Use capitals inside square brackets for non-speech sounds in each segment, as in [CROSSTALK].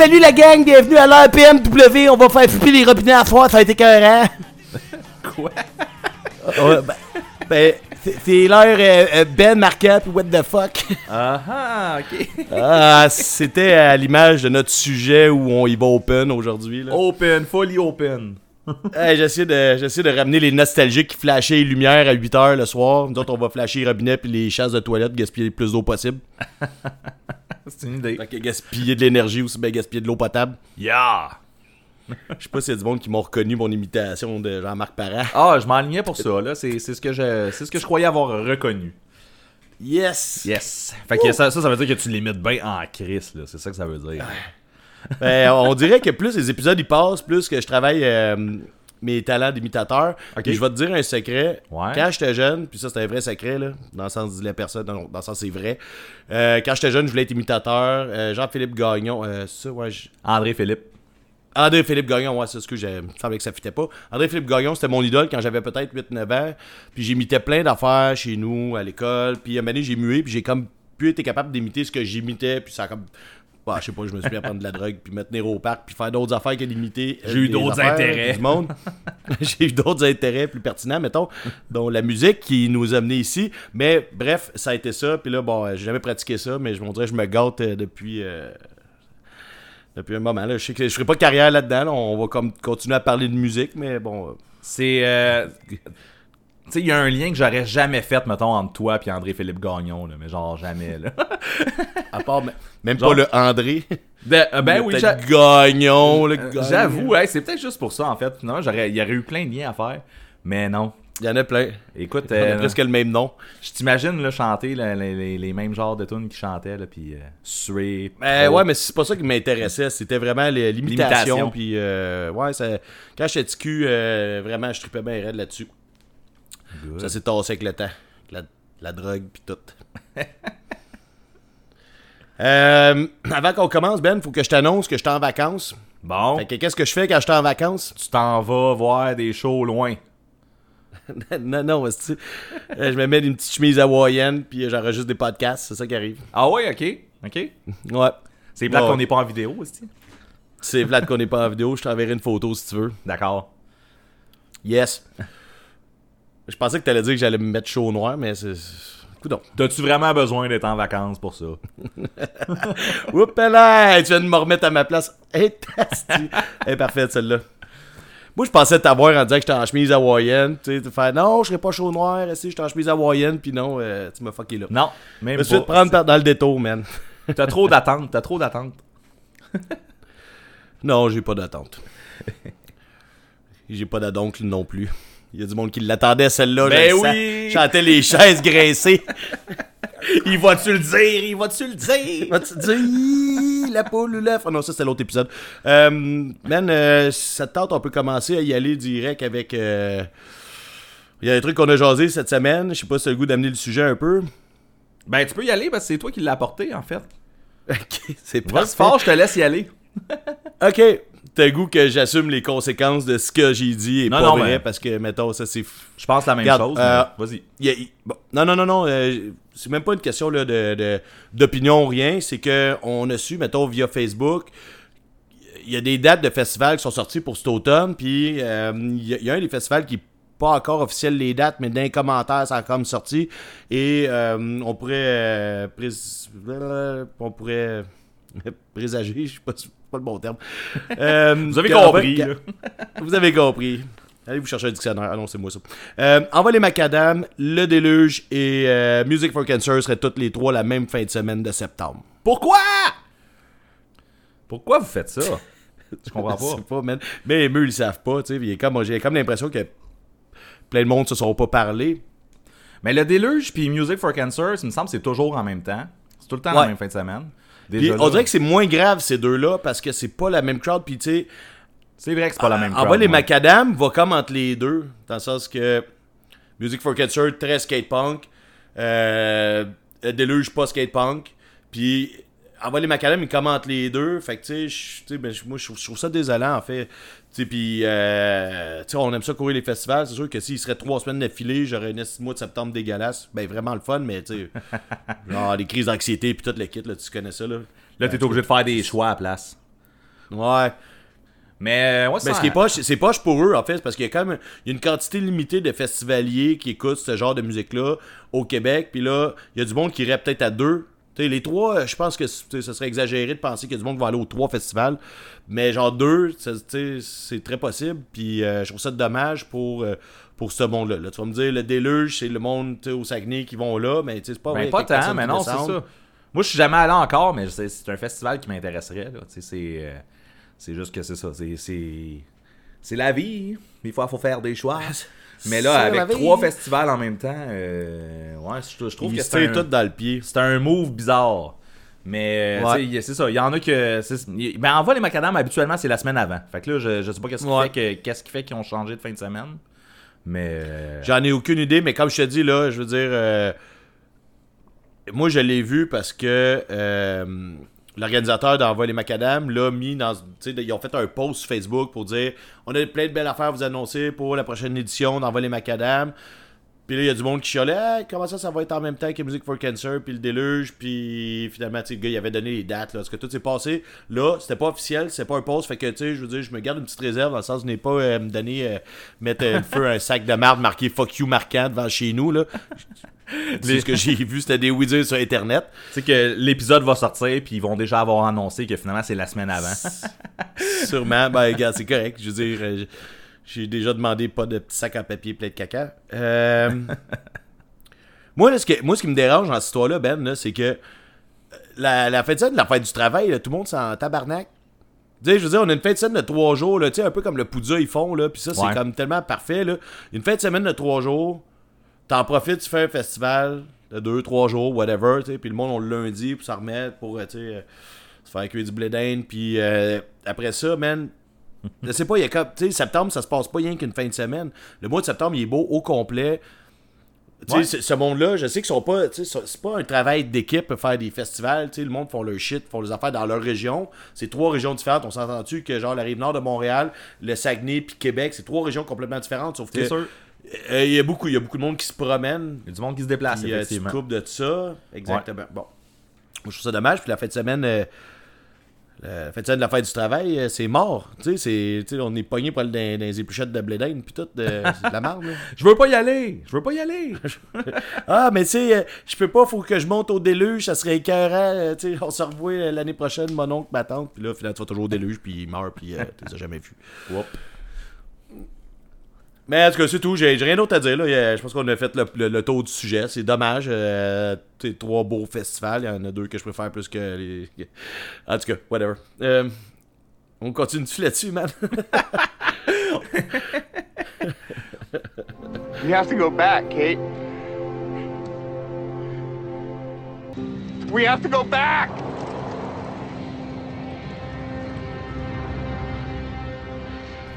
Salut la gang, bienvenue à l'APMW. On va faire flipper les robinets à foire, ça a été écœurant. [LAUGHS] Quoi? Ouais, ben, ben, c'est- l'heure euh, euh, Ben Marquette, what the fuck? Ah ah, ok. [LAUGHS] Ah, c'était à l'image de notre sujet où on y va open aujourd'hui. Open, fully open. [LAUGHS] Hey, j'essaie de, j'essaie de ramener les nostalgiques qui flashaient les lumières à 8h le soir. Nous autres, on va flasher les robinets puis les chasses de toilette, gaspiller le plus d'eau possible. [LAUGHS] C'est une idée. Fait que gaspiller de l'énergie aussi, ben gaspiller de l'eau potable. Yeah! Je sais pas s'il y a du monde qui m'ont reconnu mon imitation de Jean-Marc Parent. Ah, je m'enlignais pour ça, là. C'est c'est ce, que je- c'est ce que je croyais avoir reconnu. Yes! Yes! Fait que ça, ça, ça veut dire que tu l'imites bien en crise, là. C'est ça que ça veut dire. Ben, on dirait que plus les épisodes y passent, plus que je travaille euh, mes talents d'imitateur. Je vais te dire un secret. Ouais. Quand j'étais jeune, puis ça c'est un vrai secret, là, dans le sens de la personne, non, dans le sens c'est vrai. Euh, quand j'étais jeune, je voulais être imitateur. Euh, Jean-Philippe Gagnon, euh, ça, ouais, je- André Philippe. André Philippe Gagnon, ouais, c'est ce que j'ai. Semblait que ça fitait pas. André Philippe Gagnon, c'était mon idole quand j'avais peut-être 8-9 ans. Puis j'imitais plein d'affaires chez nous, à l'école. Puis à un moment donné, j'ai mué, puis j'ai comme plus été capable d'imiter ce que j'imitais. Puis ça a comme. Bah, je sais pas, je me suis mis à prendre de la drogue, puis me tenir au parc, puis faire d'autres affaires que d'imiter. euh, J'ai eu d'autres intérêts. Du monde. [LAUGHS] j'ai eu d'autres intérêts plus pertinents, mettons, dont la musique qui nous a amenés ici. Mais bref, ça a été ça. Puis là, bon, euh, j'ai jamais pratiqué ça, mais je me dirais, je me gâte euh, depuis. euh, depuis un moment, là. Je sais que je ferai pas carrière là-dedans. là. On va comme continuer à parler de musique, mais bon. C'est. euh, il y a un lien que j'aurais jamais fait, mettons, entre toi et André-Philippe Gagnon, là, mais genre jamais, là. à part même Genre- pas le André. Ben, euh, ben oui, Gagnon, le euh, Gagnon. j'avoue, hey, c'est peut-être juste pour ça, en fait. Finalement, il y aurait eu plein de liens à faire, mais non. Il y en a plein. Écoute, On a euh, presque le même nom. je t'imagine chanter là, les, les- les mêmes genres de tunes qu'ils chantaient, là, puis euh, suer. Trop. ouais, mais c'est pas ça qui m'intéressait. C'était vraiment l'imitation. Puis, euh, ouais, ça, quand j'étais cul, vraiment, je tripais bien raide là-dessus. Good. Ça s'est tassé avec le temps. La, la drogue, puis tout. [LAUGHS] Euh, avant qu'on commence, Ben, faut que je t'annonce que je suis en vacances. Bon, Fait que qu'est-ce que je fais quand je suis en vacances? tu t'en vas voir des shows loin. [LAUGHS] non, non, c'est je me mets une petite chemise hawaïenne, puis j'enregistre des podcasts. C'est ça qui arrive. Ah ouais, ok. Ok. Ouais. C'est plate Ouais. qu'on n'est pas en vidéo aussi. C'est plate qu'on n'est pas en vidéo. Je t'enverrai une photo si tu veux. D'accord. Yes. Je pensais que t'allais dire que j'allais me mettre chaud au noir, mais c'est. Coudon. T'as-tu vraiment besoin d'être en vacances pour ça? [LAUGHS] Oups là! Tu viens de me remettre à ma place. Hey, est parfaite celle-là. Moi, je pensais t'avoir en disant que j'étais en chemise hawaïenne. Tu sais, te faire non, je serais pas chaud au noir. Si, j'étais en chemise hawaïenne, puis non, euh, tu m'as fucké là. Non, Je même me suis fait pas. prendre dans le détour, man. [LAUGHS] T'as trop d'attentes, t'as trop d'attentes. Non, j'ai pas d'attente. [LAUGHS] j'ai pas d'adoncle non plus. Il y a du monde qui l'attendait, celle-là. Ben le oui! Chantais les chaises graissées. Il va-tu le dire? Il va-tu le dire? Vas-tu dire? La poule ou l'œuf? Ah non, ça c'était l'autre épisode. Euh, man, euh, si ça te tente, on peut commencer à y aller direct avec. euh, Il y a un truc qu'on a jasé cette semaine. Je sais pas si t'as le goût d'amener le sujet un peu. Ben, tu peux y aller parce que c'est toi qui l'as apporté, en fait. [LAUGHS] Ok, c'est parfait. fort, je te laisse y aller. [LAUGHS] Ok, t'as goût que j'assume les conséquences de ce que j'ai dit et Non, pas non, vrai mais- parce que, mettons, ça c'est. Je pense la même Regarde, chose. euh, Vas-y. Bon, non, non, non, non. euh, c'est même pas une question là, de, d'opinion ou rien. C'est que on a su, mettons, via Facebook, il y a des dates de festivals qui sont sorties pour cet automne. Puis euh, il y, a- il y a un des festivals qui n'est pas encore officiel les dates, mais dans les commentaires, ça a comme sorti. Et euh, on pourrait. euh, on pourrait. Présager, je sais pas, pas le bon terme. [LAUGHS] Euh, Vous avez compris, là. [LAUGHS] vous avez compris. Allez vous chercher un dictionnaire. Ah non, c'est moi ça. Euh, Envoie les macadam, Le Déluge et euh, Music for Cancer seraient toutes les trois la même fin de semaine de septembre. Pourquoi? Pourquoi vous faites ça? [LAUGHS] Je comprends pas. pas, man. Mais eux, ils le savent pas, tu sais. Il comme- J'ai comme l'impression que plein de monde se sont pas parlé. Mais le déluge puis Music for Cancer, ça me semble que c'est toujours en même temps. C'est tout le temps Ouais. la même fin de semaine. Puis on dirait que c'est moins grave ces deux-là parce que c'est pas la même crowd. Puis tu sais, c'est vrai que c'est pas la même crowd, les ouais. macadam va comme entre les deux. Dans le sens que Music for Cancer, très skate punk. Euh, Deluge, pas skate punk. Puis Envoie les macadam, il commente les deux. Fait que tu sais, ben, moi je trouve ça désolant en fait. Puis euh, on aime ça courir les festivals. C'est sûr que s'il serait trois semaines d'affilée, j'aurais un mois de septembre dégueulasse. Ben vraiment le fun, mais tu sais, [LAUGHS] genre des crises d'anxiété puis toute le kit, là, tu connais ça là. Là, t'es obligé de faire des choix à la place. Ouais. Mais, ouais, Mais ce qui est poche, c'est poche pour eux, en fait, c'est parce qu'il y a quand même il y a une quantité limitée de festivaliers qui écoutent ce genre de musique-là au Québec. Puis là, il y a du monde qui irait peut-être à deux. Les trois, je pense que ce serait exagéré de penser qu'il y a du monde qui va aller aux trois festivals. Mais genre deux, c'est très possible. Puis euh, je trouve ça dommage pour, euh, pour ce monde-là. Là, tu vas me dire, le déluge, c'est le monde au Saguenay qui vont là. Mais c'est pas Ben, vrai. pas tant, mais non, c'est ça. Moi, je suis jamais allé encore, mais c'est un festival qui m'intéresserait. C'est euh, c'est juste que c'est ça. C'est- la vie. Il faut faire des choix. [LAUGHS] Mais là, avec trois festivals en même temps, euh, ouais, je, je trouve Ils que tirent un, tout dans le pied. c'est un move bizarre. Mais euh, Ouais. tu sais, y- c'est ça. Il y en a que. Ben, en vol les macadam, habituellement, c'est la semaine avant. Fait que là, je, je sais pas qu'est-ce qui Ouais. fait qui fait qu'ils ont changé de fin de semaine. Mais. euh, J'en ai aucune idée, mais comme je te dis, là, je veux dire. euh, moi, je l'ai vu parce que euh, l'organisateur d'Envoi les Macadam l'a mis dans. Ils ont fait un post sur Facebook pour dire on a plein de belles affaires à vous annoncer pour la prochaine édition d'Envoi les Macadam. Puis là, il y a du monde qui chialait Hey, comment ça, ça va être en même temps que Music for Cancer, puis le déluge, puis finalement, tu le gars, il avait donné les dates, là. Parce que tout s'est passé. Là, c'était pas officiel, c'est pas un post, fait que, tu sais, je veux dire, je me garde une petite réserve dans le sens où je n'ai pas euh, me donné, euh, mettre euh, le feu à un sac de marde marqué fuck you marquant devant chez nous, là. [LAUGHS] C'est ce que j'ai vu, c'était des oui sur Internet. Tu sais que l'épisode va sortir, puis ils vont déjà avoir annoncé que finalement, c'est la semaine avant. Sûrement, ben, regarde, c'est correct. Je veux dire, euh, j'ai déjà demandé pas de petits sacs en papier plein de caca. Euh, [LAUGHS] moi, là, ce que- moi, ce qui me dérange dans cette histoire-là, Ben, c'est que euh, la, la fin de semaine la fête du travail, là, tout le monde s'en tabarnak. Tu sais, je veux dire, on a une fin de semaine de trois jours, là, tu sais, un peu comme le Poudja, ils font, là, puis ça, c'est Ouais. comme tellement parfait, là. Une fin de semaine de trois jours, t'en profites, tu fais un festival de deux, trois jours, whatever, tu sais, puis le monde, on le lundi pour s'en remettre, pour, tu sais, euh, se faire cuire du blé d'Inde, puis euh, après ça, man, [LAUGHS] je sais pas, il y a comme, tu sais, septembre, ça se passe pas rien qu'une fin de semaine. Le mois de septembre, il est beau au complet. Tu sais, Ouais. ce- monde-là, je sais qu'ils sont pas, tu sais, c'est pas un travail d'équipe faire des festivals, tu sais, le monde font leur shit, font les affaires dans leur région. C'est trois régions différentes, on s'entend-tu que genre la rive nord de Montréal, le Saguenay puis Québec, c'est trois régions complètement différentes, sauf que euh, il y a beaucoup, il y a beaucoup de monde qui se promène, Il y a du monde qui se déplace, euh, tu te effectivement. coupes de ça, exactement. Bon, moi je trouve ça dommage, puis la fin de semaine, euh, la fin de la fête du travail, euh, c'est mort, tu sais, c'est, on est pogné pour aller dans, dans les épluchettes de blé d'Inde, puis tout, euh, [LAUGHS] c'est de la merde, là. Je veux pas y aller! Je veux pas y aller! [LAUGHS] Ah, mais tu sais, euh, je peux pas, faut que je monte au déluge, ça serait écœurant. tu sais, on se revoit l'année prochaine, mon oncle, ma tante. Puis là, finalement, tu vas toujours au déluge, puis il meurt, puis euh, tu les as jamais vus. Mais en tout cas, c'est tout. J'ai rien d'autre à dire. Là. Je pense qu'on a fait le, le- tour du sujet. C'est dommage. euh, trois beaux festivals. Il y en a deux que je préfère plus que les. En tout cas, whatever. Euh, on continue-tu là-dessus, man? [LAUGHS] Have to go back, Kate. We have to go back!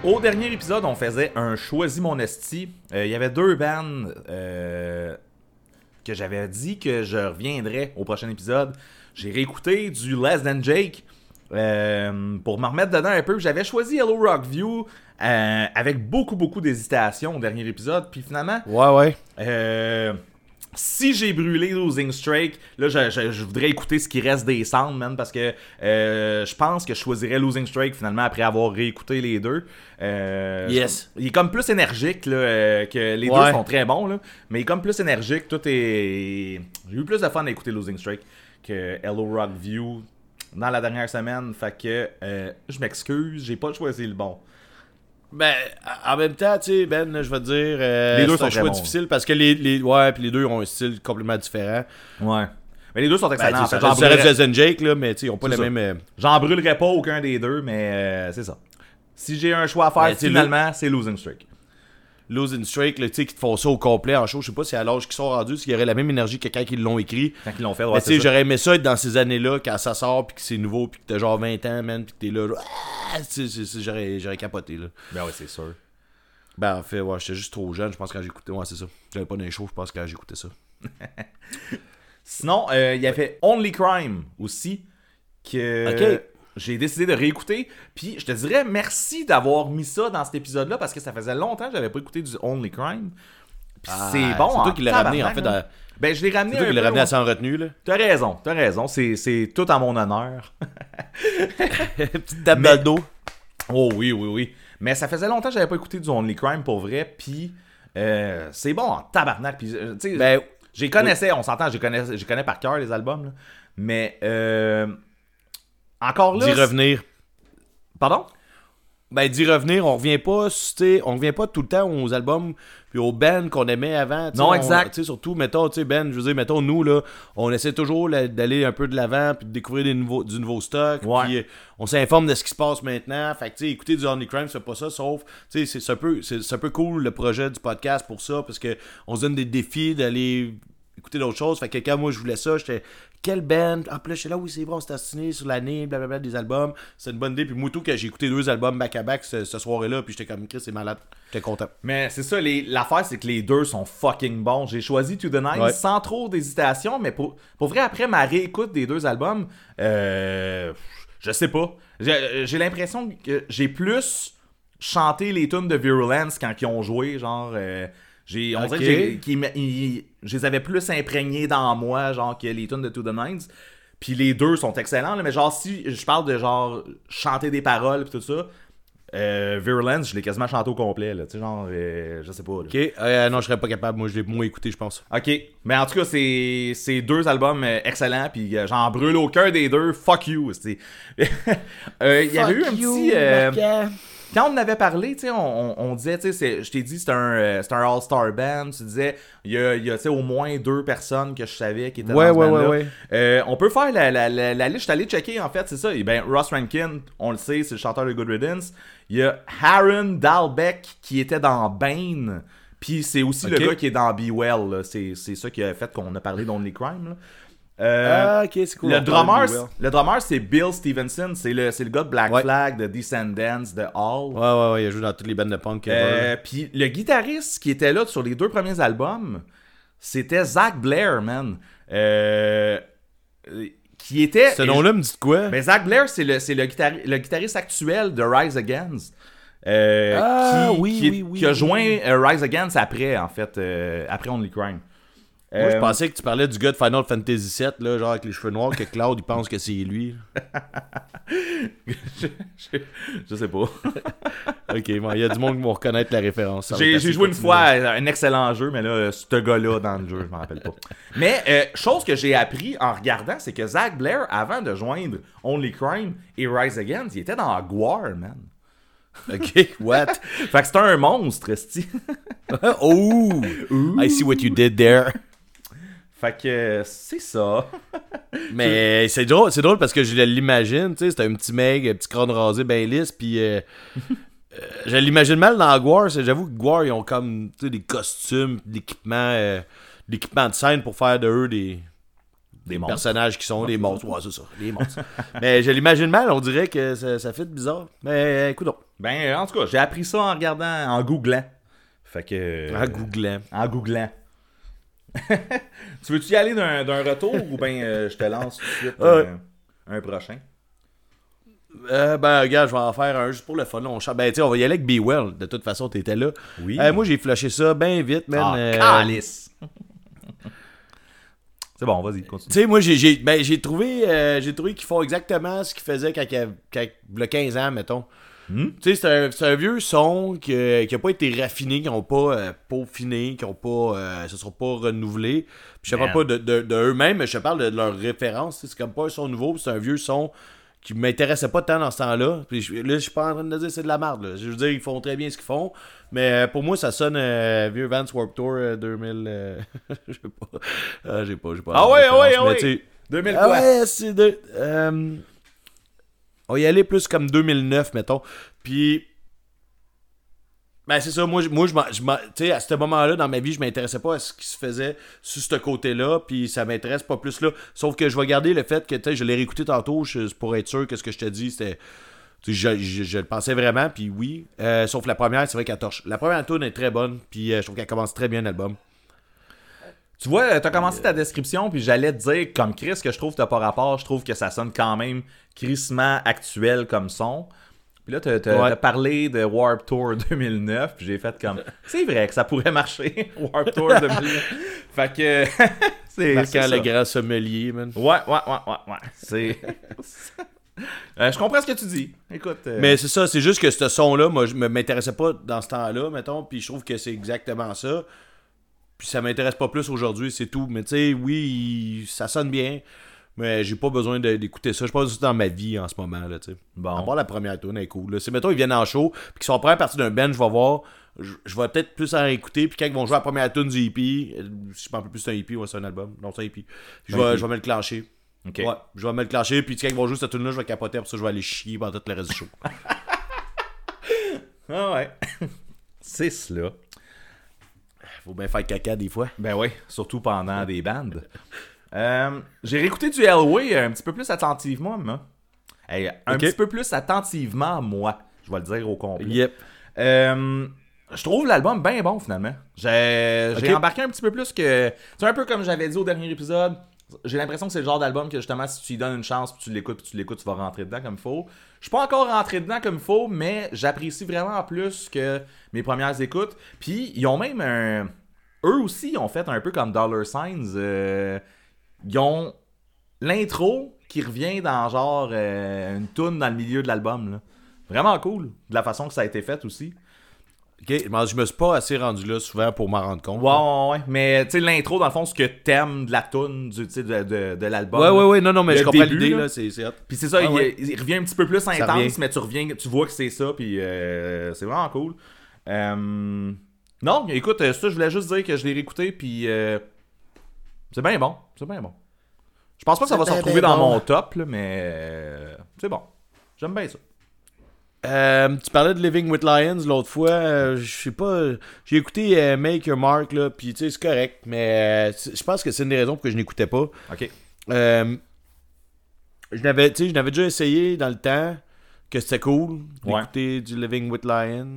Au dernier épisode, on faisait un Choisis mon esti. Euh, Il y avait deux bands euh, que j'avais dit que je reviendrais au prochain épisode. J'ai réécouté du Less Than Jake euh, pour me remettre dedans un peu. J'avais choisi Hello Rock View euh, avec beaucoup, beaucoup d'hésitation au dernier épisode. Puis finalement, Ouais, ouais. Si j'ai brûlé Losing Strike, là, je, je- je voudrais écouter ce qui reste des sounds, man, parce que euh, je pense que je choisirais Losing Strike finalement après avoir réécouté les deux. Euh, Yes. Il est comme plus énergique, là, euh, que les Ouais. deux sont très bons, là, mais il est comme plus énergique. Tout est. J'ai eu plus de fun à écouter Losing Strike que Hello Rock View dans la dernière semaine. Fait que je m'excuse, j'ai pas choisi le bon. Ben, en même temps, tu sais, Ben, je vais te dire, euh, Les deux sont un choix bons. difficile parce que les, les, ouais, puis les deux ont un style complètement différent. Ouais. Mais les deux sont Ben, excellents. tu sais, en fait. ça reste brûlerais- Jason Jake, là, mais tu sais, ils ont pas le même. euh, J'en brûlerai pas aucun des deux, mais euh, c'est ça. Si j'ai un choix à faire, Ben, finalement, c'est Losing Streak. Losing Strike, là, qui te font ça au complet en show. Je sais pas si à l'âge qu'ils sont rendus, s'il y aurait la même énergie que quand ils l'ont écrit. Quand ils l'ont fait, ouais, j'aurais aimé ça être dans ces années-là, quand ça sort, puis que c'est nouveau, puis que t'as genre 20 ans, man, puis que t'es là, genre, ah, j'aurais capoté, là. Ben ouais, c'est sûr. Ben, en fait, ouais, j'étais juste trop jeune, je pense, quand j'écoutais. Ouais, c'est ça. J'avais pas d'un show, je pense, quand j'écoutais ça. [LAUGHS] Sinon, euh, il y avait Only Crime aussi, que Ok. J'ai décidé de réécouter. Puis je te dirais merci d'avoir mis ça dans cet épisode-là, parce que ça faisait longtemps que j'avais pas écouté du Only Crime. Puis Ah, c'est bon. C'est toi qui l'as ramené, en fait. Ben, je l'ai ramené C'est toi qui l'as ramené à sans retenue, là. T'as raison, t'as raison. C'est, c'est tout à mon honneur. [LAUGHS] Petite tape Mais- dans le dos. Oh oui, oui, oui. Mais ça faisait longtemps que j'avais pas écouté du Only Crime pour vrai. Puis euh, c'est bon en tabarnak. Puis, euh, tu sais, Ben, j'ai connaissais, on s'entend, j'ai connais, connais par cœur les albums. là. Mais euh, encore là. d'y revenir. Pardon? Ben, d'y revenir, on revient pas, on revient pas tout le temps aux albums puis aux bands qu'on aimait avant. Non, on- exact. Tu sais, surtout, mettons, tu sais, Ben, je veux dire, mettons, nous, là, on essaie toujours d'aller un peu de l'avant puis de découvrir des nouveaux, du nouveau stock. Ouais. Puis euh, on s'informe de ce qui se passe maintenant. Fait que, tu sais, écouter du Only Crime, c'est pas ça, sauf, tu sais, c'est- c'est un, peu- c'est c'est un peu cool le projet du podcast pour ça parce que on se donne des défis d'aller écouter d'autres choses. Fait que quand moi je voulais ça, j'étais quelle band? Ah, puis là, j'étais là, oui, c'est bon, c'est assassiné sur l'année, blablabla, des albums. C'est une bonne idée. Puis moi, tout, que j'ai écouté deux albums back-à-back ce, ce soir-là, puis j'étais comme Chris, c'est malade. J'étais content. Mais c'est ça, les- l'affaire, c'est que les deux sont fucking bons. J'ai choisi To The Ouais. sans trop d'hésitation, mais pour, pour vrai, après ma réécoute des deux albums, euh, je sais pas. J'ai j'ai l'impression que j'ai plus chanté les tunes de Virulence quand ils ont joué, genre... euh, j'ai, on dirait que je les avais plus imprégnés dans moi, genre, que les tunes de To The Nines. Puis les deux sont excellents, là, mais genre, si je parle de genre chanter des paroles pis tout ça, euh, Virulence, je l'ai quasiment chanté au complet, là. Tu sais, genre, euh, je sais pas. là. Ok, euh, non, je serais pas capable. Moi, je l'ai moins écouté, je pense. Ok, mais en tout cas, c'est c'est deux albums euh, excellents, puis euh, j'en brûle au cœur des deux. Fuck you, c'est. [LAUGHS] Il y avait eu un petit. Quand on en avait parlé, tu sais, on, disait, tu sais, je t'ai dit, c'est un, euh, un All-Star Band. Tu disais, il y a, y a, au moins deux personnes que je savais qui étaient Ouais, dans ce ouais, band-là. ouais, ouais. Euh, on peut faire la, la, la, la liste. Je suis allé checker, en fait, c'est ça. Et ben, Ross Rankin, on le sait, c'est le chanteur de Good Riddance. Il y a Aaron Dalbeck qui était dans Bane. Puis c'est aussi le gars qui est dans Be Well. C'est c'est ça qui a fait qu'on a parlé d'Only Crime. là. Euh, Ah, ok, c'est cool. le, drummer, le drummer, c'est Bill Stevenson. C'est le, le gars de Black Ouais. Flag, de Descendants, de All. Ouais, ouais, ouais, il a joué dans toutes les bandes de punk. Euh, Puis le guitariste qui était là sur les deux premiers albums, c'était Zach Blair, man. Euh, qui était. Ce nom-là me dit quoi? Mais Zach Blair, c'est le, le, guitari- le guitariste actuel de Rise Against. euh, Ah, qui, oui, qui, oui, oui, qui a joint Rise Against après, en fait, après Only Crime. Moi, je Euh, pensais que tu parlais du gars de Final Fantasy VII, là, genre avec les cheveux noirs, que Cloud, il pense que c'est lui. [LAUGHS] je, je- je sais pas. [LAUGHS] Ok, bon, il y a du monde qui vont reconnaître la référence. J'ai joué une fois à un excellent jeu, mais là, ce gars-là dans le jeu, je m'en rappelle pas. Mais euh, chose que j'ai appris en regardant, c'est que Zach Blair, avant de joindre Only Crime et Rise Against, il était dans Guar, man. Ok, what? [LAUGHS] Fait que c'était un monstre, esti. Oh I see what you did there. Fait que euh, c'est ça. [LAUGHS] Mais c'est drôle, c'est drôle parce que je l'imagine, tu sais, c'est un petit mec, un petit crâne rasé bien lisse, puis euh, euh, je l'imagine mal dans c'est- J'avoue que Guar, ils ont comme des costumes, l'équipement, euh, de l'équipement de scène pour faire de eux des, Des personnages qui sont des monstres. Ouais, c'est ça, des monstres. [LAUGHS] Mais je l'imagine mal, on dirait que ça, ça fait bizarre. Mais écoute donc, Ben, en tout cas, j'ai appris ça en regardant, en googlant. Fait que. euh, en googlant. En googlant. [LAUGHS] tu veux-tu y aller d'un d'un retour ou ben euh, je te lance tout de suite euh, un prochain? Euh, ben, regarde, je vais en faire un juste pour le fun. On. Ben, tu on va y aller avec Be Well. De toute façon, t'étais là. Oui. Euh, moi, j'ai flushé ça bien vite, man. Ah, Euh! [LAUGHS] C'est bon, vas-y, Tu continue. sais, moi, j'ai, j'ai, ben, j'ai trouvé, euh, j'ai trouvé qu'ils font exactement ce qu'ils faisaient quand, quand a 15 ans, mettons. Hmm? Tu sais, c'est un, vieux son qui n'a pas été raffiné, qui n'ont pas euh, peaufiné, qui n'ont pas, euh, se sont pas renouvelés. Puis je te parle pas de, de, de eux-mêmes, mais je parle de, de leur référence. tu sais, C'est comme pas un son nouveau, c'est un vieux son qui m'intéressait pas tant dans ce temps-là. Puis je- là, je suis pas en train de dire que c'est de la merde. là. Je veux dire, ils font très bien ce qu'ils font. Mais euh, pour moi, ça sonne euh, vieux Vance Warp Tour euh, 2000. euh, [LAUGHS] je sais pas. Ah, j'ai pas, j'ai pas. Ah ouais, ah ouais, ah ouais. tu sais, 2000 ah quoi? ouais, c'est de. On y aller plus comme 2009, mettons. Puis. Ben, c'est ça. Moi, moi je je à ce moment-là, dans ma vie, je m'intéressais pas à ce qui se faisait sur ce côté-là. Puis ça m'intéresse pas plus là. Sauf que je vais garder le fait que, tu je l'ai réécouté tantôt pour être sûr que ce que je te dis, c'était. Je, je- je le pensais vraiment, puis oui. Euh, sauf la première, c'est vrai qu'elle torche. La première tune est très bonne, puis euh, je trouve qu'elle commence très bien l'album. Tu vois, t'as commencé ta description, puis j'allais te dire, comme Chris, que je trouve que t'as pas rapport, je trouve que ça sonne quand même crissement actuel comme son. Puis là, t'as Ouais. parlé de Warp Tour [LAUGHS] 2009, puis j'ai fait comme, [LAUGHS] c'est vrai que ça pourrait marcher, [LAUGHS] Warp Tour 2009. fait que, c'est Marquant ça. le grand sommelier, man. Ouais, ouais, ouais, ouais, ouais. C'est. Euh, je comprends ce que tu dis. Écoute. euh, Mais c'est ça, c'est juste que ce son-là, moi, je m'intéressais pas dans ce temps-là, mettons, puis je trouve que c'est exactement ça. Puis ça m'intéresse pas plus aujourd'hui, c'est tout. Mais tu sais, oui, ça sonne bien, mais j'ai pas besoin d'écouter ça. Je pense que c'est dans ma vie en ce moment, là, tu sais. Bon. À part la première tune, elle est cool. C'est, mettons, ils viennent en show, puis qu'ils sont en première partie d'un band, je vais voir, je, je vais peut-être plus en écouter, puis quand ils vont jouer la première tune du EP, euh, je me rappelle plus si c'est un EP ou c'est un album, non, c'est un EP, je vais, je vais me le clencher. Ok. Ouais, je vais me le clencher, puis quand ils vont jouer cette tune là je vais capoter, pour ça, je vais aller chier pendant tout le reste du show. [LAUGHS] Ah ouais. [LAUGHS] c'est cela. Faut bien faire caca des fois. Ben oui, surtout pendant des bandes. [LAUGHS] Euh, j'ai réécouté du Hellway un petit peu plus attentivement, moi. Hey, un petit peu plus attentivement, moi. Je vais le dire au complet. Yep. Euh, je trouve l'album bien bon finalement. J'ai embarqué un petit peu plus que. C'est un peu comme j'avais dit au dernier épisode. J'ai l'impression que c'est le genre d'album que justement, si tu lui donnes une chance, puis tu l'écoutes, puis tu l'écoutes, tu vas rentrer dedans comme il faut. Je suis pas encore rentré dedans comme il faut, mais j'apprécie vraiment plus que mes premières écoutes. Puis ils ont même un. Eux aussi, ils ont fait un peu comme Dollar Signs. euh, Ils ont l'intro qui revient dans genre euh, une toune dans le milieu de l'album. Vraiment cool. De la façon que ça a été fait aussi. Ok, je me suis pas assez rendu là souvent pour m'en rendre compte. Ouais, ouais, ouais. Mais tu sais, l'intro, dans le fond, ce que t'aimes de la toune, du, de, de, de l'album. Ouais, ouais, ouais, non, non, mais Le je comprends début, l'idée, là. là, c'est c'est hot. Puis c'est ça, Ah il, ouais. il revient un petit peu plus intense, mais tu reviens, tu vois que c'est ça, puis euh, c'est vraiment cool. Euh, Non, écoute, euh, ça, je voulais juste dire que je l'ai réécouté, puis euh, c'est bien bon. C'est bien bon. Je pense pas que ça va se retrouver dans bon. mon top, là, mais euh, c'est bon. J'aime bien ça. Euh, tu parlais de Living with Lions l'autre fois. euh, je sais pas. J'ai écouté euh, Make Your Mark, là, puis tu sais, c'est correct, mais je pense que c'est une des raisons pour que je n'écoutais pas. Ok. Je n'avais, tu sais, je n'avais déjà essayé dans le temps que c'était cool Ouais. d'écouter du Living with Lion.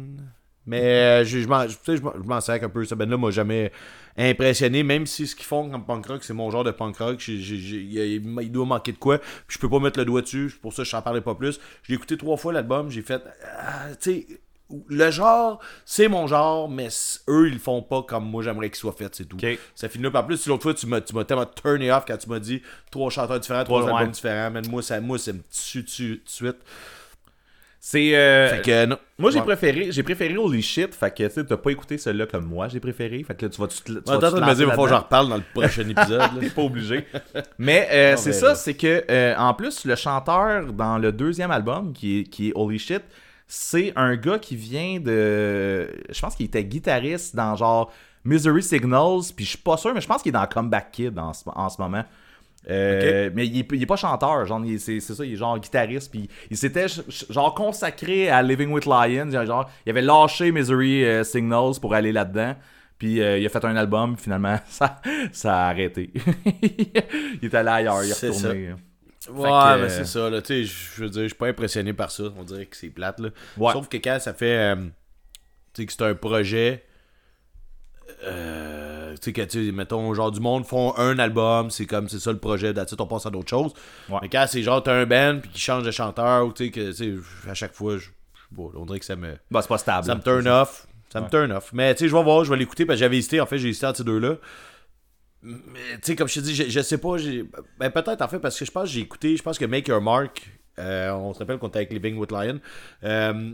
Mais euh, je, je m'en, sers un peu. Ce band-là m'a jamais impressionné, même si ce qu'ils font comme punk rock, c'est mon genre de punk rock. j'ai- j'ai- j'ai- il, il- il doit manquer de quoi. Puis je peux pas mettre le doigt dessus. Pour ça, je n'en parlais pas plus. J'ai écouté trois fois l'album. J'ai fait. ah, tu sais, le genre, c'est mon genre, mais eux, ils le font pas comme moi j'aimerais qu'ils soient faits, c'est tout. Ça finit là. En plus, l'autre fois, tu m'as, tellement turné off quand tu m'as dit trois chanteurs différents, trois albums différents. Man, moi, ça, moi, ça me tue tout de suite. C'est. euh, Fait que, non. Moi, j'ai Ouais. préféré, j'ai préféré Holy Shit, fait que tu sais, t'as pas écouté celui-là comme moi, j'ai préféré. Fait que là, tu vas tu, tu, Ouais, vas T'es en train de me dire, il falloir que j'en reparle dans le prochain épisode. [LAUGHS] T'es pas obligé. Mais euh, c'est ça, c'est que euh, en plus, le chanteur dans le deuxième album, qui est, qui est Holy Shit, c'est un gars qui vient de. Je pense qu'il était guitariste dans genre Misery Signals, puis je suis pas sûr, mais je pense qu'il est dans Comeback Kid en ce, en ce moment. Euh, Mais il est, il est pas chanteur, genre, c'est ça, il est genre guitariste, puis il s'était genre consacré à Living with Lions, genre, il avait lâché Misery euh, Signals pour aller là-dedans, puis euh, il a fait un album, finalement, [LAUGHS] ça, ça a arrêté. [LAUGHS] il est allé ailleurs, il retourné. Ouais, que, mais euh, c'est ça, là, tu sais, je veux dire, je suis pas impressionné par ça, on dirait que c'est plate, là. Ouais. Sauf que quand ça fait, tu sais, que c'est un projet, euh, tu sais, que, tu sais, mettons, genre, du monde font un album, c'est comme, c'est ça le projet, it, on passe à d'autres choses. Ouais. Mais quand c'est genre, t'as un band, puis qui change de chanteur, ou tu sais, que, tu sais, à chaque fois, je, bon, on dirait que ça me... Bah, c'est pas stable. Ça me turn off. Ça me turn off. Mais tu sais, je vais voir, je vais l'écouter parce que j'avais hésité. En fait, j'ai hésité entre ces deux-là. Mais tu sais, comme je te dis, je, je sais pas. j'ai- Ben, peut-être en fait parce que je pense que j'ai écouté. Je pense que Make Your Mark. euh, on se rappelle qu'on était avec Living with Lion. euh,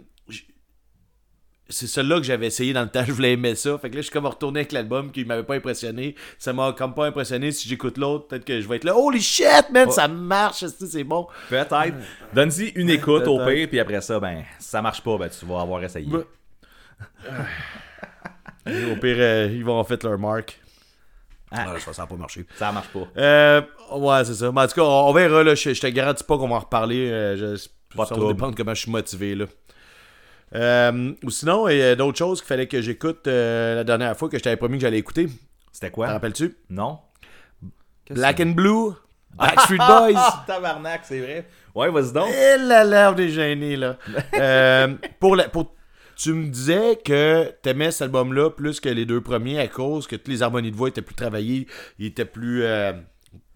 c'est celui-là que j'avais essayé dans le temps. [LAUGHS] Je voulais aimer ça. Fait que là, je suis comme retourné avec l'album qui m'avait pas impressionné. Ça m'a comme pas impressionné. Si j'écoute l'autre, peut-être que je vais être là. Holy shit, man, ça marche. C'est bon? Peut-être. [LAUGHS] Donne-y une écoute au pire, puis après ça, ben, si ça marche pas, ben, tu vas avoir essayé. Ben, [LAUGHS] Au pire, euh, ils vont en fait leur marque. Ah. Ah, ça n'a pas marché. Ça marche pas. Euh, ouais, c'est ça. Mais en tout cas, on, on verra. Là, je, je te garantis pas qu'on va en reparler. euh, je, Pas ça va dépendre comment je suis motivé. Là. Euh, ou sinon, il y a d'autres choses qu'il fallait que j'écoute euh, la dernière fois que je t'avais promis que j'allais écouter. C'était T'en quoi? rappelles-tu? Non? Black and Blue, Backstreet? [LAUGHS] Boys. Ah, [LAUGHS] tabarnak, c'est vrai. Ouais, vas-y donc. Eh là là, on est gêné, là. [LAUGHS] Euh, pour la, pour, tu me disais que t'aimais cet album-là plus que les deux premiers à cause que toutes les harmonies de voix étaient plus travaillées, ils étaient plus... euh,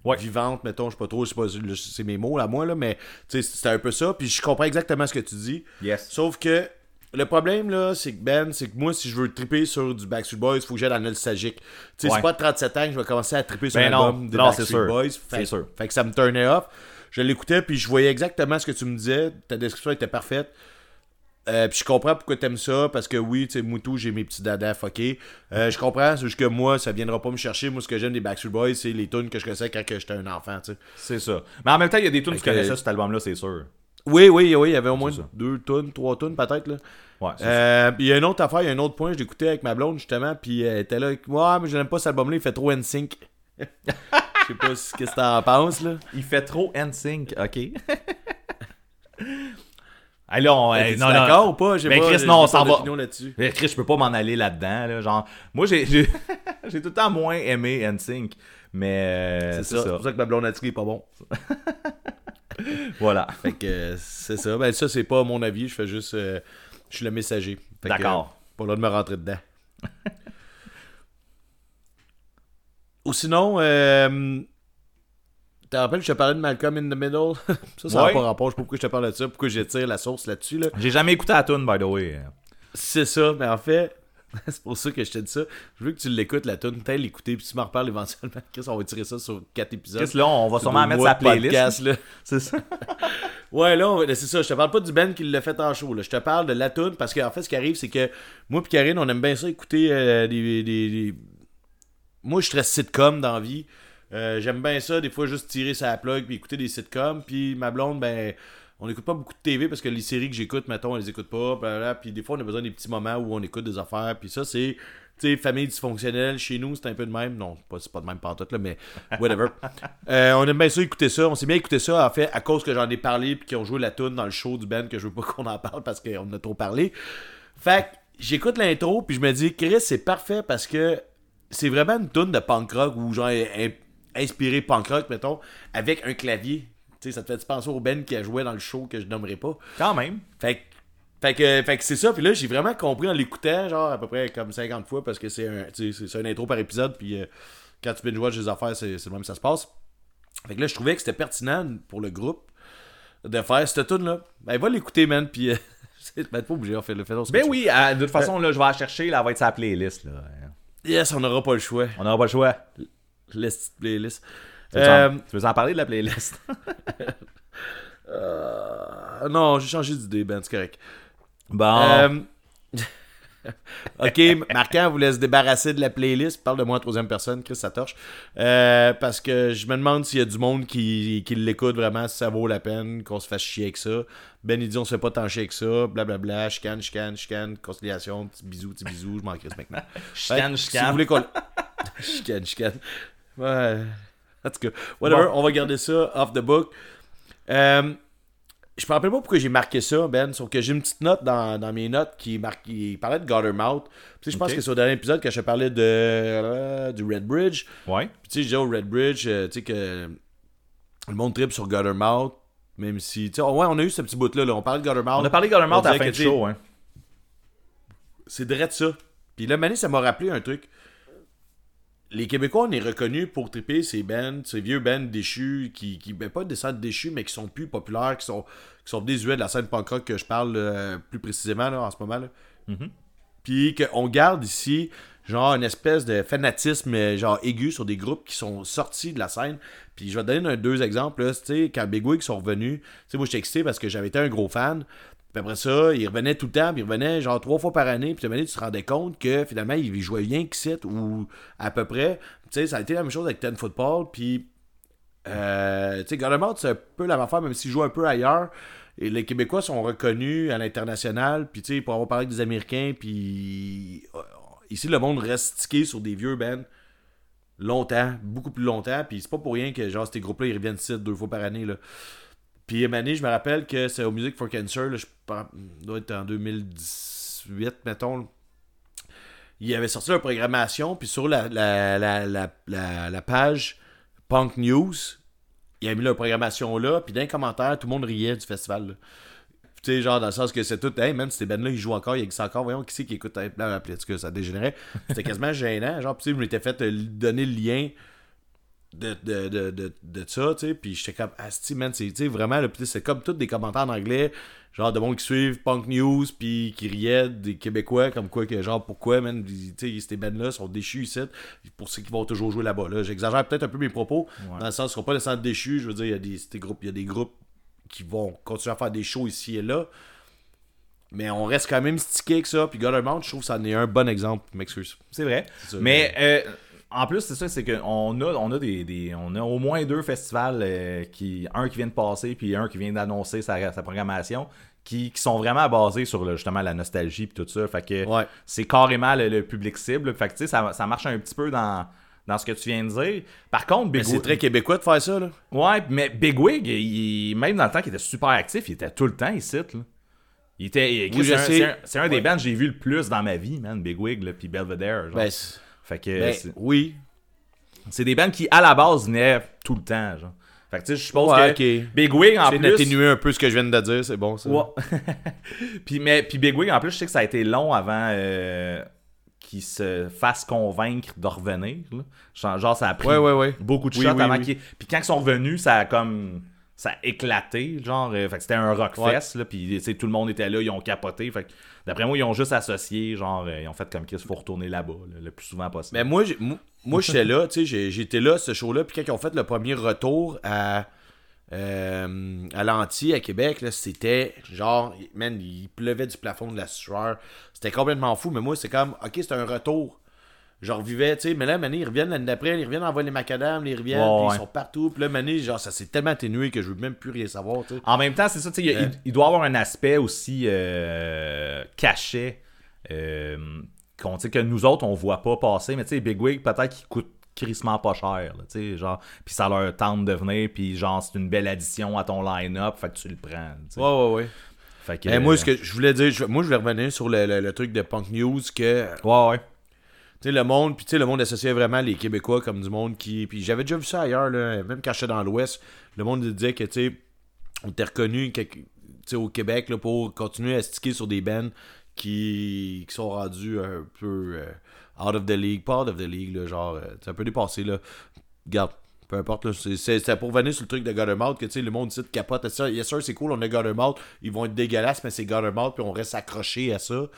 Ouais. vivante, mettons, je sais pas trop, c'est mes mots à moi, là, mais c'était un peu ça, puis je comprends exactement ce que tu dis. Yes. Sauf que le problème, là, c'est que Ben, c'est que moi, si je veux triper sur du Backstreet Boys, il faut que j'aille dans le nostalgique. Tu sais, c'est pas de 37 ans que je vais commencer à triper sur Ben non, l'album de non, Backstreet sûr. Boys. C'est Fait, sûr. fait que ça me turnait off. Je l'écoutais, puis je voyais exactement ce que tu me disais. Ta description était parfaite. Euh, puis je comprends pourquoi t'aimes ça, parce que oui, tu sais, Moutou, j'ai mes petits dadas fuckés. Euh, je comprends, c'est juste que moi, ça viendra pas me chercher. Moi, ce que j'aime des Backstreet Boys, c'est les tunes que je connaissais quand j'étais un enfant, tu sais. C'est ça. Mais en même temps, il y a des tunes que tu connaissais sur cet album-là, c'est sûr. Oui, oui, oui, il y avait au moins deux tunes, trois tunes peut-être, là. Ouais. Euh, il y a une autre affaire, il y a un autre point, je l'écoutais avec ma blonde justement, puis elle était là, ouais, mais je n'aime pas cet album-là, il fait trop NSYNC. [LAUGHS] Je sais pas ce que t'en penses, là. Il fait trop NSYNC, ok. [LAUGHS] T'es-tu non, d'accord ou pas? Pas- Chris, non, on s'en va. Mais Chris, je peux pas m'en aller là-dedans. Là, genre, moi, j'ai j'ai [LAUGHS] j'ai tout le temps moins aimé NSYNC. Mais euh, C'est c'est ça. C'est pour ça que ma blonde a dit qu'il est pas bon. [LAUGHS] Voilà. Fait que euh, c'est ça. Ben ça, c'est pas mon avis, je fais juste. euh, je suis le messager. D'accord. euh, pas là de me rentrer dedans. Ou sinon, euh, tu te rappelles, je te parlais de Malcolm in the Middle? [LAUGHS] ça, ça n'a Ouais. pas rapport. Je sais pas pourquoi je te parle de ça, pourquoi j'étire la source là-dessus. Là. J'ai jamais écouté la tune, by the way. C'est ça, mais en fait, [LAUGHS] c'est pour ça que je te dis ça. Je veux que tu l'écoutes, la tune, t'ailles l'écouter, puis tu m'en reparles éventuellement. [LAUGHS] Qu'est-ce on va tirer ça sur 4 épisodes. Chris, là, on va sûrement mettre sa playlist. [LAUGHS] C'est ça. Ouais, là, on c'est ça. Je te parle pas du band qui l'a fait en show. Là. Je te parle de la tune parce qu'en fait, ce qui arrive, c'est que moi et Karine, on aime bien ça écouter euh, des, des- des- Moi, je suis très sitcom dans la vie. Euh, J'aime bien ça, des fois, juste tirer sa plug puis écouter des sitcoms. Puis ma blonde, ben, on n'écoute pas beaucoup de TV parce que les séries que j'écoute, mettons, on les écoute pas. blablabla. Puis des fois, on a besoin des petits moments où on écoute des affaires. Puis ça, c'est. Tu sais, famille dysfonctionnelle, chez nous, c'est un peu de même. Non, c'est pas, de même pantoute, là, mais whatever. [LAUGHS] Euh, on aime bien ça écouter ça. On s'est bien écouté ça, en fait, à cause que j'en ai parlé puis qu'ils ont joué la tune dans le show du band que je veux pas [LAUGHS] qu'on en parle parce qu'on en a trop parlé. Fait j'écoute l'intro puis je me dis, Chris, c'est parfait parce que c'est vraiment une tune de punk rock ou genre in- inspiré punk rock, mettons, avec un clavier. Sais, ça te fait penser au band qui a joué dans le show que je nommerai pas? Quand même. Fait que, fait que, fait que c'est ça. Puis là, j'ai vraiment compris en l'écoutant, genre à peu près comme 50 fois, parce que c'est un, c'est- un intro par épisode. Puis euh, quand tu binge-watch des affaires, c'est c'est le même que ça se passe. Fait que là, je trouvais que c'était pertinent pour le groupe de faire cette tune là Ben, va l'écouter, man. Puis, euh, [LAUGHS] c'est ben, pas obligé, on fait le fait. Ben oui, euh, de toute façon, là, je vais la chercher. Là, elle va être sa playlist. Là. Yes, on n'aura pas le choix. On n'aura pas le choix. List playlist. Tu veux, Euh, en, tu veux en parler de la playlist? [LAUGHS] euh, non, j'ai changé d'idée, Ben, c'est correct. Bon. Euh, [LAUGHS] ok, Marquant vous laisse débarrasser de la playlist. Parle de moi en troisième personne, Chris, ça torche. Euh, parce que je me demande s'il y a du monde qui, qui l'écoute vraiment, si ça vaut la peine qu'on se fasse chier avec ça. Ben, il dit on se fait pas tant chier avec ça, blablabla, chicane, chicane, chicane, conciliation, petit bisou, petit bisou, je m'en crisse maintenant. [LAUGHS] Chicane, que, Si chicane. vous voulez qu'on. chicane, chicane. Ouais. En tout cas, whatever, Bon. on va garder ça off the book. Euh, je me rappelle pas pourquoi j'ai marqué ça, Ben, sauf que j'ai une petite note dans, dans mes notes qui, marque, qui parlait de Guttermouth. Puis, je pense que c'est au dernier épisode que je parlais de, euh, du Red Bridge. Ouais. Puis, tu sais, je disais au Red Bridge, euh, tu sais, que le monde trip sur Guttermouth, même si. Tu sais, ouais, on a eu ce petit bout-là, là. on parlait de Guttermouth. On a parlé de Guttermouth à la fin du show. Hein. c'est direct ça. Puis là, Mané, ça m'a rappelé un truc. Les Québécois, on est reconnus pour triper ces bands, ces vieux bands déchus, qui, qui ben, pas des scènes déchus, mais qui sont plus populaires, qui sont, qui sont désuets de la scène punk rock que je parle euh, plus précisément là, en ce moment. Là. Mhm. Puis qu'on garde ici, genre, une espèce de fanatisme, euh, genre, aigu sur des groupes qui sont sortis de la scène. Puis je vais te donner un- deux exemples. Tu sais, quand Big Wig sont revenus, tu sais, moi, j'étais excité parce que j'avais été un gros fan. Après ça, ils revenaient tout le temps, puis ils revenaient genre trois fois par année. Puis à tu te rendais compte que finalement, ils jouaient rien qu'ici, ou à peu près. Tu sais, ça a été la même chose avec Ten Football. Puis, euh, tu sais, c'est un peu la même affaire, même s'ils jouent un peu ailleurs. Et les Québécois sont reconnus à l'international. Puis, tu sais, pour avoir parlé avec des Américains, puis euh, ici, le monde reste stické sur des vieux bands longtemps, beaucoup plus longtemps. Puis c'est pas pour rien que genre ces groupes-là ils reviennent ici deux fois par année. Là. Puis année, je me rappelle que c'est au Music for Cancer, là, je doit être en 2018, mettons. Il avait sorti leur programmation, puis sur la, la, la, la, la, la page Punk News, il a mis leur programmation là, puis dans les commentaires, tout le monde riait du festival. là. Tu sais, genre, dans le sens que c'est tout, hey man, ces bands-là, ils jouent encore, ils existent encore, voyons, qui c'est qui écoute, cas, ça dégénérait. C'était quasiment gênant, genre, tu sais, je m'étais fait euh, donner le lien de, de, de, de, de ça, tu sais. Puis j'étais comme, asti, man, c'est tu sais, vraiment, c'est comme tous des commentaires en anglais, genre de monde qui suivent Punk News, puis qui riaient des Québécois, comme quoi, que genre, pourquoi, man, tu sais, ces bands-là sont déchus ici, pour ceux qui vont toujours jouer là-bas, là. J'exagère peut-être un peu mes propos, dans le sens qu'ils seront pas nécessairement déchus, je veux dire, il y a des, groupes, il y a des groupes qui vont continuer à faire des shows ici et là. Mais on reste quand même stické avec ça. Puis Guttermount, je trouve que ça en est un bon exemple. M'excuse. C'est vrai. Mais euh, en plus, c'est ça, c'est qu'on a, on a des, des- on a au moins deux festivals, euh, qui, un qui vient de passer, puis un qui vient d'annoncer sa, sa programmation, qui, qui sont vraiment basés sur justement la nostalgie et tout ça. Fait que Ouais. c'est carrément le, le public cible. Fait que tu sais, ça, ça marche un petit peu dans, dans ce que tu viens de dire. Par contre, Big c'est très québécois de faire ça, là. Ouais, mais Big Wig, il- même dans le temps qu'il était super actif, il était tout le temps ici. Là. Il était. Oui, c'est un- des bands que j'ai vu le plus dans ma vie, man, Big Wig, là, puis Belvedere. genre. Ben, fait que ben, oui. c'est des bands qui, à la base, venaient tout le temps. Genre. Fait que tu sais, je suppose Ouais, que. Big Wig, en plus. d'atténuer un peu ce que je viens de dire, c'est bon, ça. Ouais. [LAUGHS] puis, mais, puis Big Wig, en plus, je sais que ça a été long avant euh, qu'il se fasse convaincre de revenir. là. Genre, ça a pris Ouais, ouais, ouais. beaucoup de Oui, shots oui, avant oui. qu'ils. Puis quand ils sont revenus, ça a comme. Ça a éclaté, genre. euh, fait que c'était un rockfest, là. Puis tout le monde était là, ils ont capoté. Fait d'après moi, ils ont juste associé, genre, euh, ils ont fait comme qu'il faut retourner là-bas, là, le plus souvent possible. Mais moi, moi, j'étais là, tu sais, j'étais là, ce show-là, puis quand ils ont fait le premier retour à, euh, à l'Anti, à Québec, là, c'était genre, man, il pleuvait du plafond de la sueur. C'était complètement fou, mais moi, c'est comme, ok, c'est un retour. Je revivais, tu sais, mais là, Mané, ils reviennent l'année d'après, ils reviennent envoyer les macadam, ils reviennent, Ouais, puis ouais. ils sont partout, puis là, Mané, genre, ça s'est tellement atténué que je veux même plus rien savoir, tu sais. En même temps, c'est ça, tu sais, il, il- il doit avoir un aspect aussi euh, caché euh, qu'on, que nous autres, on voit pas passer. Mais tu sais, Big Wig, peut-être qu'il coûte crissement pas cher, tu sais, genre, puis ça leur tente de venir, puis genre, c'est une belle addition à ton line-up, fait que tu le prends, tu sais. Ouais, ouais, ouais. Fait que, Eh, moi, euh, ce que je voulais dire, je- moi, je voulais revenir sur le, le- le truc de Punk News que Ouais, ouais. Le monde, puis tu sais, le monde associait vraiment les Québécois comme du monde qui. Puis j'avais déjà vu ça ailleurs, là, même quand j'étais dans l'Ouest. Le monde disait que, tu sais, on était reconnu au Québec là, pour continuer à sticker sur des bands qui, qui sont rendus un peu euh, out of the league. Pas out of the league, là, genre, euh, c'est un peu dépassé, là. Regarde. Peu importe, c'est- pour venir sur le truc de Guttermouth que le monde ici te capote. Ça, yes, sir, c'est cool, on a Guttermouth, ils vont être dégueulasses, mais c'est Guttermouth, puis on reste accroché à ça.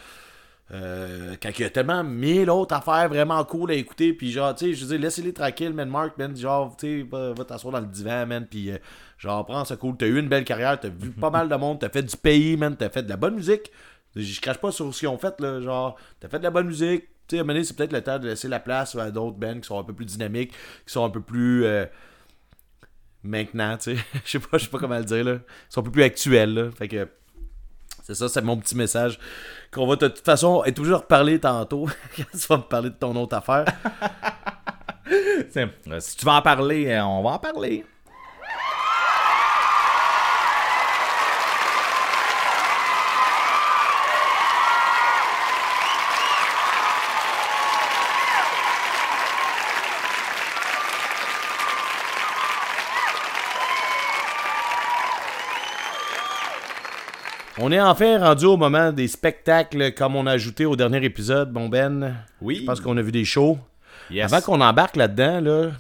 Euh, quand il y a tellement mille autres affaires vraiment cool à écouter, puis genre, tu sais, je dire, laissez-les tranquilles, man, Mark, man, genre, tu sais, va, t'asseoir dans le divan, man, puis euh, genre, prends ça cool, t'as eu une belle carrière, t'as vu pas mal de monde, t'as fait du pays, man, t'as fait de la bonne musique, je crache pas sur ce qu'ils ont fait, là, genre, t'as fait de la bonne musique, tu sais, à c'est peut-être le temps de laisser la place à d'autres bands qui sont un peu plus dynamiques, qui sont un peu plus... euh, maintenant, tu sais, [LAUGHS] je sais pas, je sais pas comment le dire, là, qui sont un peu plus actuels, là, fait que... C'est ça, c'est mon petit message. Qu'on va de toute façon être toujours reparler tantôt. [LAUGHS] quand tu vas me parler de ton autre affaire. [LAUGHS] Euh, si tu vas en parler, euh, on va en parler. On est enfin rendu au moment des spectacles comme on a ajouté au dernier épisode, bon Ben. Oui. Je pense qu'on a vu des shows. Yes. Avant qu'on embarque là-dedans, là.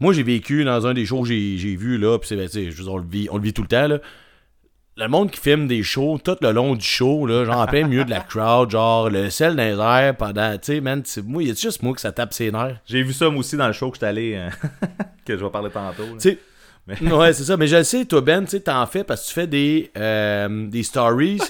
Moi, j'ai vécu dans un des shows que j'ai vu, là. Puis c'est, ben, tu sais, je veux dire, on le, vit, on le vit tout le temps, là. Le monde qui filme des shows tout le long du show, là, genre en plein milieu de la crowd, genre le sel dans les airs pendant. Tu sais, man, c'est- moi, il y a juste moi que ça tape ses nerfs? J'ai vu ça moi aussi dans le show que j'étais allé, euh, [LAUGHS] que je vais parler tantôt. Tu sais. [LAUGHS] Ouais, c'est ça. Mais je sais, toi, Ben, tu sais, t'en fais parce que tu fais des, euh, des stories.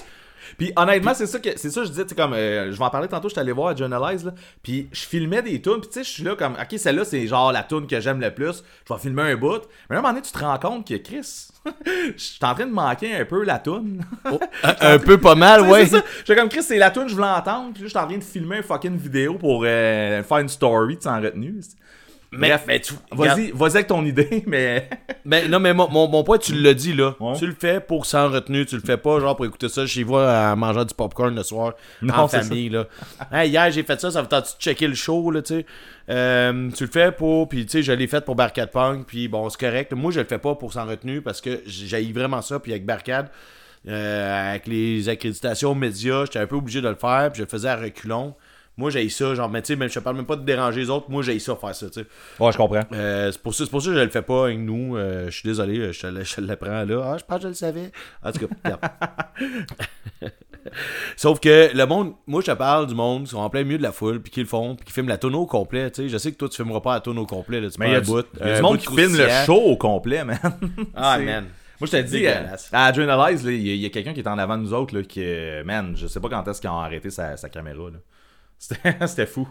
Puis honnêtement, c'est ça que c'est ça que je disais, tu sais comme euh, je vais en parler tantôt, j'étais allé voir à Journalize là, puis je filmais des tunes, puis tu sais je suis là comme OK, celle-là c'est genre la tune que j'aime le plus, je vais filmer un bout. Mais à un moment donné, tu te rends compte que Chris, [LAUGHS] je suis en train de manquer un peu la tune. Oh, [LAUGHS] un, un peu pas mal, ouais. J'étais comme Chris, c'est la tune, je voulais entendre, puis là, je suis en train de filmer une fucking vidéo pour euh, faire une story, tu en retenue. Mais, Bref, mais Vas-y, vas-y avec ton idée, [LAUGHS] mais [LAUGHS] Ben, non, mais mon, mon, mon point, tu l'as dit, là. Ouais. Tu le fais pour sans retenue. Tu le fais pas, genre, pour écouter ça chez vous en mangeant du popcorn le soir, Non, en c'est famille, là. Hey, hier, j'ai fait ça, ça vous tente de checker le show, là, tu sais. Euh, tu le fais pour, puis tu sais, je l'ai fait pour Barcade Punk, puis bon, c'est correct. Moi, je le fais pas pour sans retenue parce que j'ai vraiment ça, puis avec Barcade, euh, avec les accréditations médias, j'étais un peu obligé de le faire, puis je le faisais à reculons. Moi, j'ai ça, genre, mais tu sais, même- je te parle même pas de déranger les autres, moi, j'ai ça faire ça, tu sais. Ouais, je comprends. Euh, c'est pour, ça- c'est pour ça que je le fais pas avec nous. Euh, je suis désolé, euh, je te, le- je te l'apprends là. Ah, je pense que je le savais. En tout cas. [LAUGHS] Sauf que le monde, moi je te parle du monde qui sont en plein milieu de la foule, puis qui le font, puis qui filment la tonneau au complet. Tu sais, je sais que toi tu filmeras pas la tonneau au complet, là, tu Mais il y a du, bout. monde qui filme le show au complet, man. Ah, [LAUGHS] man. Moi, je te dis, à Adrenalize, il y a, quelqu'un qui est en avant de nous autres, là, qui, man, je sais pas quand est-ce qu'ils ont arrêté sa, sa caméra, là. [LAUGHS] C'était fou.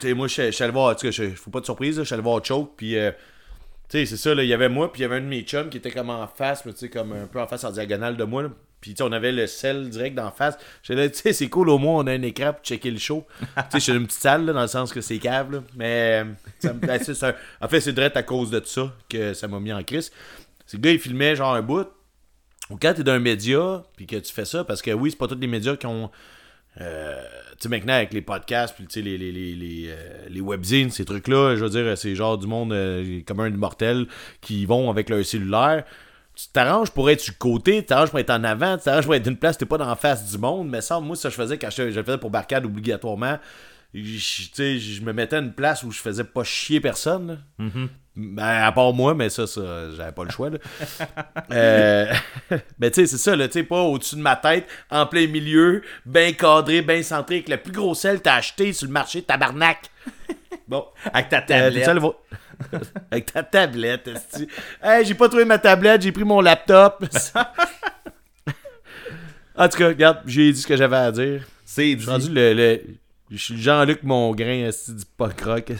Tu sais, moi je je suis allé voir, cas, je- faut pas de surprise, je suis allé voir Choke, puis. euh, tu sais, c'est ça, là, il y avait moi, puis il y avait un de mes chums qui était comme en face, mais tu sais, comme un peu en face en diagonale de moi, là. Puis, tu sais, on avait le sel direct d'en face. J'étais là, tu sais, c'est cool, au moins, on a un écran pour checker le show. [LAUGHS] tu sais, je une petite salle, là, dans le sens que c'est cave, là. Mais, ça me- ben, c'est un- en fait, c'est direct à cause de ça que ça m'a mis en crise. C'est le gars, il filmait genre un bout. Ou quand t'es d'un média, puis que tu fais ça, parce que oui, c'est pas tous les médias qui ont. euh, tu sais, maintenant, avec les podcasts, puis tu sais, les, les, les, les, euh, webzines, ces trucs-là, je veux dire, c'est genre du monde euh, commun de mortel qui vont avec leur cellulaire. Tu t'arranges pour être le côté, tu t'arranges pour être en avant, tu t'arranges pour être d'une place, t'es pas dans la face du monde. Mais ça, moi, ça, je faisais quand je, le faisais pour Barcade obligatoirement. Je, je me mettais à une place où je faisais pas chier personne. Ben, à part moi, mais ça, ça j'avais pas le choix. Là. [LAUGHS] Euh, [LAUGHS] mais tu sais, c'est ça, là, tu sais, pas au-dessus de ma tête, en plein milieu, bien cadré, bien centré, avec le plus gros sel que t'as acheté sur le marché, tabarnak. Bon. Avec ta Euh, tablette. [LAUGHS] avec ta tablette, esti. Hey, j'ai pas trouvé ma tablette, j'ai pris mon laptop. en tout cas, regarde, j'ai dit ce que j'avais à dire. c'est Je dit. suis rendu le. le- je suis Jean-Luc Mongrain, esti, du punk rock.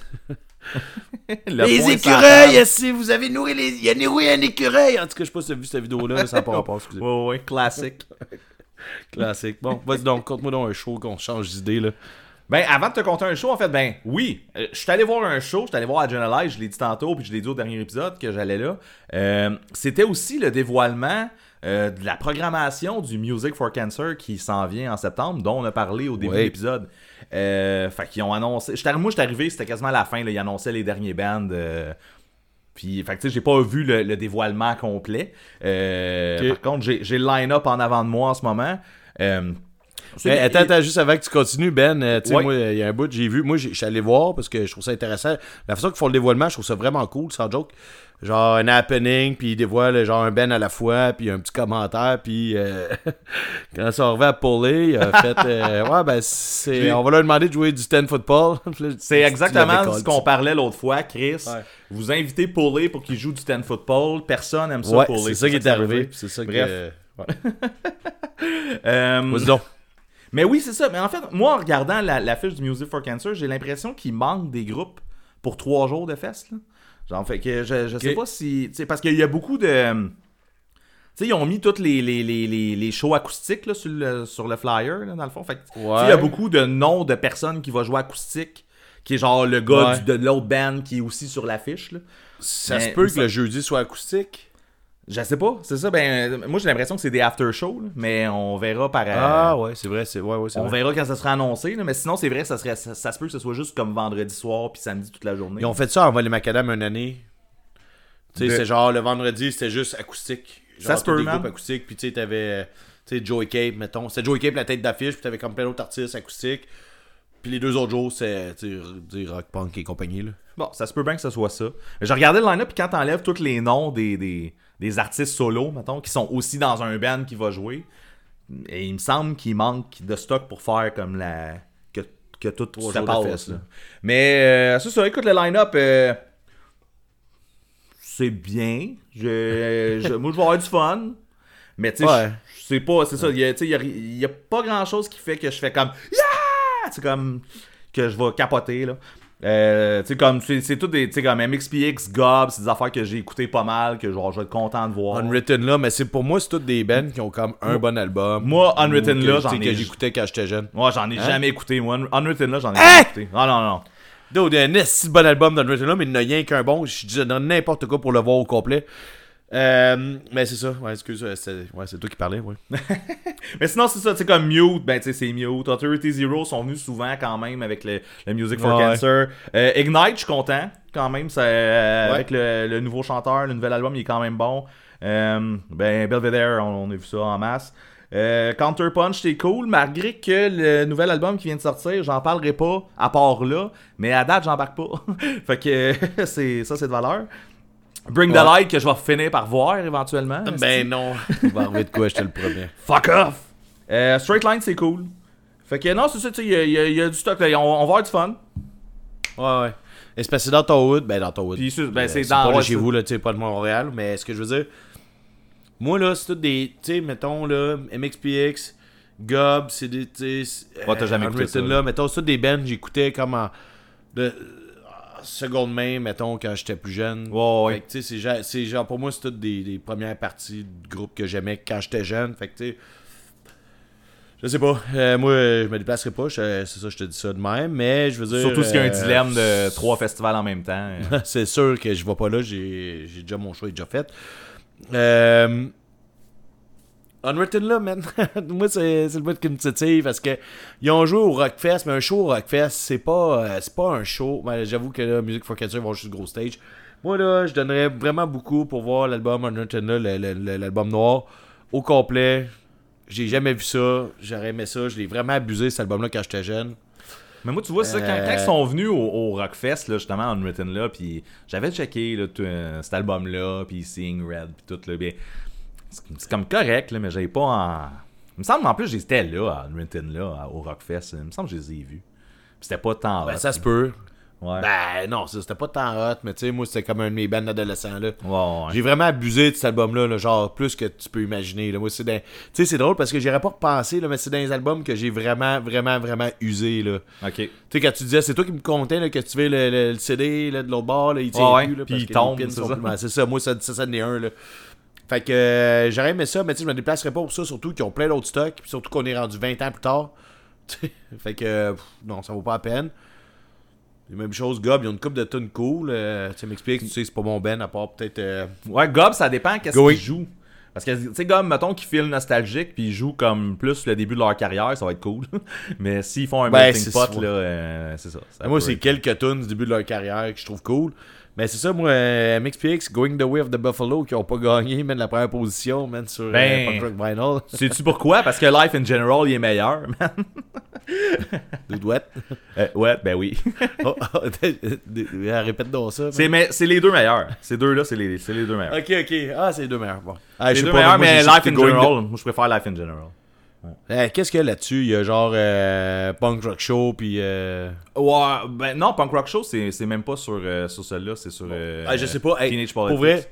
Le les écureuils, esti, vous avez nourri les. Il y a nourri un écureuil? En tout cas, je sais pas si t'as vu cette vidéo-là, ça n'a pas rapport, excusez. [LAUGHS] Ouais, ouais, classique. [LAUGHS] Classique. Bon, vas-y donc, conte-moi donc un show qu'on change d'idée, là. Ben, avant de te compter un show, en fait, ben, oui, euh, je suis allé voir un show, je suis allé voir Adrenalize, je l'ai dit tantôt, puis je l'ai dit au dernier épisode que j'allais là. Euh, C'était aussi le dévoilement euh, de la programmation du Music for Cancer qui s'en vient en septembre, dont on a parlé au début Ouais. de l'épisode. Euh, fait qu'ils ont annoncé. j'étais- Moi, je suis arrivé, c'était quasiment la fin, là, ils annonçaient les derniers bands. euh, puis, fait que, tu sais, j'ai pas vu le, le dévoilement complet. Euh. Par contre, j'ai j'ai le line-up en avant de moi en ce moment. Euh, Mais attends, attends, juste avant que tu continues, Ben, euh, tu sais, Ouais. moi, il y a un bout, j'ai vu, moi, je suis allé voir parce que je trouve ça intéressant. La façon qu'ils font le dévoilement, je trouve ça vraiment cool, sans joke. Genre un happening, puis ils dévoilent genre un Ben à la fois, puis un petit commentaire, puis euh, [LAUGHS] quand ça revient à Paulie, il a fait euh, [LAUGHS] Ouais, ben, c'est, on va leur demander de jouer du 10 football. [LAUGHS] C'est exactement ce qu'on parlait l'autre fois, Chris. Ouais. Vous invitez Paulie pour qu'il joue du 10 football. Personne aime ça, Ouais, c'est ça qui est arrivé. C'est ça Bref. que. Ouais. Euh. Mais oui, c'est ça. Mais en fait, moi, en regardant la, la fiche du Music for Cancer, j'ai l'impression qu'il manque des groupes pour trois jours de fest. Là. Genre, fait que je, je sais pas si. Parce qu'il y a beaucoup de. Tu sais, ils ont mis tous les, les, les, les, les shows acoustiques là, sur, le, sur le flyer, là, dans le fond. Fait il y a beaucoup de noms de personnes qui vont jouer acoustique, qui est genre le gars Ouais. du- de l'autre band qui est aussi sur l'affiche. Ça Mais- se peut que le jeudi soit acoustique. Je sais pas, c'est ça. Ben, euh, moi j'ai l'impression que c'est des after shows, là, mais on verra par. euh, Ah, ouais, c'est vrai, c'est ouais, ouais, on vrai. verra quand ça sera annoncé, là, mais sinon c'est vrai, ça serait, ça, ça se peut que ce soit juste comme vendredi soir puis samedi toute la journée. Ils ont fait ça en les macadam une année. Tu sais, De- c'est genre le vendredi, c'était juste acoustique. Genre, Ça se peut, des man. groupes acoustiques. Puis tu sais, t'avais euh, sais, Joey Cape, mettons. C'était Joey Cape, la tête d'affiche. Puis t'avais comme plein d'autres artistes acoustiques. Puis les deux autres jours, c'est rock punk et compagnie. Là. Bon, ça se peut bien que ce soit ça. Mais J'ai regardé le line-up puis quand t'enlèves tous les noms des, des, des artistes solo, mettons, qui sont aussi dans un band qui va jouer, et il me semble qu'il manque de stock pour faire comme la. que, que tout se passe, là. Mais euh, c'est ça, écoute le line-up. euh, c'est bien. Je, je- [LAUGHS] moi, je vais avoir du fun. Mais tu sais, Ouais. sais pas, c'est ça. Il y a, y a pas grand chose qui fait que je fais comme Yeah! C'est comme que je vais capoter là. Euh, tu comme c'est tout des tu comme MXPX, Gob, c'est des affaires que j'ai écouté pas mal, que genre je vais être content de voir. Unwritten là, mais c'est pour moi, c'est toutes des bands qui ont comme un bon album. Moi, Unwritten Ou que, là, j'en ai- que j'écoutais quand j'étais jeune. Moi, j'en ai Hein? jamais écouté. Moi, Unwritten là, j'en ai Hein? jamais écouté. Ah non, non. Dude, un de bon album d'Unwritten là, mais il n'y a rien qu'un bon. Je dis n'importe quoi pour le voir au complet. Euh, mais c'est ça, ouais, excuse, euh, c'est ouais, toi qui parlais, ouais. [LAUGHS] Mais sinon, c'est ça, tu sais, comme Mute, ben, tu sais, c'est Mute. Authority Zero sont venus souvent quand même avec le, le Music for Ouais. Cancer. Euh, Ignite, je suis content quand même. ça, euh, Ouais. Avec le, le nouveau chanteur, le nouvel album, il est quand même bon. Ben, Belvedere, on, on a vu ça en masse. Counter Punch, c'est cool, malgré que le nouvel album qui vient de sortir, j'en parlerai pas à part là, mais à date, j'embarque pas. [LAUGHS] fait que [LAUGHS] c'est ça, c'est de valeur. Bring the Ouais. Light, que je vais finir par voir éventuellement. Ben non. [LAUGHS] Il va arriver de quoi, je te le promets. Fuck off! Euh, Straight Line, c'est cool. Fait que non, c'est ça, tu sais, il y, a- y y du stock là. On, on va avoir du fun. Ouais, ouais. Et c'est passé dans ton hood, ben dans ton hood. Puis c'est- ben, Euh, c'est c'est dans- pas ouais, chez vous, là, tu sais, pas de Montréal, mais ce que je veux dire, moi, là, c'est tout des, tu sais, mettons, là, MXPX, Gob, c'est des, tu sais, Ouais, t'as jamais euh, écouté Unwritten, ça, là, mettons, c'est tout des bands j'écoutais comme en, de, seconde main, mettons, quand j'étais plus jeune. Ouais, ouais. Fait que, tu sais, c'est genre- pour moi, c'est toutes des, des premières parties de groupe que j'aimais quand j'étais jeune, fait que, tu sais, je sais pas, euh, moi, je me déplacerai pas, c'est ça, je te dis ça de même, mais je veux dire... Surtout s'il y a un euh, dilemme de trois festivals en même temps. [LAUGHS] c'est sûr que je vais pas là, j'ai j'ai déjà mon choix est déjà fait. Euh, Unwritten là, man. [LAUGHS] Moi, c'est le bout qui me titille parce que ils ont joué au Rockfest, mais un show au Rockfest, c'est pas, euh, c'est pas un show. Ben, J'avoue que là, Music for Cancer vont juste gros stage. Moi, là, je donnerais vraiment beaucoup pour voir l'album Unwritten là, l'album noir, au complet. J'ai jamais vu ça. J'aurais aimé ça. Je l'ai vraiment abusé, cet album-là, quand j'étais jeune. Mais moi, tu vois, ça, quand, Euh. quand ils sont venus au, au Rockfest, là, justement, Unwritten, là, puis j'avais checké là, tout, euh, cet album-là, puis Seeing Red, puis tout, là, bien, c'est comme correct, là, mais j'avais pas en... Il me semble, en plus, j'étais là, à Unwritten, là, au Rockfest, il me semble que je les ai vus. C'était pas tant Ben, hot, ça se peut. Ouais. Ben, non, c'était pas tant hot, mais tu sais, moi, c'était comme un de mes bands d'adolescents, là. Ouais, ouais. J'ai vraiment abusé de cet album-là, là, genre plus que tu peux imaginer. Là. Moi, c'est dans- Tu sais, c'est drôle parce que j'aurais pas repensé, là, mais c'est dans les albums que j'ai vraiment, vraiment, vraiment usé. Là. Ok. Tu sais, quand tu disais, c'est toi qui me comptais là, que tu veux le, le- le CD là, de l'autre bord, là, il tient plus. Là, puis parce il que tombe, c'est ça. Ben, c'est ça, moi, ça, ça, ça en est un. Là. Fait que euh, j'aurais aimé ça, mais tu sais, je me déplacerais pas pour ça, surtout qu'ils ont plein d'autres stocks, puis surtout qu'on est rendu 20 ans plus tard. [LAUGHS] Fait que, euh, pff, non, ça vaut pas la peine. Les mêmes choses, Gob, ils ont une coupe de tunes cool. euh, tu sais, m'explique, tu sais, c'est pas mon ben, à part peut-être. euh, Ouais, Gob, ça dépend qu'est-ce qu'ils jouent. Parce que, tu sais, Gob, mettons qu'ils filent nostalgique, puis ils jouent comme plus le début de leur carrière, ça va être cool. [LAUGHS] Mais s'ils font un Ben, melting pot, là, euh, c'est ça. ça moi, c'est quelques tunes du début de leur carrière que je trouve cool. Mais c'est ça, moi, euh, MXPX, Going the Way of the Buffalo, qui ont pas gagné, man, la première position, man, sur euh, Ben. Punk Rock Vinyl. [LAUGHS] Sais-tu pourquoi? Parce que Life in General, il est meilleur. [LAUGHS] man. Dude, what? Euh, ouais, ben oui. [LAUGHS] Oh, oh, répète donc ça. c'est mais- c'est les deux meilleurs. Ces deux-là, c'est les, c'est les deux meilleurs. Ok, ok. Ah, c'est les deux meilleurs. Bon. Ah, les je deux meilleurs, mais Life in the- General, moi je préfère Life in General. Eh, Qu'est-ce qu'il y a là-dessus? Il y a genre euh, Punk Rock Show, puis. euh, Ouais, ben non, Punk Rock Show, c'est même pas sur, euh, sur celle-là, c'est sur euh, Ah, je sais pas. Hey, pour vrai,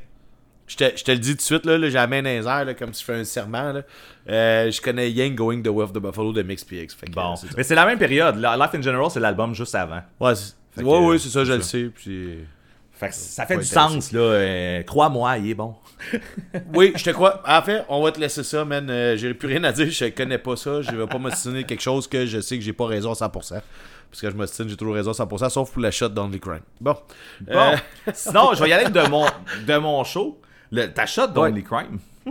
je te, je te le dis tout de suite, là, là, j'ai la main dans les airs, là, comme si je fais un serment. Là. Je connais Yang Going the Way of the Buffalo de. Fait que, Bon, mais c'est la même période. Life in General, c'est l'album juste avant. Ouais, ouais, ouais, c'est ça, je le sais. Puis... Fait que ça fait du sens, là. euh, Crois-moi, il est bon. [LAUGHS] Oui, je te crois. En fait, on va te laisser ça, man. Euh, j'ai plus rien à dire, je connais pas ça. Je vais pas m'ostiner quelque chose que je sais que j'ai pas raison à 100%. Parce que je m'ostine, j'ai toujours raison à 100%, sauf pour la shot d'Only Crime. Bon. Bon, Euh, [LAUGHS] sinon, je vais y aller de mon, de mon show. Le, ta shot d'Only Crime. [LAUGHS]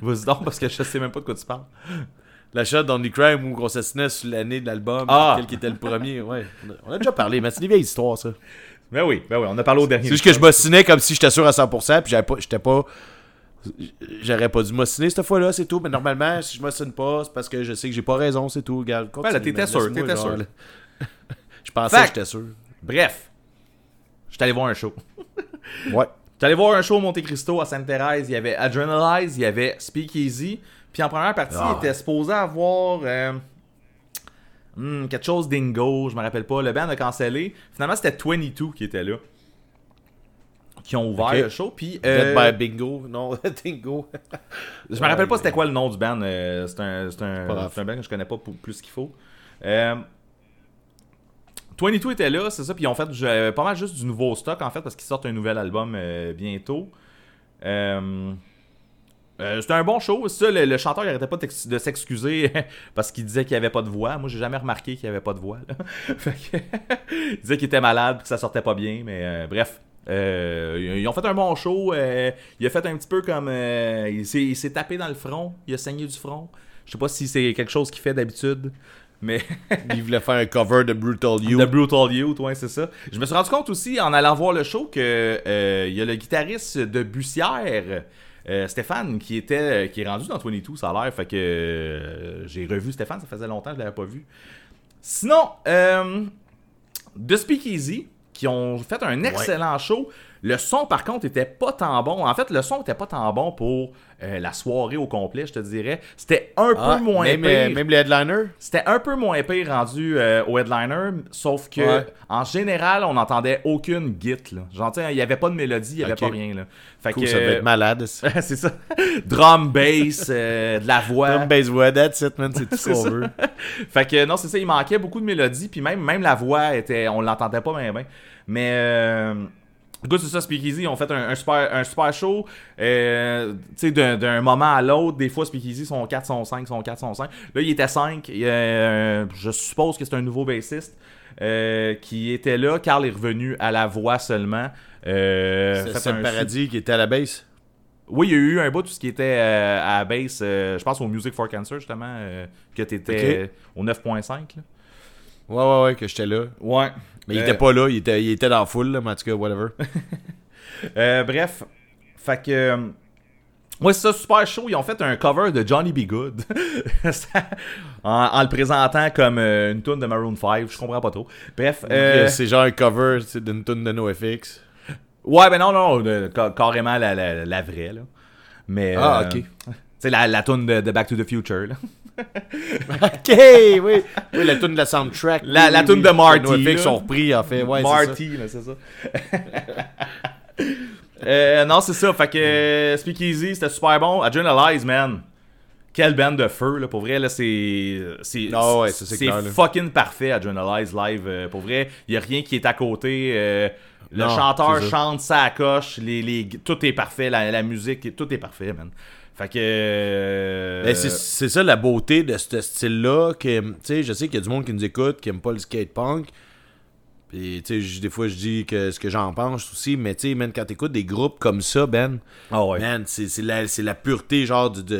Vas-y donc, parce que je sais même pas de quoi tu parles. la shot d'Only Crime où on s'assinait sur l'année de l'album, Ah. quel qui était le premier. Ouais. On a déjà parlé, mais c'est des vieilles histoires, ça. Ben oui, ben oui, on a parlé au dernier. C'est juste que je m'ostinais comme si j'étais sûr à 100%, puis j'avais pas, j'étais pas. J'aurais pas dû m'ostiner cette fois-là, c'est tout. Mais normalement, si je m'ostine pas, c'est parce que je sais que j'ai pas raison, c'est tout. Regarde, continue, là, t'étais sûr, t'étais [LAUGHS] je pensais que j'étais sûr. Bref, je suis allé voir un show. [LAUGHS] Ouais. J'étais allé voir un show au Monte Cristo à Sainte-Thérèse. Il y avait Adrenalize, il y avait Speakeasy. Puis en première partie, Ah. il était supposé avoir euh, hmm, quelque chose d'Ingo, je me rappelle pas. Le band a cancellé. Finalement, c'était 22 qui était là. Qui ont ouvert le show. Puis. euh, Dead by Bingo. Non, [LAUGHS] Dingo. je me rappelle pas c'était quoi le nom du band. euh, c'est un, c'est un, un band que je connais pas pour- plus qu'il faut. Euh, 22 était là, c'est ça. Puis ils ont fait euh, pas mal juste du nouveau stock en fait parce qu'ils sortent un nouvel album euh, bientôt. Euh, euh, c'était un bon show. Ça, le, le chanteur il arrêtait pas de s'excuser [LAUGHS] parce qu'il disait qu'il avait pas de voix. Moi, j'ai jamais remarqué qu'il avait pas de voix. là. [LAUGHS] Fait que- il disait qu'il était malade, que ça sortait pas bien. Mais euh, bref, Euh, ils ont fait un bon show. il a fait un petit peu comme il s'est tapé dans le front. Il a saigné du front. Je sais pas si c'est quelque chose qu'il fait d'habitude, mais [LAUGHS] Il voulait faire un cover de Brutal You. The Brutal Youth, ouais, c'est ça. Je me suis rendu compte aussi, en allant voir le show, que euh, il y a le guitariste de Bussière, Euh, Stéphane, qui était qui est rendu dans 22, ça a l'air. Fait que euh, j'ai revu Stéphane, ça faisait longtemps que je l'avais pas vu. Sinon, euh, The Speakeasy, qui ont fait un excellent show. Le son, par contre, était pas tant bon. En fait, le son était pas tant bon pour euh, la soirée au complet, je te dirais. C'était un Ah, peu moins même, pire. euh, même les headliners. C'était un peu moins pire rendu euh, au headliner, sauf que Ouais. en général, on n'entendait aucune git. Sais, il n'y avait pas de mélodie, il n'y avait pas rien. Là. Fait Cool, que, ça devait être malade. [LAUGHS] c'est ça. Drum, bass, euh, de la voix. Drum, bass, voix, that's it, man. C'est tout [LAUGHS] ce qu'on veut. [LAUGHS] fait que non, c'est ça, il manquait beaucoup de mélodie, puis même, même la voix était, on l'entendait pas bien bien. Mais euh, écoute, c'est ça, Speakeasy, ont fait un, un super, un super show. Euh, tu sais, d'un, moment à l'autre, des fois Speakeasy sont 4, sont 5, sont 4, sont 5. Là, il était 5. je suppose que c'est un nouveau bassiste. euh, qui était là, Carl est revenu à la voix seulement. Euh, C'est un le paradis qui était à la base. oui, il y a eu un bout, tout ce qui était euh, à la base, euh, je pense au Music for Cancer, justement, euh, que Ok. euh, au 9.5. là. Ouais, ouais, ouais, que j'étais là. Ouais. Mais il Euh, était pas là, il était, il était dans la foule, là, mais en tout cas, whatever. [LAUGHS] euh, bref, fait que... euh, Ouais, c'est ça, super chaud. Ils ont fait un cover de Johnny B. Good. [LAUGHS] Ça- en, en le présentant comme euh, une tune de Maroon 5. Je comprends pas trop. Bref. euh, C'est genre un cover d'une tune de NoFX. ouais, ben non, non, de- ca- carrément la, la, la vraie. Là. Mais, Ah, euh, ok. [LAUGHS] Sais, la, la tune de, de Back to the Future. Là. Ok, oui. Oui, la tune de la soundtrack. La- oui, la tune oui. de Marty, là. sont repris, en fait. Ouais. Marty, c'est ça. [LAUGHS] Euh, non, c'est ça. Fait que euh, Speakeasy, c'était super bon. Adrenalize, man. Quelle bande de feu, là. Pour vrai, là, c'est. C'est Ah ouais, fucking parfait, Adrenalize live. euh, pour vrai, il a rien qui est à côté. euh, le Non, chanteur chante sa coche. Les, les, tout est parfait. La, la musique, tout est parfait, man. Fait que. euh, Ben, c'est- c'est ça la beauté de ce style-là. que, Tu sais, je sais qu'il y a du monde qui nous écoute, qui aime pas le skate punk. Puis, tu sais, des fois, je dis que ce que j'en pense aussi. Mais, tu sais, man, quand t'écoutes des groupes comme ça, Ben, Ah ouais. man, c'est la, la pureté, genre, du.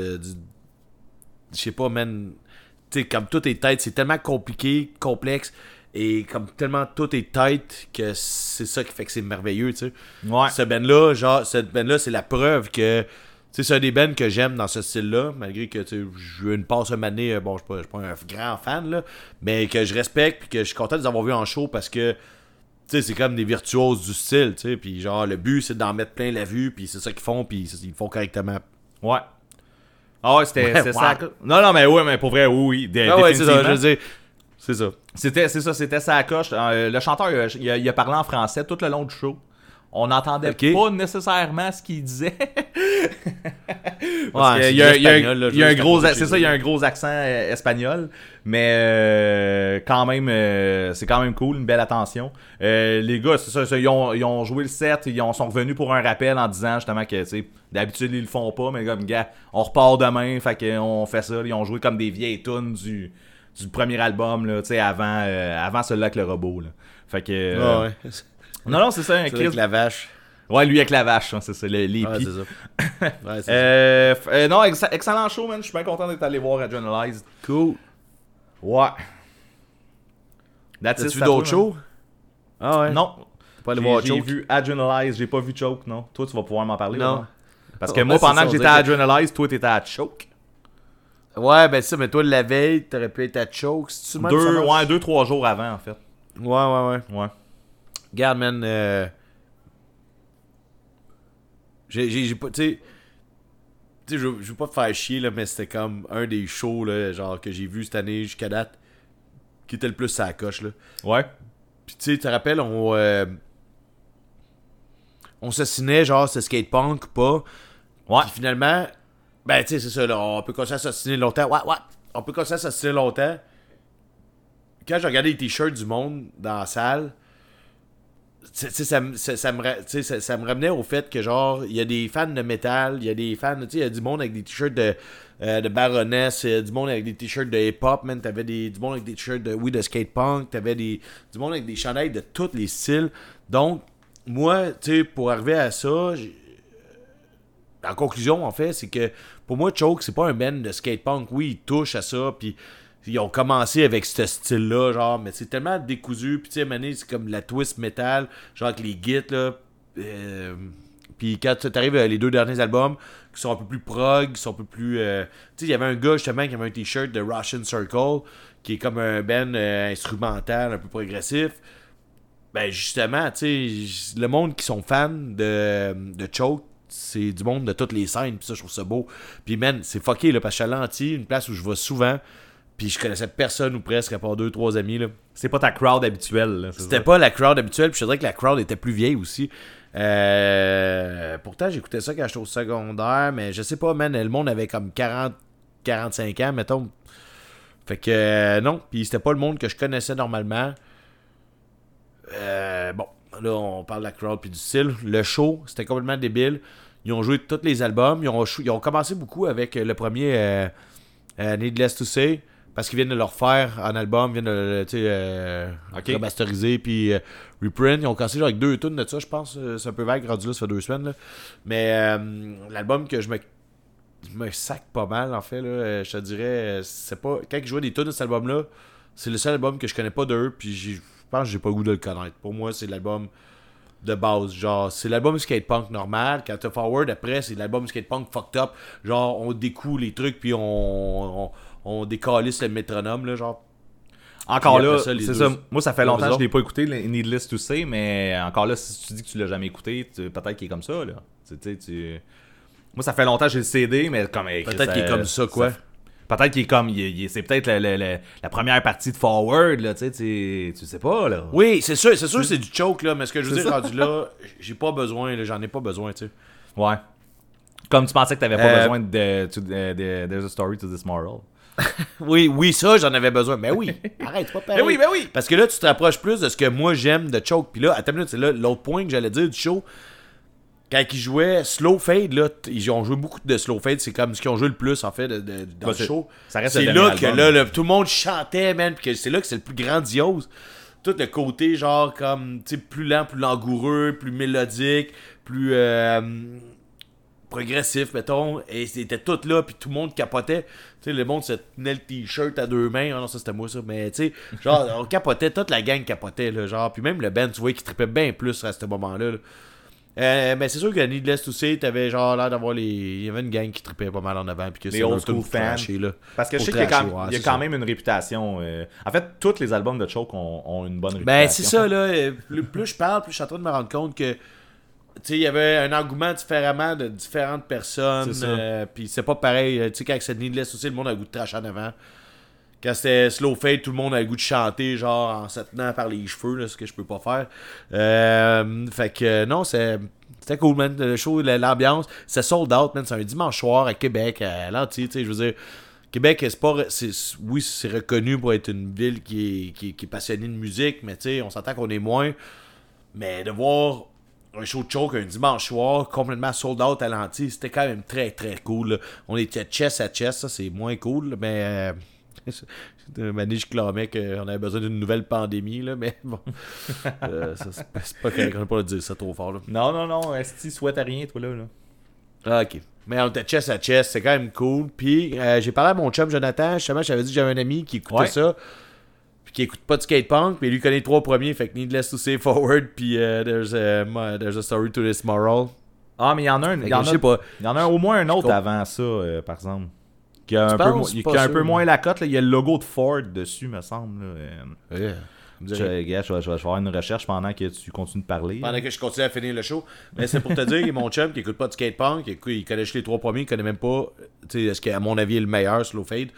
Je sais pas, man. Tu sais, comme tout est tête, c'est tellement compliqué, complexe. Et comme tellement tout est tête que c'est ça qui fait que c'est merveilleux, tu sais. Ouais. Ce band-là, genre, cette band-là, c'est la preuve que. C'est un des bands que j'aime dans ce style-là, malgré que, eu une passe un année, bon, je je suis pas un grand fan, là, mais que je respecte, puis que je suis content de les avoir vus en show parce que, tu sais, c'est comme des virtuoses du style, tu sais, puis genre, le but, c'est d'en mettre plein la vue, puis c'est ça qu'ils font, puis ils le font correctement. Ouais. Ah ouais, c'était Ouais, c'était wow. ça. Non, non, mais ouais, mais pour vrai, oui, oui. Ah ouais, c'est ça, je veux dire, c'est ça. C'était, c'est ça, c'était sa coche. Euh, le chanteur, a- il a parlé en français tout le long du show. On n'entendait pas nécessairement ce qu'il disait. [LAUGHS] Ouais, il y a, y un- espagnol, là, il y a un juste à gros, c'est ça, il y a un gros accent euh, espagnol, mais euh, quand même, euh, c'est quand même cool, une belle attention. Les gars, c'est ça, ça, ils, ont, ils ont joué le set, ils ont, sont revenus pour un rappel en disant justement que, d'habitude ils le font pas, mais comme gars, on repart demain, fait qu'on fait ça. Ils ont joué comme des vieilles tunes du, du premier album là, tu sais, avant, avant celui-là avec le robot là. Fait que, Ah ouais. [LAUGHS] Non non, c'est ça, un avec Chris- la vache. Ouais, lui avec la vache, hein, c'est ça, le- les Ouais, ça. [LAUGHS] Ouais, c'est ça. Euh, f- euh, non, ex- excellent show, man. Je suis bien content d'être allé voir Adrenalized. Cool. Ouais. That's it, T'as-tu vu à d'autres toi, shows? Ah ouais. Non. T'as pas allé J'ai voir j'ai Choke? vu Adrenalized, j'ai pas vu Choke, non. Toi, tu vas pouvoir m'en parler. Non. là, Parce que Ouais, moi, pendant ça, que j'étais à dirait Adrenalized, toi, t'étais à Choke. Ouais, ben ça, mais toi, la veille, t'aurais pu être à Choke. Si tu Deux, ouais, deux, trois jours avant, en fait. Ouais, ouais, ouais. Ouais. Regarde, man. Euh... J'ai, j'ai, j'ai pas. Tu sais. Je, veux pas te faire chier, là, mais c'était comme un des shows, là, genre, que j'ai vu cette année jusqu'à date, qui était le plus à la coche, là. Ouais. Puis, tu sais, tu te rappelles, on. Euh... On s'assinait, genre, ce skatepunk ou pas. Ouais. Puis finalement, ben, tu sais, c'est ça, là, on peut continuer à s'assiner longtemps. Ouais, ouais, on peut continuer à s'assiner longtemps. Quand je regardais les t-shirts du monde dans la salle, ça, me- ça, me ramenait au fait que, genre, il y a des fans de métal, il y a des fans, tu sais, il y a du monde avec des t-shirts de, euh, de Baroness, il du monde avec des t-shirts de hip-hop, man, t'avais des, du monde avec des t-shirts de, oui, de skate-punk, t'avais des, du monde avec des chandails de tous les styles. Donc, moi, tu sais, pour arriver à ça, en conclusion, en fait, c'est que pour moi, Choke, c'est pas un band de skatepunk. Oui, ils touchent à ça, puis ils ont commencé avec ce style-là, genre, mais c'est tellement décousu, puis tu sais, c'est comme la twist metal, genre avec les gits, là. euh, Puis quand tu arrives les deux derniers albums, qui sont un peu plus prog, qui sont un peu plus. euh, Tu sais, il y avait un gars justement qui avait un t-shirt de Russian Circle, qui est comme un band euh, instrumental, un peu progressif. Ben justement, tu sais, le monde qui sont fans de, de Choke, c'est du monde de toutes les scènes, puis ça, je trouve ça beau. Puis man, c'est fucké, là, parce que je une place où je vais souvent, puis je connaissais personne ou presque, à part deux, trois amis, là. C'est pas ta crowd habituelle. C'était pas la crowd habituelle, puis je dirais que la crowd était plus vieille aussi. Euh, pourtant, j'écoutais ça quand j'étais au secondaire, mais je sais pas, man, le monde avait comme 40, 45 ans, mettons. Fait que euh, non, puis c'était pas le monde que je connaissais normalement. Euh, bon, là, on parle de la crowd puis du style. Le show, c'était complètement débile. Ils ont joué tous les albums. Ils ont, ils ont commencé beaucoup avec le premier Needless to Say. Parce qu'ils viennent de le refaire en album, ils viennent de le euh, Ok. remasteriser puis euh, reprint. Ils ont commencé genre avec deux tonnes de ça, je pense. Euh, C'est un peu vague rendu là, ça fait deux semaines. là. Mais euh, l'album que je me, je me sac pas mal, en fait, là, je te dirais, c'est pas. Quand ils jouaient des tunes de cet album-là, c'est le seul album que je connais pas d'eux, puis je pense que j'ai pas le goût de le connaître. Pour moi, c'est l'album de base. Genre, c'est l'album skate punk normal. Quand t'as Forward, après, c'est l'album skate punk fucked up. Genre, on découle les trucs, puis on, on, on décalisse le métronome, là, genre. Encore là, c'est deux- ça. Moi, ça fait longtemps que je l'ai pas écouté, le Needless to Say, mais encore là, si tu dis que tu l'as jamais écouté, peut-être qu'il est comme ça, là. Tu sais, tu- Moi, ça fait longtemps que j'ai le CD, mais comme. Peut-être qu'il est comme ça, quoi. Peut-être qu'il est comme. c'est peut-être la, première partie de Forward, là, tu sais, tu sais pas, là. Oui, c'est sûr, c'est sûr que c'est du choke, là, mais ce que je veux dire, ça. rendu là, j'ai pas besoin, j'en ai pas besoin, tu sais. Ouais. Comme tu pensais que t'avais pas Euh, besoin de, de- de- There's a story to this moral. [LAUGHS] Oui, oui, ça, j'en avais besoin. Mais oui, arrête, c'est pas pareil. Ben oui, ben oui. Parce que là, tu te rapproches plus de ce que moi j'aime de Choke. Puis là, attends une minute, c'est là l'autre point que j'allais dire du show. Quand ils jouaient Slow Fade, là, ils ont joué beaucoup de Slow Fade. C'est comme ce qu'ils ont joué le plus, en fait, de- de- dans Bah, le show. ça reste C'est là que album. là, le- tout le monde chantait, man. Puis que c'est là que c'est le plus grandiose. Tout le côté, genre, comme, tu sais, plus lent, plus langoureux, plus mélodique, plus. euh, progressif, mettons, et c'était tout là, puis tout le monde capotait. Tu sais, le monde se tenait le t-shirt à deux mains. Ah non, ça c'était moi ça, mais tu sais, genre, [LAUGHS] on capotait, toute la gang capotait, là, genre, puis même le band, tu vois, qui trippait bien plus à ce moment-là. là. Euh, mais c'est sûr que Needless to Say, t'avais genre l'air d'avoir les. Il y avait une gang qui trippait pas mal en avant, puis que Les old school fans. là. Parce que je sais qu'il y a quand, ouais, y a quand même une réputation. euh, En fait, tous les albums de Choke ont, ont une bonne réputation. Ben, c'est ça, là. euh, Plus, plus je parle, plus je suis en train de me rendre compte que. Tu sais, il y avait un engouement différemment de différentes personnes. Euh, Puis c'est pas pareil. euh, Tu sais, quand c'est Needless aussi, le monde a le goût de trash en avant. Quand c'était Slow Fade, tout le monde a le goût de chanter, genre en se tenant par les cheveux, là, ce que je peux pas faire. Euh, fait que non, c'est. C'était cool, man. Le show, la- l'ambiance, c'est sold out, man. C'est un dimanche soir à Québec, à Lanty, tu sais, je veux dire. Québec, c'est pas. c'est- oui, c'est reconnu pour être une ville qui est, qui qui est passionnée de musique, mais tu sais, on s'entend qu'on est moins. Mais de voir un show de choke un dimanche soir, complètement sold out à l'anti, c'était quand même très très cool. là. On était chest à chest, ça c'est moins cool, mais. Euh, [LAUGHS] donné, je clamais qu'on avait besoin d'une nouvelle pandémie, là, mais bon. [LAUGHS] Euh, c'est pas- correct, on peut pas le dire ça trop fort. Là. Non, non, non. Tu souhaites à rien, toi, là? là? Ah, ok. Mais on était chest à chest, c'est quand même cool. Puis euh, j'ai parlé à mon chum Jonathan, justement, j'avais dit que j'avais un ami qui écoutait Ouais. ça, qui écoute pas de skate punk, puis lui connaît les trois premiers, fait que Needless to Say Forward, puis euh, there's, a, there's a Story to This Moral. Ah, mais il y en a un. Il y en je a, sais pas. il y en a au moins un autre avant ça, euh, par exemple. Qui a un, peu, qui a un peu moi. moins la cote. Il y a le logo de Ford dessus, me semble. là. Euh, Yeah. Je, gars, je, vais, je vais- faire une recherche pendant que tu continues de parler. Pendant que je continue à finir le show. Mais c'est pour te dire que mon chum qui écoute pas de skate punk, il, connaît juste les trois premiers, il connaît même pas, tu sais, ce qui à mon avis est le meilleur, Slow Fade.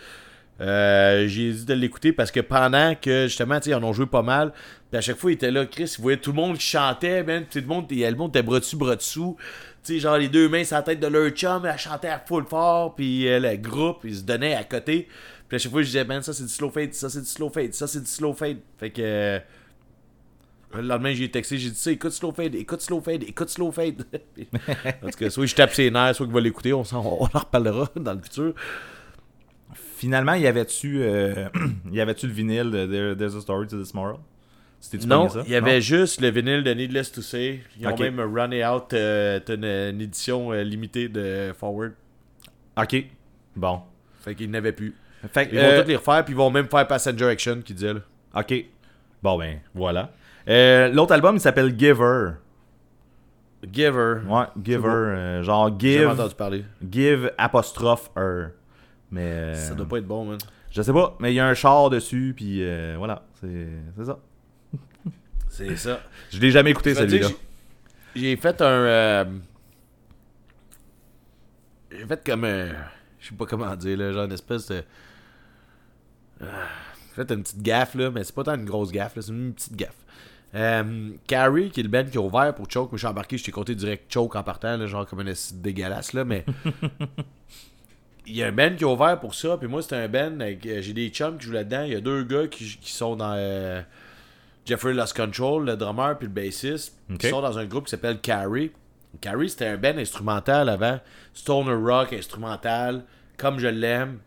Euh, j'ai dit de l'écouter parce que pendant que justement, ils en ont joué pas mal, puis à chaque fois il était là, Chris, il voyait tout le monde qui chantait, puis tout le monde, le monde était bras dessus, bras dessous. Tu sais, genre les deux mains sur la tête de leur chum, elle chantait à full fort, puis le groupe, ils se donnaient à côté. Puis à chaque fois, je disais, man, ça c'est du slow fade, ça c'est du slow fade, ça c'est du slow fade. Fait que. euh, le lendemain, j'ai texté, j'ai dit ça, écoute Slow Fade, écoute Slow Fade, écoute Slow Fade. [LAUGHS] En tout cas, soit je tape ses nerfs, soit qu'il va l'écouter, on, on en reparlera [LAUGHS] dans le futur. Finalement, y avait-tu euh, [CLEARS THROAT] y avait-tu le vinyle de There- There's a Story to This Moral? Non, il y avait juste le vinyle de Needless to Say. Ils ont Ok. même runné out euh, une, une édition euh, limitée de Forward. Ok. Bon. Fait qu'ils n'avaient plus. Fait Ils euh, vont tous les refaire, puis ils vont même faire Passenger Action, qui disait là. Ok. Bon, ben, voilà. L'autre album, il s'appelle Giver. Giver. Ouais, Giver. genre Give. entendu parler. Give apostrophe her. Mais. euh, Ça doit pas être bon, man. Je sais pas, mais il y a un char dessus, puis euh, voilà. C'est ça. C'est ça. Je l'ai jamais écouté celui-là. J'ai fait un. euh, J'ai fait comme un. Je sais pas comment dire, là, genre une espèce de. J'ai fait une petite gaffe, là, mais c'est pas tant une grosse gaffe, là, c'est une petite gaffe. Euh, Carrie, qui est le band qui a ouvert pour Choke, moi je suis embarqué, je t'ai compté direct Choke en partant, là, genre comme un dégueulasse, là, mais. [LAUGHS] Il y a un band qui a ouvert pour ça, puis moi c'était un band, avec, euh, j'ai des chums qui jouent là-dedans, il y a deux gars qui, qui sont dans. euh, Jeffrey Lost Control, le drummer puis le bassiste, Ok. qui sont dans un groupe qui s'appelle Carrie. Carrie, c'était un band instrumental avant. Stoner rock, instrumental, comme je l'aime.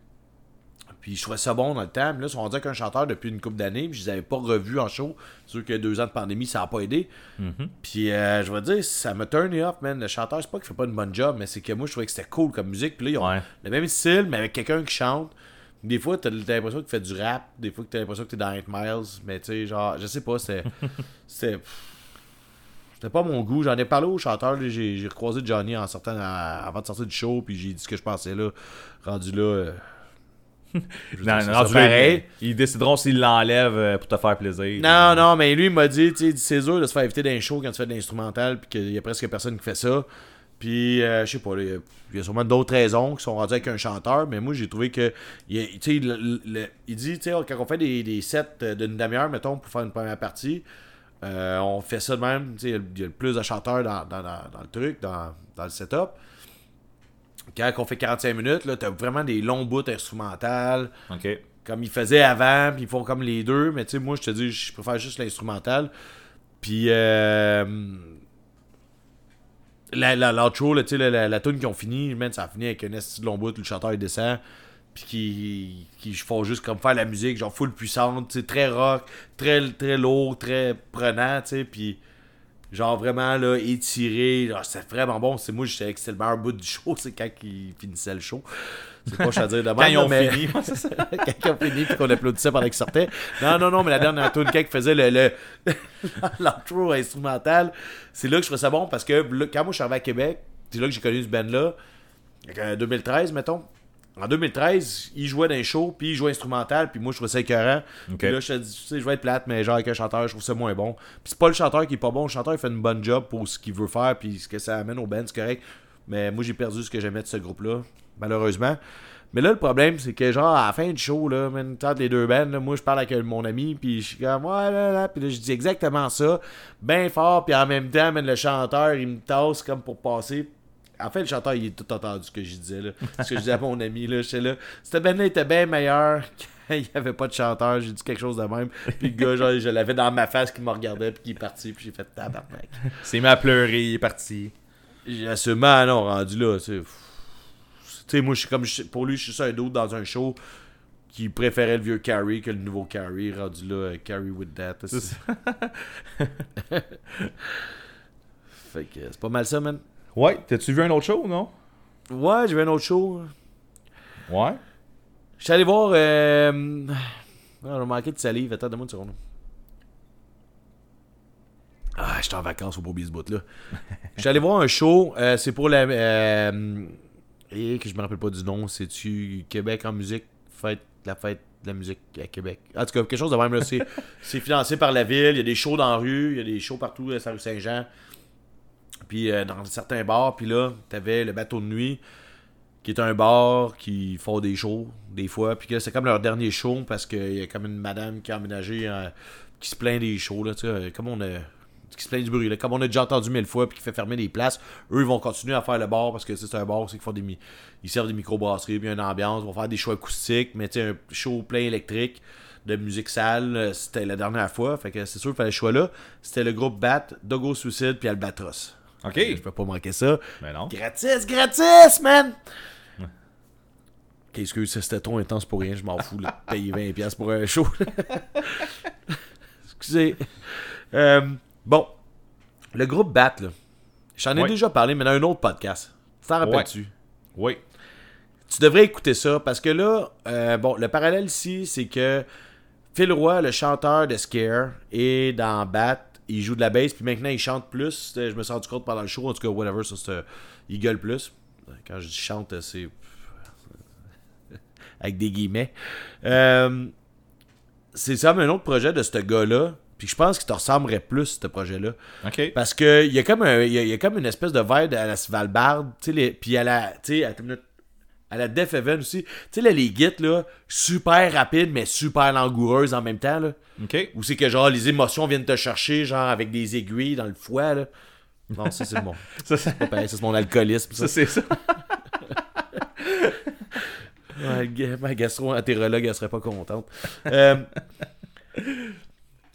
Puis je trouvais ça bon dans le temps. Mais là, ils sont rendus avec un chanteur depuis une couple d'années. Puis je les avais pas revus en show. C'est sûr que deux ans de pandémie, ça n'a pas aidé. Puis euh, je vais dire, ça me turn off, man. Le chanteur, c'est pas qu'il fait pas une bonne job, mais c'est que moi, je trouvais que c'était cool comme musique. Puis là, ils ont Ouais. le même style, mais avec quelqu'un qui chante. Des fois, t'as l'impression qu'il fait du rap. Des fois, t'as l'impression que t'es dans 8 Miles. Mais tu sais, genre, je sais pas, c'était. [LAUGHS] c'était. C'était pas mon goût. J'en ai parlé au chanteur. là. J'ai j'ai recroisé Johnny en sortant à- avant de sortir du show. Puis j'ai dit ce que je pensais là. Rendu là. euh, Non, rendu pareil. Ils décideront s'ils l'enlèvent euh, pour te faire plaisir. Non, non, mais lui, il m'a dit, tu sais, c'est dur de se faire éviter d'un show quand tu fais de l'instrumental, puis qu'il y a presque personne qui fait ça. Puis, euh, je sais pas, il y a- il y a sûrement d'autres raisons qui sont rendues avec un chanteur, mais moi, j'ai trouvé que, il, le- le- il dit, tu sais, quand on fait des, des sets euh, d'une demi-heure, mettons, pour faire une première partie, euh, on fait ça de même, tu sais, il y a- le plus de chanteurs dans, dans- dans- dans le truc, dans, dans le setup. Quand on fait 45 minutes, là, t'as vraiment des longs bouts instrumentales Ok. comme ils faisaient avant, puis ils font comme les deux, mais tu sais, moi, je te dis, je préfère juste l'instrumental. Puis, euh, la, la, l'outro, là, la, la, la tune qu'ils ont fini, man, ça a fini avec un esti de long bout, le chanteur il descend, puis qui, qui font juste comme faire la musique, genre full puissante, très rock, très, très lourd, très prenant, tu sais, puis genre vraiment là étiré genre, c'était vraiment bon c'est moi je savais que c'était le meilleur bout du show [LAUGHS] c'est quand ils finissaient le show c'est pas je à dire de Quand ils ont mais- fini. [LAUGHS] quand ils ont fini puis qu'on applaudissait pendant qu'ils sortaient. Non, non, non, mais la dernière tune quand ils faisaient le, [LAUGHS] l'outro instrumental, c'est là que je trouvais ça bon parce que quand moi je suis arrivé à Québec, c'est là que j'ai connu ce band-là. En 2013, mettons. En 2013, ils jouaient dans les shows, puis ils jouaient instrumental, puis moi je trouvais ça écœurant. Puis là, je te dis, tu sais, je vais être plate, mais genre avec un chanteur, je trouve ça moins bon. Puis c'est pas le chanteur qui est pas bon, le chanteur il fait une bonne job pour ce qu'il veut faire, puis ce que ça amène au band, c'est correct. Mais moi j'ai perdu ce que j'aimais de ce groupe-là, malheureusement. Mais là, le problème, c'est que, genre, à la fin du show, là, entre les deux bands, là, moi, je parle avec mon ami, puis je suis comme, ouais, là, là, puis là, je dis exactement ça, bien fort, puis en même temps, le chanteur, il me tasse comme pour passer. En fait, le chanteur, il a tout entendu ce que je disais, là. Ce que je disais à mon ami, là, j'étais là. Cette band-là était bien meilleure [LAUGHS] quand il n'y avait pas de chanteur, j'ai dit quelque chose de même. Puis le gars, genre, je l'avais dans ma face qui me regardait, puis qui est parti, puis j'ai fait tabarnak. C'est à pleurer, il est parti. J'ai assumé, ah non, rendu là, tu sais. moi, je suis comme, pour lui, je suis ça un d'autre dans un show qui préférait le vieux Carrie que le nouveau Carrie, rendu là, euh, Carrie with that. [LAUGHS] Fait que c'est pas mal ça, man. Ouais, t'as-tu vu un autre show, non? Ouais, j'ai vu un autre show. Ouais. Je suis allé voir. Euh... Ah, j'ai manqué de salive. Attends, donne-moi une seconde. Ah, j'étais en vacances au beau ce bout-là. Je suis allé voir un show. euh, c'est pour la. Euh... Et que je me rappelle pas du nom. C'est-tu Québec en musique fête, La fête de la musique à Québec? En tout cas, quelque chose de même. là. C'est, [LAUGHS] financé par la ville. Il y a des shows dans la rue. Il y a des shows partout à rue Saint-Jean. Puis euh, dans certains bars. Puis là, t'avais le bateau de nuit qui est un bar qui font des shows des fois puis là, c'est comme leur dernier show parce qu'il y a comme une madame qui a emménagé euh, qui se plaint des shows là tu sais euh, comme on a qui se plaint du bruit là, comme on a déjà entendu mille fois puis qui fait fermer des places eux ils vont continuer à faire le bar parce que c'est un bar c'est qu'ils font des ils servent des microbrasseries puis il une ambiance ils vont faire des shows acoustiques mais tu un show plein électrique de musique sale c'était la dernière fois fait que c'est sûr qu'il fallait le choix là c'était le groupe Bat Dogo Suicide puis Albatros Ok. je peux pas manquer ça Mais non. Gratis, gratis, man! Qu'est-ce que c'était trop intense pour rien, je m'en fous, là, de [LAUGHS] payer 20$ piastres pour un show. [LAUGHS] Excusez. Euh, bon, le groupe BAT, là, j'en ai déjà parlé, mais dans un autre podcast. T'en rappelles-tu? Oui. Tu devrais écouter ça, parce que là, euh, bon, le parallèle ici, c'est que Phil Roy, le chanteur de Scare, est dans Bat il joue de la bass, puis maintenant il chante plus. Je me suis rendu compte pendant le show, en tout cas, whatever, ça, c'est, euh, il gueule plus. Quand je dis chante, euh, c'est. [LAUGHS] Avec des guillemets. Euh, c'est ça, un autre projet de ce gars-là. Puis je pense qu'il te ressemblerait plus, ce projet-là. Ok. Parce que il y a comme un, y a, il y a comme une espèce de vibe à la Svalbard, tu sais les- puis à la tu sais minute, à la Def Heaven aussi. Tu sais là les gits là, super rapides mais super langoureuses en même temps là. Ok. Ou c'est que genre les émotions viennent te chercher genre avec des aiguilles dans le foie là. Non, ça c'est mon [LAUGHS] Ça, pareil, ça, c'est mon alcoolisme ça. ça, c'est ça. [LAUGHS] Ouais, ma gastro-entérologue, elle serait pas contente. Euh,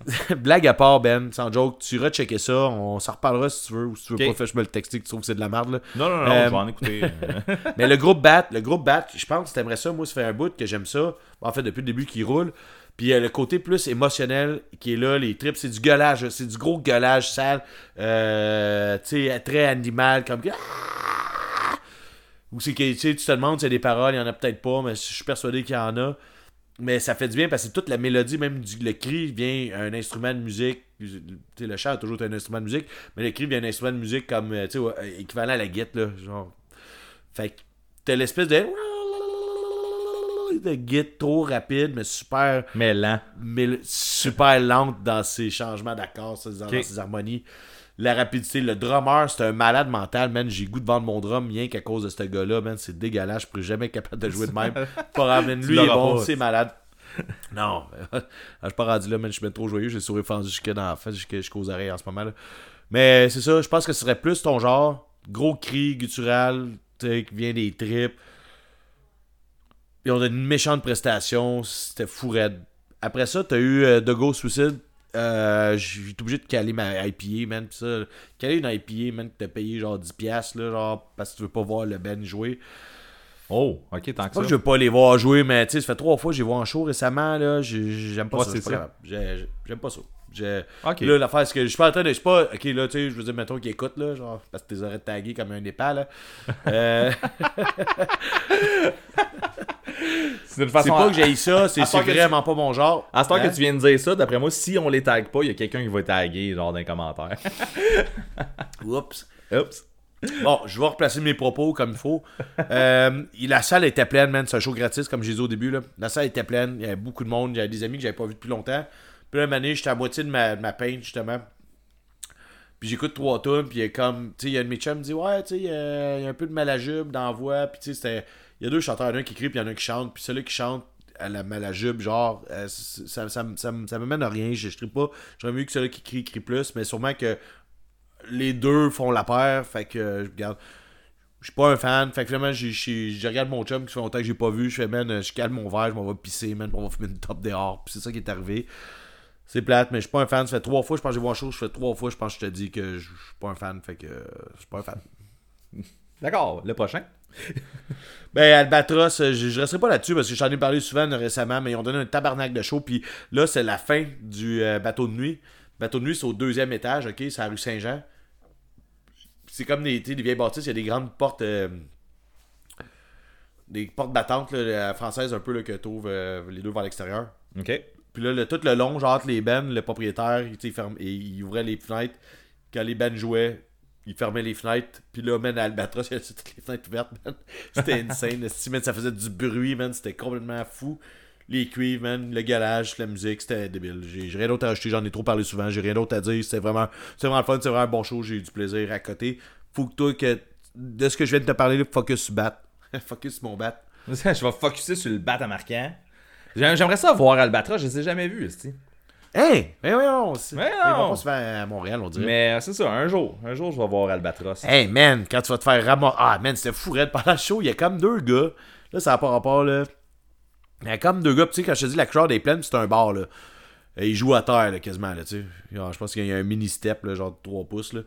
[LAUGHS] Blague à part, Ben, sans joke, tu checker ça. On s'en reparlera si tu veux. Ou si tu veux pas, fais-je me le texter que tu trouves que c'est de la merde. Là. Non, non, non, Euh, je vais en écouter. [LAUGHS] Mais le groupe Bat, le groupe Bat, je pense que t'aimerais ça. Moi, ça fait un bout que j'aime ça. En fait, depuis le début qu'il roule. Puis euh, le côté plus émotionnel qui est là, les trips, c'est du gueulage. C'est du gros gueulage sale. Euh, tu sais, très animal, comme que. Ah! Ou c'est que tu te demandes s'il y a des paroles, il y en a peut-être pas, mais je suis persuadé qu'il y en a. Mais ça fait du bien parce que toute la mélodie, même du, le cri vient un instrument de musique. Le chant a toujours été un instrument de musique, mais le cri vient un instrument de musique comme, euh, ouais, équivalent à la guitare, là. Genre. Fait que t'as l'espèce de. de trop rapide, mais super, Mais lent. mél- super lente dans ses changements d'accords, dans ses harmonies. La rapidité, le drummer, c'est un malade mental, man. J'ai goût de vendre mon drum rien qu'à cause de ce gars-là, man. C'est dégueulasse, je pourrais jamais être capable de jouer de même. [LAUGHS] Pas Lui, il est bon, c'est malade. Non, [LAUGHS] je suis pas rendu là, man. Je suis trop joyeux. J'ai le sourire fendu jusque dans la face, jusqu'aux oreilles en ce moment. là. Mais c'est ça, je pense que ce serait plus ton genre. Gros cri guttural, qui vient des tripes. Ils ont une méchante prestation. C'était fou raide. Après ça, t'as eu euh, The Ghost Suicide. Euh, J'ai été obligé de caler ma IPA, man. Pis ça, caler une IPA, man, que t'as payé genre 10$, là, genre, parce que tu veux pas voir le Ben jouer. Oh, ok, tant que Pas ça. que je veux pas les voir jouer, mais tu sais, ça fait trois fois que j'ai vu en show récemment, là. j'ai- J'aime pas Ouais, ça. ça. J'aime pas ça. Là, l'affaire, c'est que je suis pas en train de. Je suis pas. Ok, là, tu sais, je veux dire, mettons qu'ils écoutent, là, genre, parce que t'es aurais tagué comme un épais, là. Euh, [LAUGHS] [LAUGHS] C'est une c'est façon. pas que j'ai ça, c'est que tu- vraiment pas mon genre. À ce temps Hein? que tu viens de dire ça, d'après moi, si on les tag pas, il y a quelqu'un qui va taguer, genre, dans les commentaires. [LAUGHS] Oups. Oups. Bon, je vais replacer mes propos comme il faut. Euh, la salle était pleine, man. C'est un show gratis, comme j'ai dit au début. Là. La salle était pleine. Il y avait beaucoup de monde. J'avais des amis que j'avais pas vus depuis longtemps. Puis là, année, j'étais à moitié de ma, ma justement. Puis j'écoute trois tunes. Puis il y a comme. Tu sais, il y a un de mes chums qui me dit Ouais, tu sais, il y a il y a un peu de malajube dans la voix. Puis tu sais, c'était. Il y a deux chanteurs. Un qui crie, puis il y en a un qui chante. Puis celui qui chante à la malajube, genre, euh, ça, ça, ça, ça, ça me mène à rien. Je ne pas. J'aurais mieux que celui qui crie, crie plus. Mais sûrement que les deux font la paire. Fait que, euh, je regarde. Je suis pas un fan. Fait que finalement, je regarde mon chum qui fait longtemps que j'ai pas vu. Je fais, man, euh, je calme mon verre, je m'en vais pisser, man, on va fumer une top dehors. Puis c'est ça qui est arrivé. C'est plate, mais je suis pas un fan. Ça fait trois fois, je pense que j'ai vu un show. Je fais trois fois, je pense que je te dis que je suis pas un fan. Fait que euh, je suis pas un fan. D'accord, le prochain? Ben, Albatros, euh, je, je resterai pas là-dessus parce que j'en ai parlé souvent euh, récemment, mais ils ont donné un tabarnak de show. Puis là, c'est la fin du euh, bateau de nuit. Bateau de nuit, c'est au deuxième étage, ok? C'est à la rue Saint-Jean. C'est comme des, vieilles bâtisses, il y a des grandes portes. euh, des portes battantes là, françaises un peu là, que tu ouvres les deux vers l'extérieur. Ok. Puis là, le- tout le long, genre entre les bennes, le propriétaire, il, tu sais, il ferme, et il ouvrait les fenêtres. Quand les bennes jouaient, il fermait les fenêtres. Puis là, man, à Albatros, il y avait toutes les fenêtres ouvertes, man. C'était insane. [LAUGHS] man, ça faisait du bruit, man. C'était complètement fou. Les cuivres, man, le galage, la musique, c'était débile. J'ai rien d'autre à acheter, j'en ai trop parlé souvent. J'ai rien d'autre à dire. C'était vraiment, c'est vraiment le fun, c'est vraiment un bon show. J'ai eu du plaisir à côté. Faut que toi, que de ce que je viens de te parler, là, focus sur bat. [LAUGHS] focus sur mon bat. [LAUGHS] je vais focuser sur le bat à marquant. J'ai- J'aimerais ça voir Albatros, je les ai jamais vus, Hein? Mais oui, non. Mais Ils vont non. pas se faire à Montréal, on dirait. Mais euh, c'est ça, un jour. Un jour, je vais voir Albatros. Hey man, quand tu vas te faire ramasser. Ah man, c'était fou raide pendant le show. Il y a comme deux gars. Là, ça n'a pas rapport là. Il y a comme deux gars. Tu sais, quand je te dis la crowd est pleine, c'est un bar là. Et ils jouent à terre là, quasiment là, tu sais. Je pense qu'il y a un mini step, là, genre de 3 pouces là.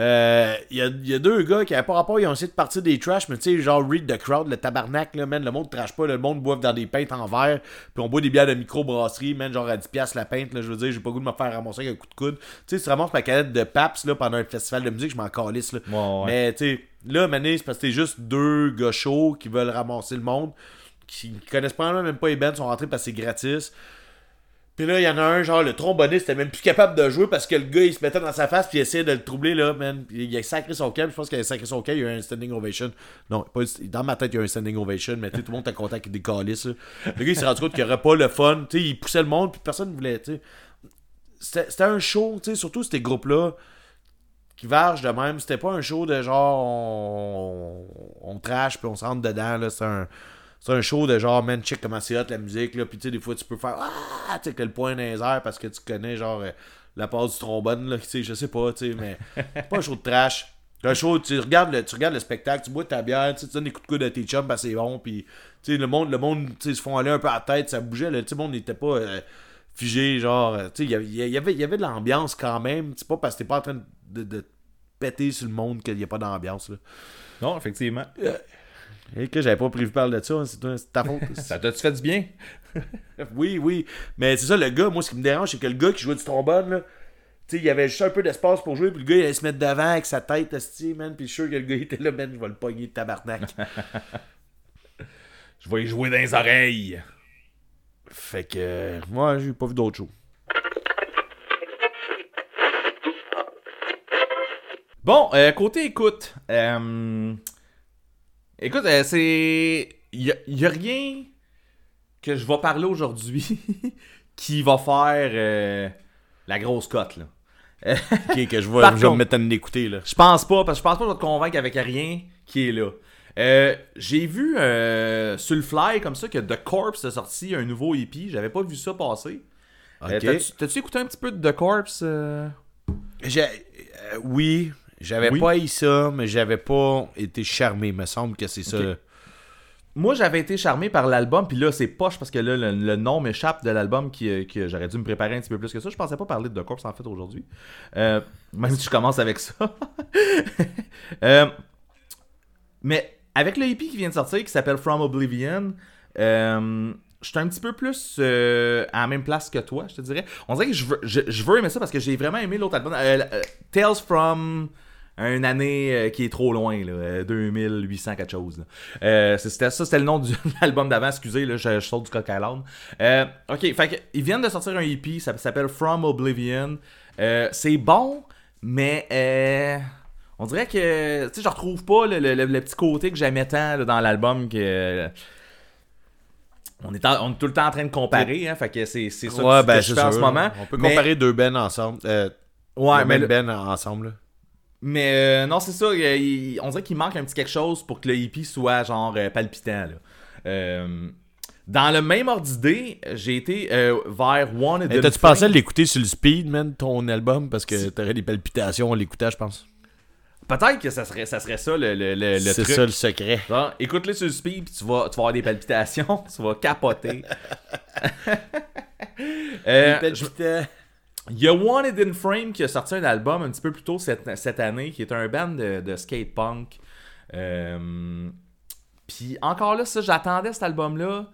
Euh, Il y, a, y a deux gars qui n'avaient pas rapport, ils ont essayé de partir des trash, mais tu sais, genre read the crowd, le tabarnak, là, man, le monde trash pas, là, le monde boive dans des pintes en verre, puis on boit des bières de micro-brasserie, man, genre à 10$ la pinte, là, je veux dire, j'ai pas le goût de me faire ramasser avec un coup de coude. Tu sais, tu ramasses ma canette de Paps, là, pendant un festival de musique, je m'en calisse, là. Ouais, ouais. Mais, tu sais, là, Mané, c'est parce que t'es juste deux gars chauds qui veulent ramasser le monde, qui connaissent pas même pas les bands, sont rentrés parce que c'est gratis. Puis là, il y en a un, genre, le tromboniste était même plus capable de jouer parce que le gars, il se mettait dans sa face puis il essayait de le troubler, là, man. Puis il a sacré son camp, je pense qu'il a sacré son camp, il y a eu un standing ovation. Non, dans ma tête, il y a eu un standing ovation, mais tout le monde était content qu'il décalisse. Le gars, il s'est rendu compte qu'il n'y aurait pas le fun, tu sais, il poussait le monde, puis personne ne voulait, tu sais. C'était c'était un show, tu sais, surtout ces groupes-là qui vargent de même. C'était pas un show de genre, on, on trash puis on se rentre dedans, là. C'est un. C'est un show de genre, man, check comment c'est hot la musique, là. Puis tu sais, des fois, tu peux faire Ah, tu sais, que le point dans les airs parce que tu connais, genre, euh, la passe du trombone, là. Tu sais, je sais pas, tu sais, mais c'est [LAUGHS] pas un show de trash. C'est un show, tu regardes, le, tu regardes le spectacle, tu bois ta bière, tu donnes des coups de coude à tes chums, que c'est bon. Puis, tu sais, le monde, le monde, tu sais, se font aller un peu à la tête, ça bougeait, là. Tu sais, le monde n'était pas. euh, figé, genre, euh, tu sais, il y avait- il y avait, y avait de l'ambiance quand même. C'est pas parce que t'es pas en train de, de péter sur le monde qu'il n'y a pas d'ambiance, là. Non, effectivement. Et que j'avais pas prévu parler de ça, hein, c'est ta faute. Ça t'a-tu fait du bien? [LAUGHS] oui, oui. Mais c'est ça, le gars, moi, ce qui me dérange, c'est que le gars qui jouait du trombone, là, tu sais, il y avait juste un peu d'espace pour jouer, puis le gars, il allait se mettre devant avec sa tête, esti, man, puis je suis sûr que le gars, il était là, man, je vais le pogner de tabarnak. [LAUGHS] Je vais y jouer dans les oreilles. fait que, moi, j'ai pas vu d'autre chose. Bon, euh, côté écoute. euh, écoute, euh, c'est. Il y, a- a rien que je vais parler aujourd'hui [LAUGHS] qui va faire euh, la grosse cote, là. [LAUGHS] Ok, que je vais, Par je vais me mettre à l'écouter, là. Je pense pas, parce que je pense pas que je vais te convaincre avec rien qui est là. Euh, j'ai vu euh, sur le fly comme ça que The Corpse a sorti un nouveau EP. J'avais pas vu ça passer. Euh, Ok. t'as-tu- écouté un petit peu de The Corpse? J'ai- euh, oui, j'avais Oui. pas eu ça, mais j'avais pas été charmé. me semble que c'est ça. Moi, j'avais été charmé par l'album, puis là, c'est poche parce que là, le, le nom m'échappe de l'album qui, euh, que j'aurais dû me préparer un petit peu plus que ça. Je pensais pas parler de The Corpse en fait aujourd'hui. Euh, même si je commence avec ça. [LAUGHS] Euh, mais avec le EP qui vient de sortir, qui s'appelle From Oblivion, euh, je suis un petit peu plus euh, à la même place que toi, je te dirais. On dirait que je veux, je, je veux aimer ça parce que j'ai vraiment aimé l'autre album. Euh, Tales from une année euh, qui est trop loin, là, euh, 2800 quelque chose. Euh, c'était ça, c'était le nom [LAUGHS] de l'album d'avant, excusez, là, je, je saute du coq à l'âne. Euh, ok, fait que, ils viennent de sortir un EP, ça s'appelle From Oblivion. Euh, c'est bon, mais euh, on dirait que, tu sais, je retrouve pas le, le- le- le petit côté que j'aimais tant là, dans l'album que... on est, en- on est tout le temps en train de comparer, hein, fait que c'est c'est ça ouais, que, ben, que je fais en ce moment. On peut Mais- comparer deux bennes ensemble. Euh, Ouais, mais ben ensemble. Mais euh, non, c'est ça. il- il- on dirait qu'il manque un petit quelque chose pour que le hippie soit genre euh, palpitant. Là. Euh, dans le même ordre d'idée, j'ai été euh, vers One Hey, T'as-tu pensé à l'écouter sur le speed, man, ton album? Parce que t'aurais des palpitations en l'écoutant, je pense. Peut-être que ça serait ça, serait ça le, le, C'est ça le secret. Écoute-le sur le speed, puis tu vas, tu vas avoir des palpitations, [LAUGHS] tu vas capoter. Euh, je- Il y a Wanted in Frame qui a sorti un album un petit peu plus tôt cette, cette année, qui est un band de, skate punk. Euh, Puis encore là, ça, j'attendais cet album-là.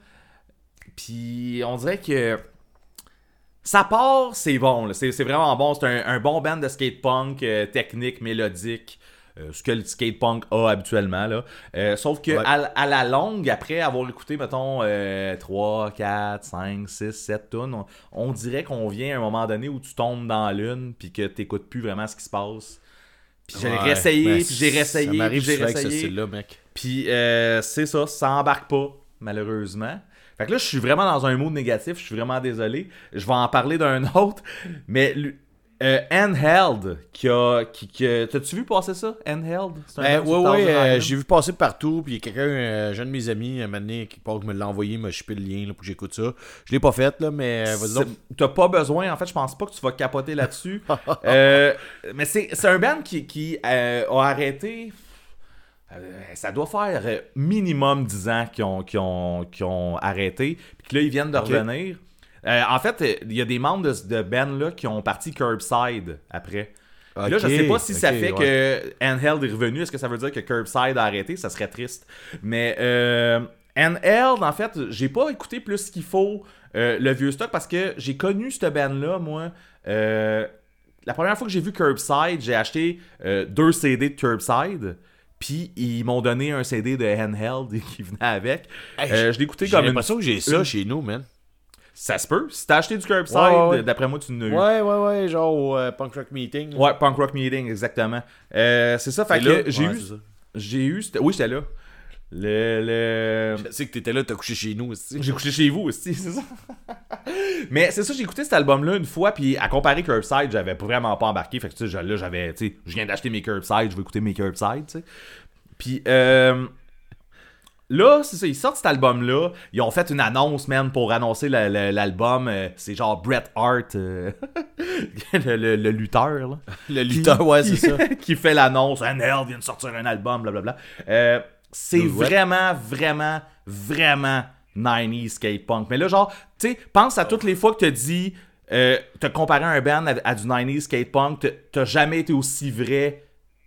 Puis on dirait que ça part, c'est bon. c'est vraiment bon. C'est un, un bon band de skate punk, euh, technique, mélodique. Euh, ce que le skate punk a habituellement. Là. Euh, sauf que Ouais. à, à la longue, après avoir écouté, mettons, euh, 3, 4, 5, 6, 7 tonnes, on, on dirait qu'on vient à un moment donné où tu tombes dans l'une puis que t'écoutes plus vraiment ce qui se passe. Puis j'ai Ouais, réessayé, ben, puis j'ai réessayé, Ça puis m'arrive j'ai ce réessayé. mec. Puis euh, c'est ça, ça embarque pas, malheureusement. Fait que là, je suis vraiment dans un mood négatif, je suis vraiment désolé. Je vais en parler d'un [LAUGHS] autre, mais euh, Handheld, qui a. Qui, T'as-tu vu passer ça, Handheld Ben, euh, Island. j'ai vu passer partout, puis il y a quelqu'un, euh, un de mes amis, un donné, qui part, me l'a envoyé, m'a chipé le lien là, pour que j'écoute ça. Je l'ai pas fait, là, mais euh, T'as pas besoin, en fait, je pense pas que tu vas capoter là-dessus. [LAUGHS] Euh, mais c'est un band qui, qui a arrêté. ça doit faire minimum 10 ans qu'ils ont, ont, ont arrêté. Puis que là, ils viennent de revenir. Euh, en fait, euh, il y a des membres de, de band là qui ont parti Curbside après. Là, je sais pas si ça fait ouais. que Handheld est revenu. Est-ce que ça veut dire que Curbside a arrêté? Ça serait triste. Mais euh, Handheld, en fait, j'ai pas écouté plus qu'il faut euh, le vieux stock parce que j'ai connu cette band-là, moi. Euh, la première fois que j'ai vu Curbside, j'ai acheté deux CD de Curbside. Puis ils m'ont donné un CD de Handheld [LAUGHS] qui venait avec. Hey, je l'ai écouté comme une l'impression que j'ai ça chez nous, man. Ça se peut. Si t'as acheté du curbside, Ouais, ouais, ouais. d'après moi, tu n'as eu. Ouais, ouais, ouais, genre au euh, Punk Rock Meeting. là. Ouais, Punk Rock Meeting, exactement. Euh, c'est ça, fait que j'ai ouais, eu. c'est ça. J'ai eu. c'était- Oui, j'étais là. Le. le... Je sais que t'étais là, t'as couché chez nous aussi. J'ai couché chez vous aussi, c'est ça. [LAUGHS] Mais c'est ça, j'ai écouté cet album-là une fois, puis à comparer Curbside, j'avais vraiment pas embarqué. Fait que tu sais, là, j'avais, tu sais, je viens d'acheter mes Curbside, je vais écouter mes Curbside, tu sais. Puis euh, là, c'est ça, ils sortent cet album-là, ils ont fait une annonce, man, pour annoncer la- la- l'album. euh, c'est genre Bret Hart, euh, [LAUGHS] le, le- le lutteur, là. Le lutteur, ouais, c'est qui, ça. [LAUGHS] qui fait l'annonce. NL vient de sortir un album, blablabla. Euh, c'est vraiment, vraiment, vraiment 90s skate punk. Mais là, genre, tu sais, pense à toutes les fois que t'as dit, euh, t'as comparé un band à, à du 90s skate punk, t'as- t'as jamais été aussi vrai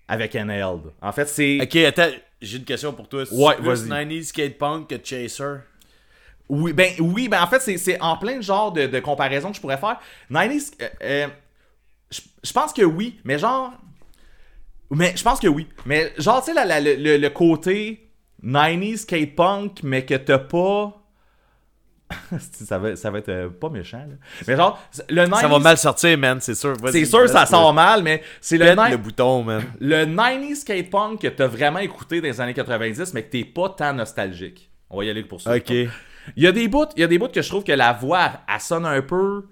avec NL. En fait, c'est. Ok, attends, j'ai une question pour toi. C'est Ouais, plus vas-y. 90s skate punk que Chaser? Oui, ben, oui, ben en fait, c'est- c'est en plein genre de, de comparaison que je pourrais faire. 90s, euh, euh, je je pense que oui, mais genre. Mais je pense que oui. Mais genre, tu sais, le- le côté 90s skate punk, mais que t'as pas. [LAUGHS] ça, va, ça va être euh, pas méchant, là. Mais genre, le 90s. Ça va mal sortir, man, c'est sûr. C'est sûr, ça sort mal, mais c'est le, bouton, man. le 90s skate punk que t'as vraiment écouté dans les années 90, mais que t'es pas tant nostalgique. On va y aller pour ça. Ok. Il y a des bouts, il y a des bouts que je trouve que la voix, elle, sonne un peu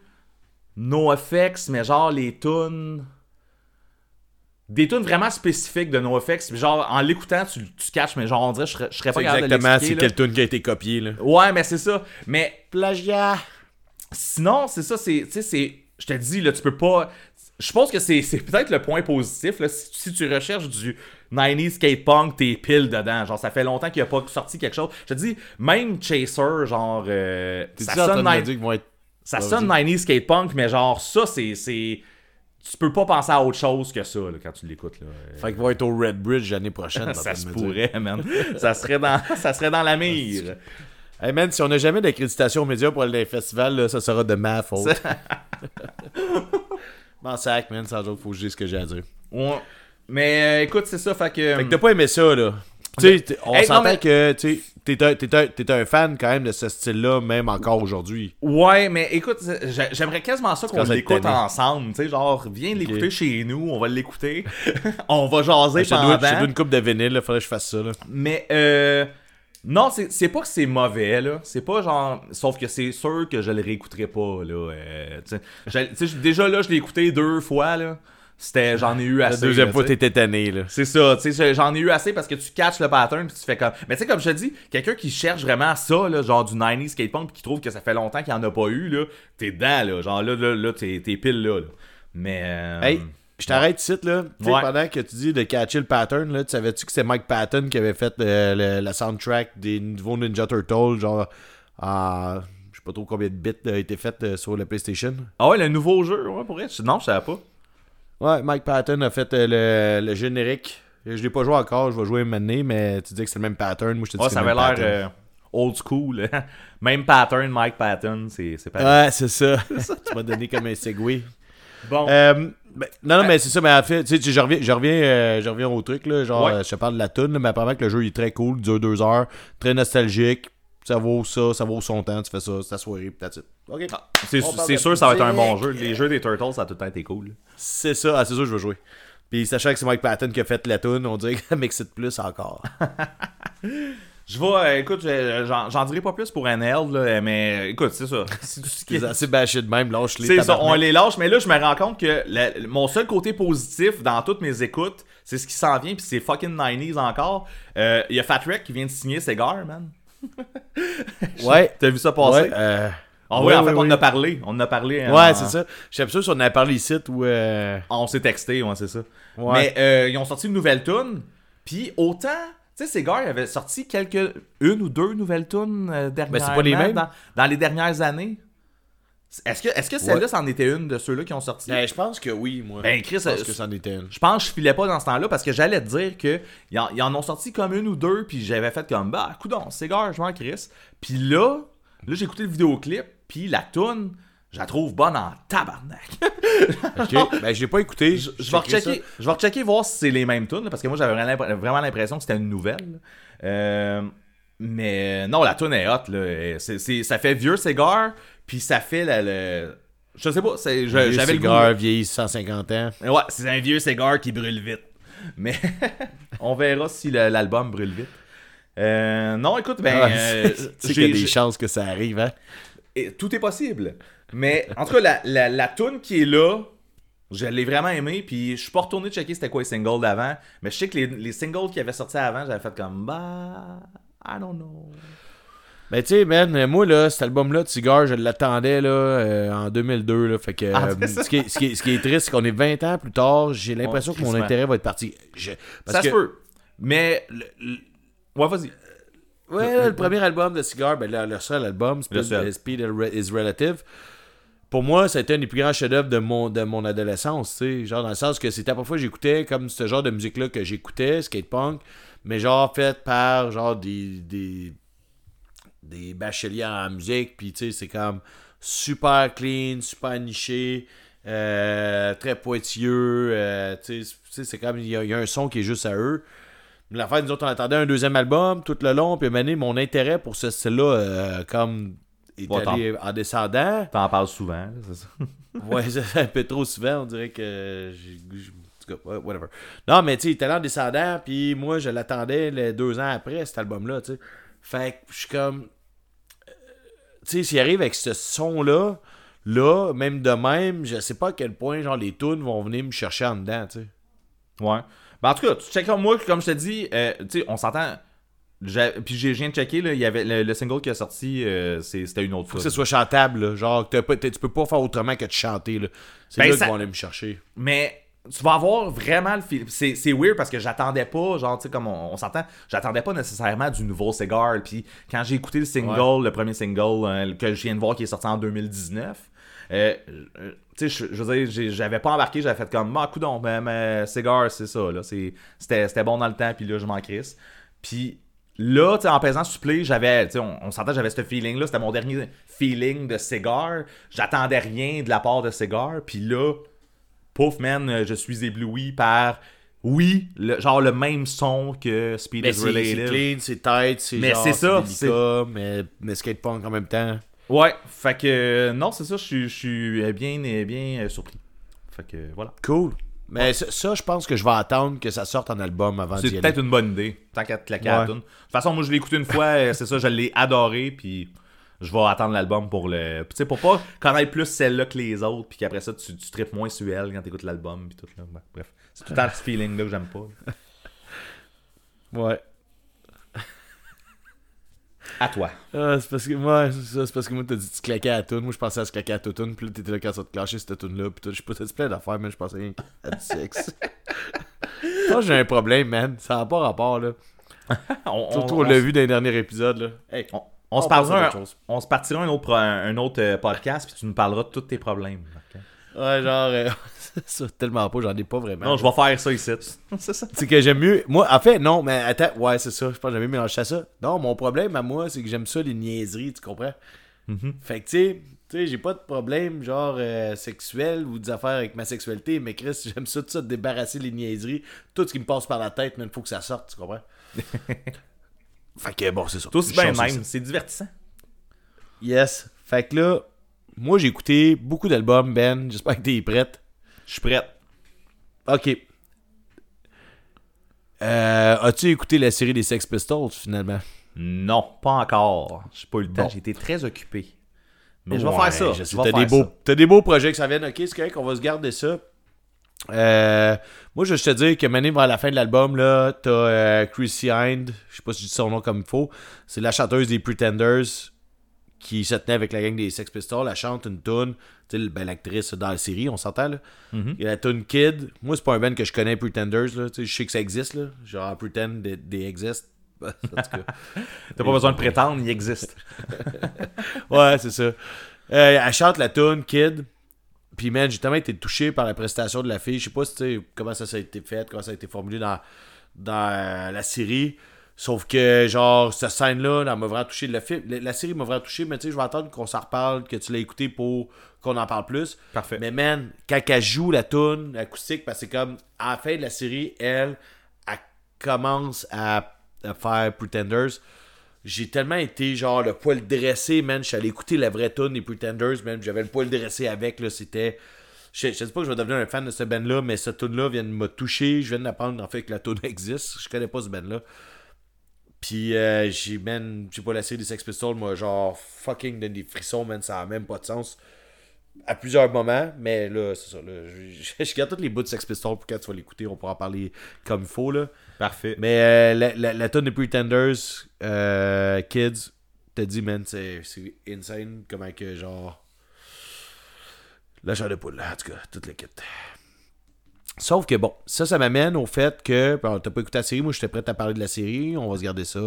NoFX, mais genre les tunes des tunes vraiment spécifiques de NoFX, genre en l'écoutant, tu, tu catches, mais genre on dirait je serais, je serais pas capable de exactement c'est l'expliquer, quel tune qui a été copié, là. Ouais, mais c'est ça. Mais Plagiat. sinon, c'est ça, c'est tu sais c'est je te dis là, tu peux pas je pense que c'est c'est peut-être le point positif là, si, si tu recherches du 90s skate punk, t'es pile dedans. Genre ça fait longtemps qu'il a pas sorti quelque chose. Je te dis même Chaser genre euh, ça en train sonne de me 90s dire qu'ils vont être. Ça Vas-y. sonne 90s skate punk, mais genre, ça, c'est. Tu peux pas penser à autre chose que ça, là, quand tu l'écoutes, là. Fait qu'ils vont être au Red Bridge l'année prochaine. [LAUGHS] ça se pourrait, man. ça, serait dans, [LAUGHS] ça serait dans la mire. Hey man, si on n'a jamais d'accréditation aux médias pour aller dans les festivals, là, ça sera de ma faute. M'en [LAUGHS] sac, man, sans joke, faut que je dise ce que j'ai à dire. Ouais. Mais euh, écoute, c'est ça, fait que. Fait que t'as pas aimé ça, là. Tu sais, on Hey, s'entend mais- que tu t'es un, un- fan quand même de ce style-là, même encore aujourd'hui. Ouais, mais écoute, j'ai- j'aimerais quasiment ça qu'on l'écoute ensemble. Tu sais, genre, viens l'écouter chez nous, on va l'écouter. [LAUGHS] on va jaser Je pendant. dois une coupe de vinyle, là, faudrait que je fasse ça. Là. Mais euh, non, c'est pas que c'est mauvais là. C'est pas genre, sauf que c'est sûr que je le réécouterai pas là. euh, tu sais. Je- tu sais, déjà là, je l'ai écouté deux fois là. C'était, j'en ai eu La assez. deuxième là, fois, t'étais tanné, là. C'est ça, tu sais, j'en ai eu assez parce que tu catches le pattern puis tu fais comme. Mais tu sais, comme je te dis, quelqu'un qui cherche vraiment ça, là, genre du 90s skate punk, puis qui trouve que ça fait longtemps qu'il en a pas eu, là, t'es dedans, là. Genre là, là, là t'es t'es pile là, là. Mais. euh, Hey, je t'arrête ici, là. Tu sais, Ouais. pendant que tu dis de catcher le pattern, là, tu savais-tu que c'est Mike Patton qui avait fait euh, le- la soundtrack des nouveaux Ninja Turtles, genre, en. Je sais pas trop combien de bits a été fait euh, sur le PlayStation? Ah ouais, le nouveau jeu, ouais, pour vrai. Non, je savais pas. Ouais, Mike Patton a fait euh, le, le générique. Je l'ai pas joué encore, je vais jouer maintenant, mais tu dis que c'est le même pattern. Moi, je te dis Ouais, ça avait l'air euh, old school. [LAUGHS] Même pattern, Mike Patton, c'est pas. Ouais, [LAUGHS] c'est ça. tu m'as donné comme un segway. Bon. Euh, ben, non, non, mais c'est ça, mais en fait, tu sais, je reviens, je reviens, euh, je reviens au truc, là, genre, Ouais. je te parle de la tune, là, mais apparemment que le jeu il est très cool, il dure deux heures, très nostalgique, ça vaut ça, ça vaut son temps, tu fais ça, c'est ta soirée, pis Ok. c'est sûr, ça va être un bon jeu. Les jeux des Turtles, ça a tout le temps été cool. C'est ça, ah, c'est ça, je veux jouer. Puis sachant que c'est Mike Patton qui a fait la tune, on dirait que ça m'excite plus encore. [LAUGHS] Je vais, euh, écoute, je- j'en dirai pas plus pour NL, là, mais euh, écoute, c'est ça. C'est tout ce qui est- C'est assez bâché de même, lâche-les. C'est ça, on les lâche, mais là, je me rends compte que la- mon seul côté positif dans toutes mes écoutes, c'est ce qui s'en vient, puis c'est fucking 90s encore. Euh, Il y a Fat Wreck qui vient de signer Segar, man. [LAUGHS] [LAUGHS] Ouais. T'as vu ça passer? Ouais, euh, Ah oui, ouais, en fait, ouais, on en ouais. a parlé. On en a parlé. Ouais, en- c'est ça. Je suis sûr si on en a parlé ici ou. Euh... On s'est texté, ouais, c'est ça. Ouais. Mais euh, ils ont sorti une nouvelle tune. Puis autant, tu sais, ces gars, ils avaient sorti quelques, une ou deux nouvelles tunes euh, dernièrement. Ben, c'est pas les mêmes. Dans, dans les dernières années. Est-ce que, est-ce que celle-là, c'en était une de ceux-là qui ont sorti? Ben, je pense que oui, moi. Ben, Chris, je pense euh, que c'en était une. Je pense que je filais pas dans ce temps-là parce que j'allais te dire que ils en, ils en ont sorti comme une ou deux, puis j'avais fait comme bah, coudon, c'est gars, je m'en Chris. Puis là, là j'ai écouté le vidéoclip, puis la tune, je la trouve bonne en tabarnak. [LAUGHS] Ok. ben, je l'ai pas écouté. je, je vais rechecker, je vais rechecker voir si c'est les mêmes tunes, là, parce que moi j'avais vraiment l'impr- vraiment l'impression que c'était une nouvelle. Euh, mais non, la tune est hot, là. Ça fait vieux cigare, Puis ça fait la- le. Je sais pas, c'est- je- Vieux j'avais le goût. cigare vieilli 150 ans. Ouais, c'est un vieux cigare qui brûle vite. Mais [LAUGHS] on verra si l'album brûle vite. Euh, non, écoute, ben. Ah, euh, [LAUGHS] tu sais j'ai- qu'il y a des j'ai- chances que ça arrive, hein? Et tout est possible. Mais en tout cas, la, la, la toune qui est là, je l'ai vraiment aimé. Puis je suis pas retourné checker c'était quoi les singles d'avant. Mais je sais que les, les singles qui avaient sorti avant, j'avais fait comme bah. I don't know. Ben, tu sais, man, moi, là, cet album-là Cigar, je l'attendais, là, euh, en 2002, là. Fait que, Ah, euh, ce, qui est, ce, qui est, ce qui est triste, c'est qu'on est 20 ans plus tard, j'ai l'impression que mon intérêt va être parti. Je- parce ça que, se peut. Mais. le- le- Ouais, vas-y. Ouais, là, le premier album de Cigar, ben, là, le seul album, Speed, seul. Speed is Relative. Pour moi, ça a été un des plus grands chefs-d'œuvre de mon, de mon adolescence, tu sais. Genre, dans le sens que c'était parfois j'écoutais comme ce genre de musique-là que j'écoutais, skate punk, mais genre fait par, genre, des. des des bacheliers en musique, puis tu sais, c'est comme super clean, super niché, euh, très pointilleux, euh, tu sais, c'est comme, il y, a- il y a un son qui est juste à eux. Mais la fin, nous autres, on attendait un deuxième album tout le long, puis donné, mon intérêt pour ce style-là, euh, comme, est allé en descendant. T'en parles souvent, c'est ça. [LAUGHS] Ouais, c'est un peu trop souvent, on dirait que en tout cas, ouais, whatever. Non, mais tu sais, il était allé en descendant, puis moi, je l'attendais les deux ans après, cet album-là, tu sais. Fait que je suis comme. euh, Tu sais, s'il arrive avec ce son-là, là, même de même, je sais pas à quel point, genre, les tunes vont venir me chercher en dedans, tu sais. Ouais. Ben, en tout cas, tu checkes comme moi, comme je te dis, euh, tu sais, on s'entend. Puis j'ai rien de checké, là, il y avait le, le single qui a sorti, euh, c'était une autre Faut que fois. ce soit chantable, là. Genre, t'as pas- tu peux pas faire autrement que de chanter, là. C'est Ben, là ça- qu'ils vont aller me chercher. Mais tu vas avoir vraiment le fil. C'est, c'est weird parce que j'attendais pas, genre, tu sais, comme on, on s'entend, j'attendais pas nécessairement du nouveau cigar. Puis quand j'ai écouté le single, le premier single euh, que je viens de voir qui est sorti en 2019, euh, tu sais, je, veux dire, j'avais pas embarqué, j'avais fait comme, ah, coudon, mais, mais cigar, c'est ça, là. C'était, bon dans le temps, puis là, je m'en crisse. Puis là, tu sais, en pesant supplé, j'avais, tu sais, on, on s'entend, j'avais ce feeling-là, c'était mon dernier feeling de cigar. J'attendais rien de la part de cigar, puis là, pouf, man, je suis ébloui par, oui, le, genre le même son que Speed Mais is c'est c'est Related. clean, c'est tight, c'est Mais c'est ça, mais, mais skate punk en même temps. Ouais, fait que, euh, non, c'est ça, je suis- je suis euh, bien, euh, bien surpris. Fait que, voilà. Cool. Mais ça, ça, je pense que je vais attendre que ça sorte en album avant C'est d'y aller. peut-être une bonne idée, tant qu'à te claquer à la. De toute façon, moi, je l'ai écouté une fois, c'est ça, je l'ai adoré, puis je vais attendre l'album pour le... Tu sais, pour pas connaître plus celle-là que les autres, puis qu'après ça, tu, tu tripes moins sur elle quand t'écoutes l'album, puis tout, là. Bref, c'est tout le temps ce feeling-là que j'aime pas. Ouais. À toi. Ah, c'est parce que moi, c'est parce que moi, t'as dit que tu claquais à la toune. Moi, je pensais à se claquer à la toune. Puis là, t'étais là quand ça te clenchait cette toune-là. Puis toi, je sais pas, t'as plein d'affaires, mais je pensais rien à du sexe. [LAUGHS] Moi, j'ai un problème, man. Ça n'a pas rapport, là. [LAUGHS] On, Surtout, on- on l'a vu dans les derniers épisodes, là. Hey, On, on se parlera un, on se partira un autre, un autre euh, podcast, puis tu nous parleras de tous tes problèmes. ouais, genre, euh, [LAUGHS] [LAUGHS] ça, tellement pas, j'en ai pas vraiment. Non, je vais faire ça ici. [LAUGHS] c'est ça. C'est que j'aime mieux. Moi, en fait, non, mais attends, ouais, c'est ça. Je pense que j'aime mieux mélanger ça. Non, mon problème à moi, c'est que j'aime ça, les niaiseries, tu comprends? Fait que, tu sais, tu sais, j'ai pas de problème, genre, euh, sexuel ou des affaires avec ma sexualité, mais Chris, [LAUGHS] j'aime ça, tout ça, de débarrasser les niaiseries. Tout ce qui me passe par la tête, mais il faut que ça sorte, tu comprends? fait que, bon, c'est ça. Aussi Je bien même, c'est divertissant. Yes. Fait que là, moi, j'ai écouté beaucoup d'albums, Ben. J'espère que t'es prête. Je suis prête. Ok. Euh, As-tu écouté la série des Sex Pistols, finalement? Non, pas encore. J'ai pas eu le temps, Bon. j'ai été très occupé. Mais je vais faire ça. je Je sais, vais T'as des, beaux, ça. t'as des beaux projets que ça vienne. Ok, c'est correct, on va se garder ça. Euh, moi, je vais te dire que Mané, vers la fin de l'album, là, t'as euh, Chrissy Hind, je sais pas si je dis son nom comme il faut, c'est la chanteuse des Pretenders qui se tenait avec la gang des Sex Pistols. Elle chante une tune, tu sais, ben, l'actrice dans la série, on s'entend là. Mhm. Il y a la tune Kid. Moi, c'est pas un band que je connais, Pretenders, là. Tu sais, je sais que ça existe, là. Genre, Pretend, they, they exist. T'as pas besoin de prétendre, il existe. [LAUGHS] Ouais, c'est ça. Euh, elle chante la tune Kid. Puis, man, j'ai tellement été touché par la prestation de la fille. Je sais pas si, comment ça, ça a été fait, comment ça a été formulé dans, dans euh, la série. Sauf que, genre, cette scène-là, elle m'a vraiment touché. La, la série m'a vraiment touché, mais tu sais, je vais attendre qu'on s'en reparle, que tu l'as écouté pour qu'on en parle plus. Parfait. Mais, man, quand elle joue la tune acoustique, parce que c'est comme, à la fin de la série, elle, elle commence à, à faire Pretenders j'ai tellement été genre le poil dressé, man. Je suis allé écouter la vraie tune des Pretenders, man. J'avais le poil dressé avec, là. C'était. Je, je sais pas que je vais devenir un fan de ce band-là, mais cette tune-là vient de me toucher. Je viens d'apprendre en fait que la tune [LAUGHS] existe. Je connais pas ce band-là. Puis euh, j'ai, man, j'ai pas la série des Sex Pistols, moi, genre fucking donne des frissons, man. Ça a même pas de sens. À plusieurs moments, mais là, c'est ça. Là, je, je garde tous les bouts de Sex Pistols pour quand tu vas l'écouter, on pourra en parler comme il faut, là. Parfait. Mais euh, la, la, la tonne des Pretenders, euh, Kids, t'as dit, man, c'est insane. Comment que, genre. La chair de poule, là, en tout cas, toute kit. Sauf que bon, ça, ça m'amène au fait que. T'as pas écouté la série, moi j'étais prêt à parler de la série, on va se garder ça.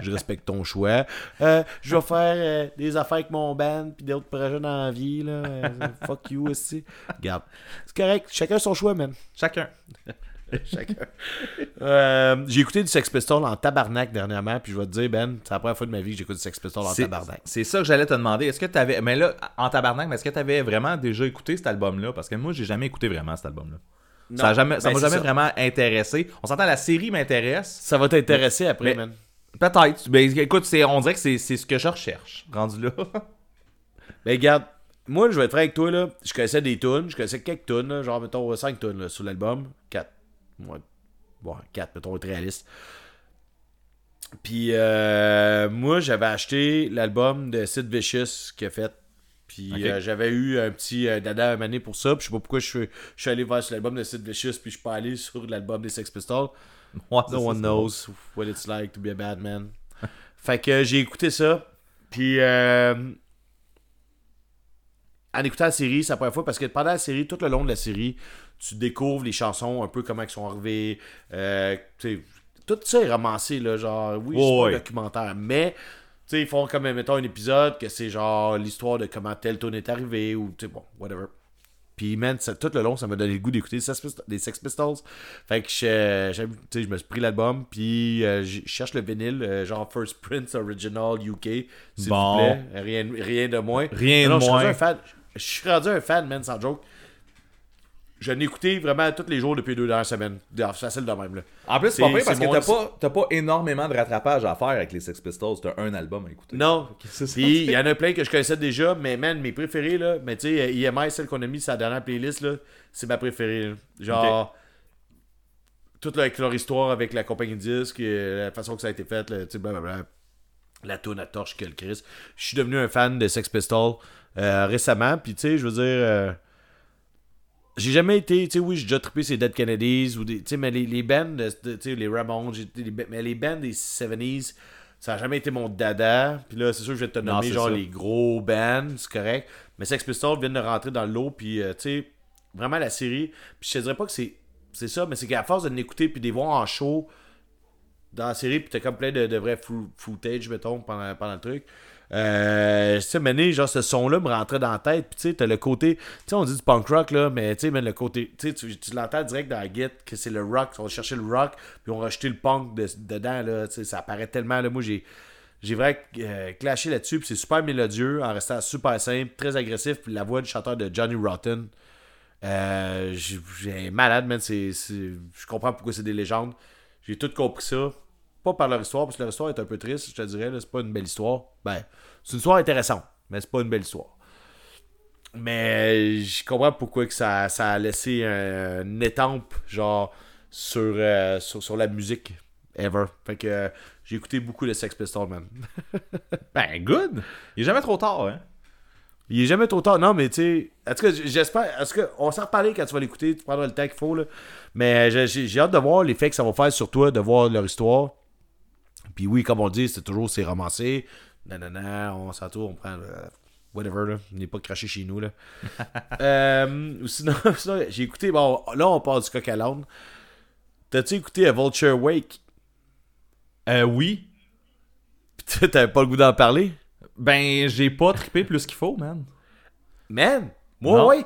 Je respecte ton choix. Euh, je vais faire euh, des affaires avec mon band, puis d'autres projets dans la vie, là. Euh, fuck you aussi. Regarde. C'est correct, chacun son choix, man. Chacun. [LAUGHS] Chacun. Euh, j'ai écouté du Sex Pistols en tabarnak dernièrement, puis je vais te dire, Ben, c'est la première fois de ma vie que j'écoute du Sex Pistols en tabarnak. c'est ça que j'allais te demander. Est-ce que tu avais. Mais là, en tabarnak, mais est-ce que tu avais vraiment déjà écouté cet album-là? Parce que moi, j'ai jamais écouté vraiment cet album-là. Ça jamais, Ben, m'a jamais ça. vraiment intéressé. On s'entend, la série m'intéresse. Ça va t'intéresser après, man. Peut-être. Ben, écoute, on dirait que c'est, ce que je recherche, rendu là. [LAUGHS] Ben, regarde, moi, je vais être franc avec toi, là. Je connaissais des tunes, je connaissais quelques tunes, là, genre, mettons, 5 tunes, là, sur l'album. 4. Ouais. Bon, 4, mettons, être réaliste. Puis, euh, moi, j'avais acheté l'album de Sid Vicious qu'il a fait. Puis, euh, j'avais eu un petit euh, dada à année pour ça. Puis, je sais pas pourquoi je suis, je suis allé vers sur l'album de Sid Vicious, puis je suis pas allé sur l'album des Sex Pistols. [LAUGHS] No one knows what it's like to be a bad man. [LAUGHS] fait que j'ai écouté ça. Puis euh, en écoutant la série, c'est la première fois parce que pendant la série, tout le long de la série, tu découvres les chansons, un peu comment elles sont arrivées. Euh, tout ça est ramassé, là, genre, oui, c'est Ouais, pas ouais. un documentaire, mais sais, ils font comme, mettons, un épisode que c'est genre l'histoire de comment tel tune est arrivé ou, tu sais, bon, whatever. Puis, man, ça- tout le long, ça m'a donné le goût d'écouter des Sex Pistols. Fait que je, je me suis pris l'album, puis euh, je cherche le vinyle, euh, genre First Prince Original UK, s'il Bon. vous plaît. Rien, rien de moins. Rien Non, de non, moins. Je suis rendu un fan. Je suis rendu un fan, man, sans joke. Je l'ai écouté vraiment tous les jours depuis deux dernières semaines. C'est facile de même, là. En plus, c'est pas pire parce que t'as pas, t'as pas énormément de rattrapage à faire avec les Sex Pistols. T'as un album à écouter. Non. [LAUGHS] Puis il y en a plein que je connaissais déjà, mais man, mes préférés, là, mais tu sais, IMI, celle qu'on a mis sur la dernière playlist, là, c'est ma préférée. là. Genre, toute leur, avec leur histoire avec la compagnie de disques, et la façon que ça a été fait, là, tu sais, blablabla. La tourne à torche que le Chris. Je suis devenu un fan de Sex Pistols euh, récemment, puis tu sais, je veux dire. euh, j'ai jamais été, tu sais, oui, j'ai déjà trippé ces Dead Kennedys ou des, tu sais, mais les, les bands, tu sais, les Ramones, les, mais les bands des 70s, ça a jamais été mon dada. Puis là, c'est sûr que je vais te nommer genre ça. les gros bands, c'est correct. Mais Sex Pistols viennent de rentrer dans l'eau, puis euh, tu sais, vraiment la série. Puis je te dirais pas que c'est, c'est ça, mais c'est qu'à force de l'écouter puis de les voir en show dans la série, puis t'as comme plein de, de vrais foo- footage, mettons, pendant, pendant le truc. Euh, tu sais, genre, ce son-là me rentrait dans la tête, puis tu sais, t'as le côté, tu sais, on dit du punk rock, là, mais tu sais, le côté, tu tu, l'entends direct dans la guide que c'est le rock, on va chercher le rock, puis on rajouter le punk de- dedans, là, ça apparaît tellement, là, moi, j'ai. J'ai vraiment euh, clashé là-dessus, puis c'est super mélodieux, en restant super simple, très agressif, puis la voix du chanteur de Johnny Rotten, euh, j'ai malade, man. Je comprends pourquoi c'est des légendes. J'ai tout compris ça. Pas par leur histoire, parce que leur histoire est un peu triste, je te dirais. C'est pas une belle histoire. Ben, c'est une histoire intéressante, mais c'est pas une belle histoire. Mais je comprends pourquoi que ça, ça a laissé un, une étampe, genre, sur, euh, sur, sur la musique, ever. Fait que euh, j'ai écouté beaucoup de Sex Pistols, man. [LAUGHS] Ben, good. Il est jamais trop tard, hein. Il est jamais trop tard. Non, mais tu sais. En tout cas, j'espère. Est-ce que on s'en reparler quand tu vas l'écouter, tu prendras le temps qu'il faut. Là. Mais j'ai j'ai hâte de voir l'effet que ça va faire sur toi, de voir leur histoire. Puis oui, comme on dit, c'est toujours c'est romancé. Nanana, on s'entoure, on prend. euh, whatever, là. On n'est pas craché chez nous, là. [LAUGHS] euh, ou sinon, [LAUGHS] sinon, j'ai écouté. Bon, là, on part du coq à l'âne. T'as-tu écouté A Vulture Wake? Euh, oui. Puis t'avais pas le goût d'en parler? Ben, j'ai pas trippé plus qu'il faut, man. Man! Moi, Non. ouais!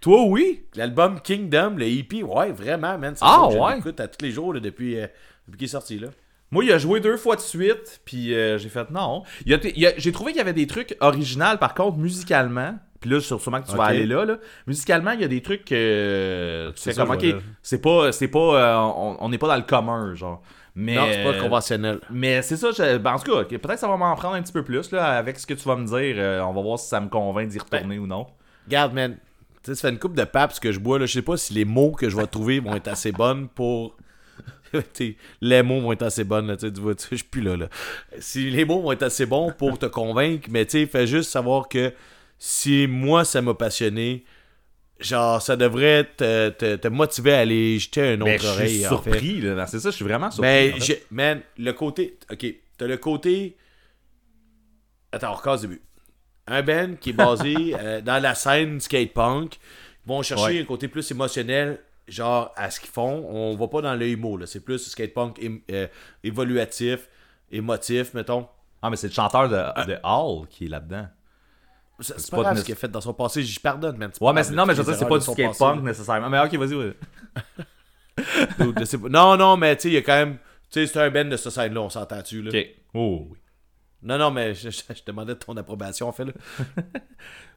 Toi, oui. L'album Kingdom, le EP, ouais, vraiment, man. Ah, ouais? l'écoute à tous les jours là, depuis, euh, depuis qu'il est sorti, là. Moi, il a joué deux fois de suite, puis euh, j'ai fait non. Il y a- il y a- j'ai trouvé qu'il y avait des trucs originaux, par contre, musicalement. Puis là, sûrement que tu vas aller là, là. Musicalement, il y a des trucs que tu fais comme, ok, c'est pas, c'est pas, euh, on n'est pas dans le commun, genre. Mais, Non, c'est pas conventionnel. mais c'est ça, je- ben, en tout cas, peut-être que ça va m'en prendre un petit peu plus, là, avec ce que tu vas me dire. euh, on va voir si ça me convainc d'y retourner ou non. Regarde, man. Tu sais, ça fait une coupe de papes que je bois. Là. Je sais pas si les mots que je vais trouver vont être assez bonnes pour. [LAUGHS] Les mots vont être assez bonnes. Tu vois, je suis plus là, là. Si les mots vont être assez bons pour te convaincre, mais tu fais juste savoir que si moi ça m'a passionné, genre ça devrait te, te, te motiver à aller jeter un autre Mais Ben, je suis oreille. en fait. surpris, là. C'est ça, je suis vraiment surpris. Mais, en fait. j'ai- man, le côté. Ok, t'as le côté. Attends, on du début. Un band qui est basé [LAUGHS] euh, dans la scène skate punk. Ils vont chercher Ouais. un côté plus émotionnel, genre à ce qu'ils font. On va pas dans le emo, là. C'est plus skate punk ém- euh, évoluatif, émotif, mettons. Ah, mais c'est le chanteur de, de Hall qui est là-dedans. C'est pas pas de- ce qu'il a fait dans son passé, j'y pardonne, man. Ouais, mais non, mais je veux dire, c'est pas du skate punk nécessairement. Mais ok, vas-y, vas-y. [LAUGHS] Non, non, mais tu sais, il y a quand même. Tu sais, c'est un band de ce scène-là, on s'entend-tu, là? Ok. Oh, oui. Non, non, mais je, [LAUGHS] je- je demandais ton approbation, en fait, là.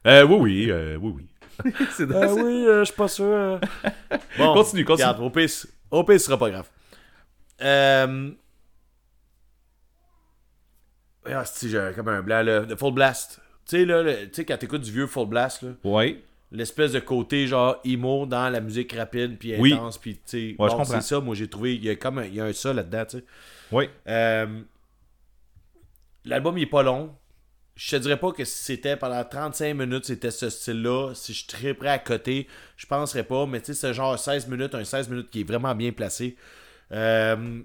Euh, oui, oui, euh, oui, oui. [LAUGHS] c'est Ah oui, euh, je suis pas sûr. euh. [LAUGHS] Bon, Continue, continue. Regarde, au pire, c- au pire, ce sera pas grave. Euh... Ah, si, j'ai comme un blanc, là. De Full Blast. Tu sais, là, le- tu sais, quand t'écoutes du vieux Full Blast, là, Ouais. l'espèce de côté, genre, emo dans la musique rapide, puis Oui. intense, puis tu sais. Ouais, je comprends. c'est ça, moi, j'ai trouvé. Il y a comme un, il y a un ça là-dedans, tu sais. Ouais. Euh, L'album, il est pas long. Je te dirais pas que si c'était pendant 35 minutes, c'était ce style-là. Si je prêt à côté, je penserais pas. Mais tu sais, c'est genre 16 minutes, un 16 minutes qui est vraiment bien placé. Euh,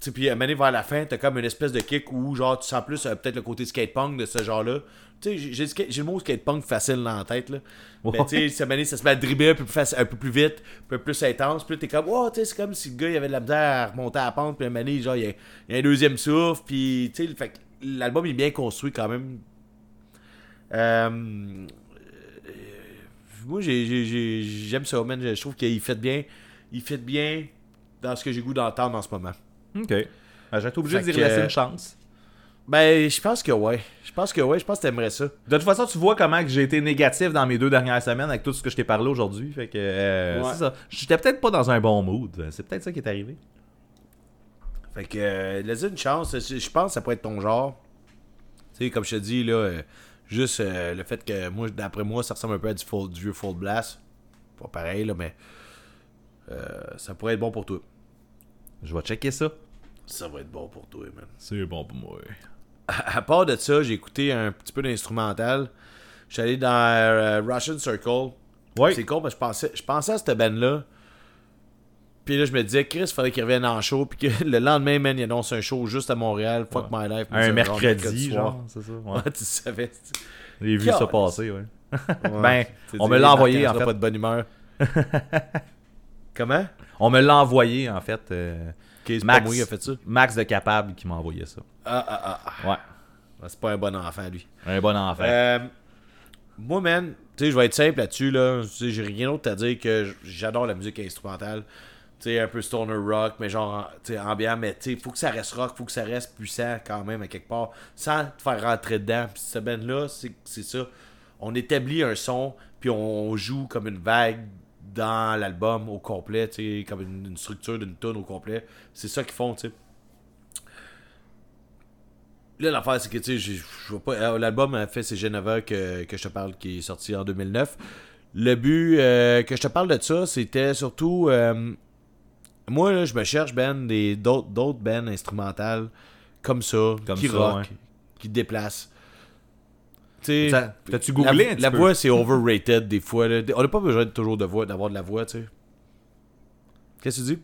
tu puis donné, vers la fin, t'as comme une espèce de kick où genre tu sens plus euh, peut-être le côté skatepunk de ce genre-là. Tu sais, j'ai- le mot skatepunk facile dans la tête, là. Mais tu sais, donné, ça se met à dribbler un peu plus, un peu plus vite, un peu plus intense. Puis t'es comme, oh, tu sais, c'est comme si le gars, il avait de la misère à remonter à la pente. Puis à un moment donné, genre, il y a, il y a un deuxième souffle. Puis, tu sais, fait que l'album est bien construit quand même. Euh, euh, moi, j'ai- j'ai- j'ai- j'aime ça, man. Je trouve qu'il fait bien. Il fait bien dans ce que j'ai goût d'entendre en ce moment. Ok. Euh, J'ai été obligé Fait d'y que- laisser une chance. Ben, je pense que ouais. Je pense que ouais. Je pense que t'aimerais ça. De toute façon, tu vois comment j'ai été négatif dans mes deux dernières semaines avec tout ce que je t'ai parlé aujourd'hui. Fait que euh, Ouais. c'est ça. J'étais peut-être pas dans un bon mood. C'est peut-être ça qui est arrivé. Fait que, euh, laisse une chance. Je pense que ça pourrait être ton genre. Tu sais, comme je te dis, là, euh, juste euh, le fait que, moi, d'après moi, ça ressemble un peu à du, full- du vieux Full Blast. Pas pareil, là, mais ça pourrait être bon pour toi. Je vais checker ça. Ça va être bon pour toi, man. C'est bon pour moi. À, à part de ça, j'ai écouté un petit peu d'instrumental. Je suis allé dans Russian Circle. Ouais. C'est con parce que je pensais, je pensais à cette band-là. Puis là, je me disais, Chris, il fallait qu'il revienne en show. Puis que [LAUGHS] le lendemain, man, il annonce un show juste à Montréal. Fuck my life. Un mercredi, genre. C'est ça. [LAUGHS] Ouais. Tu savais. J'ai vu ça passer, ouais. Ouais. [LAUGHS] Ben, on me l'a envoyé, en fait. pas de bonne humeur. Comment? On me l'a envoyé, en fait. euh, pas Max. moi a fait ça. Max de Capable qui m'a envoyé ça. Ah, ah, ah, ah. Ouais. Ah, C'est pas un bon enfant, lui. Un bon enfant. Euh, moi, man, tu sais, je vais être simple là-dessus, là. Tu sais, j'ai rien d'autre à dire que j'adore la musique instrumentale. Sais, un peu stoner rock, mais genre, tu ambiant, mais tu sais, faut que ça reste rock, faut que ça reste puissant quand même, à quelque part, sans te faire rentrer dedans. Puis cette band-là, c'est ça. On établit un son, puis on joue comme une vague dans l'album au complet, tu sais, comme une, structure d'une tune au complet. C'est ça qu'ils font, tu sais. Là, l'affaire, c'est que, tu sais, je vois pas. euh, L'album, en fait, c'est Geneva que, que je te parle, qui est sorti en 2009. Le but euh, que je te parle de ça, c'était surtout. euh, moi, là, je me cherche, Ben, des- d'autres d'autres bands instrumentales comme ça, Comme qui ça, rock, qui déplacent. Ça- T'as-tu googlé la, un petit la peu? voix, c'est overrated des fois. là. On n'a pas besoin de, toujours de voix, d'avoir de la voix, tu sais. Qu'est-ce que tu dis?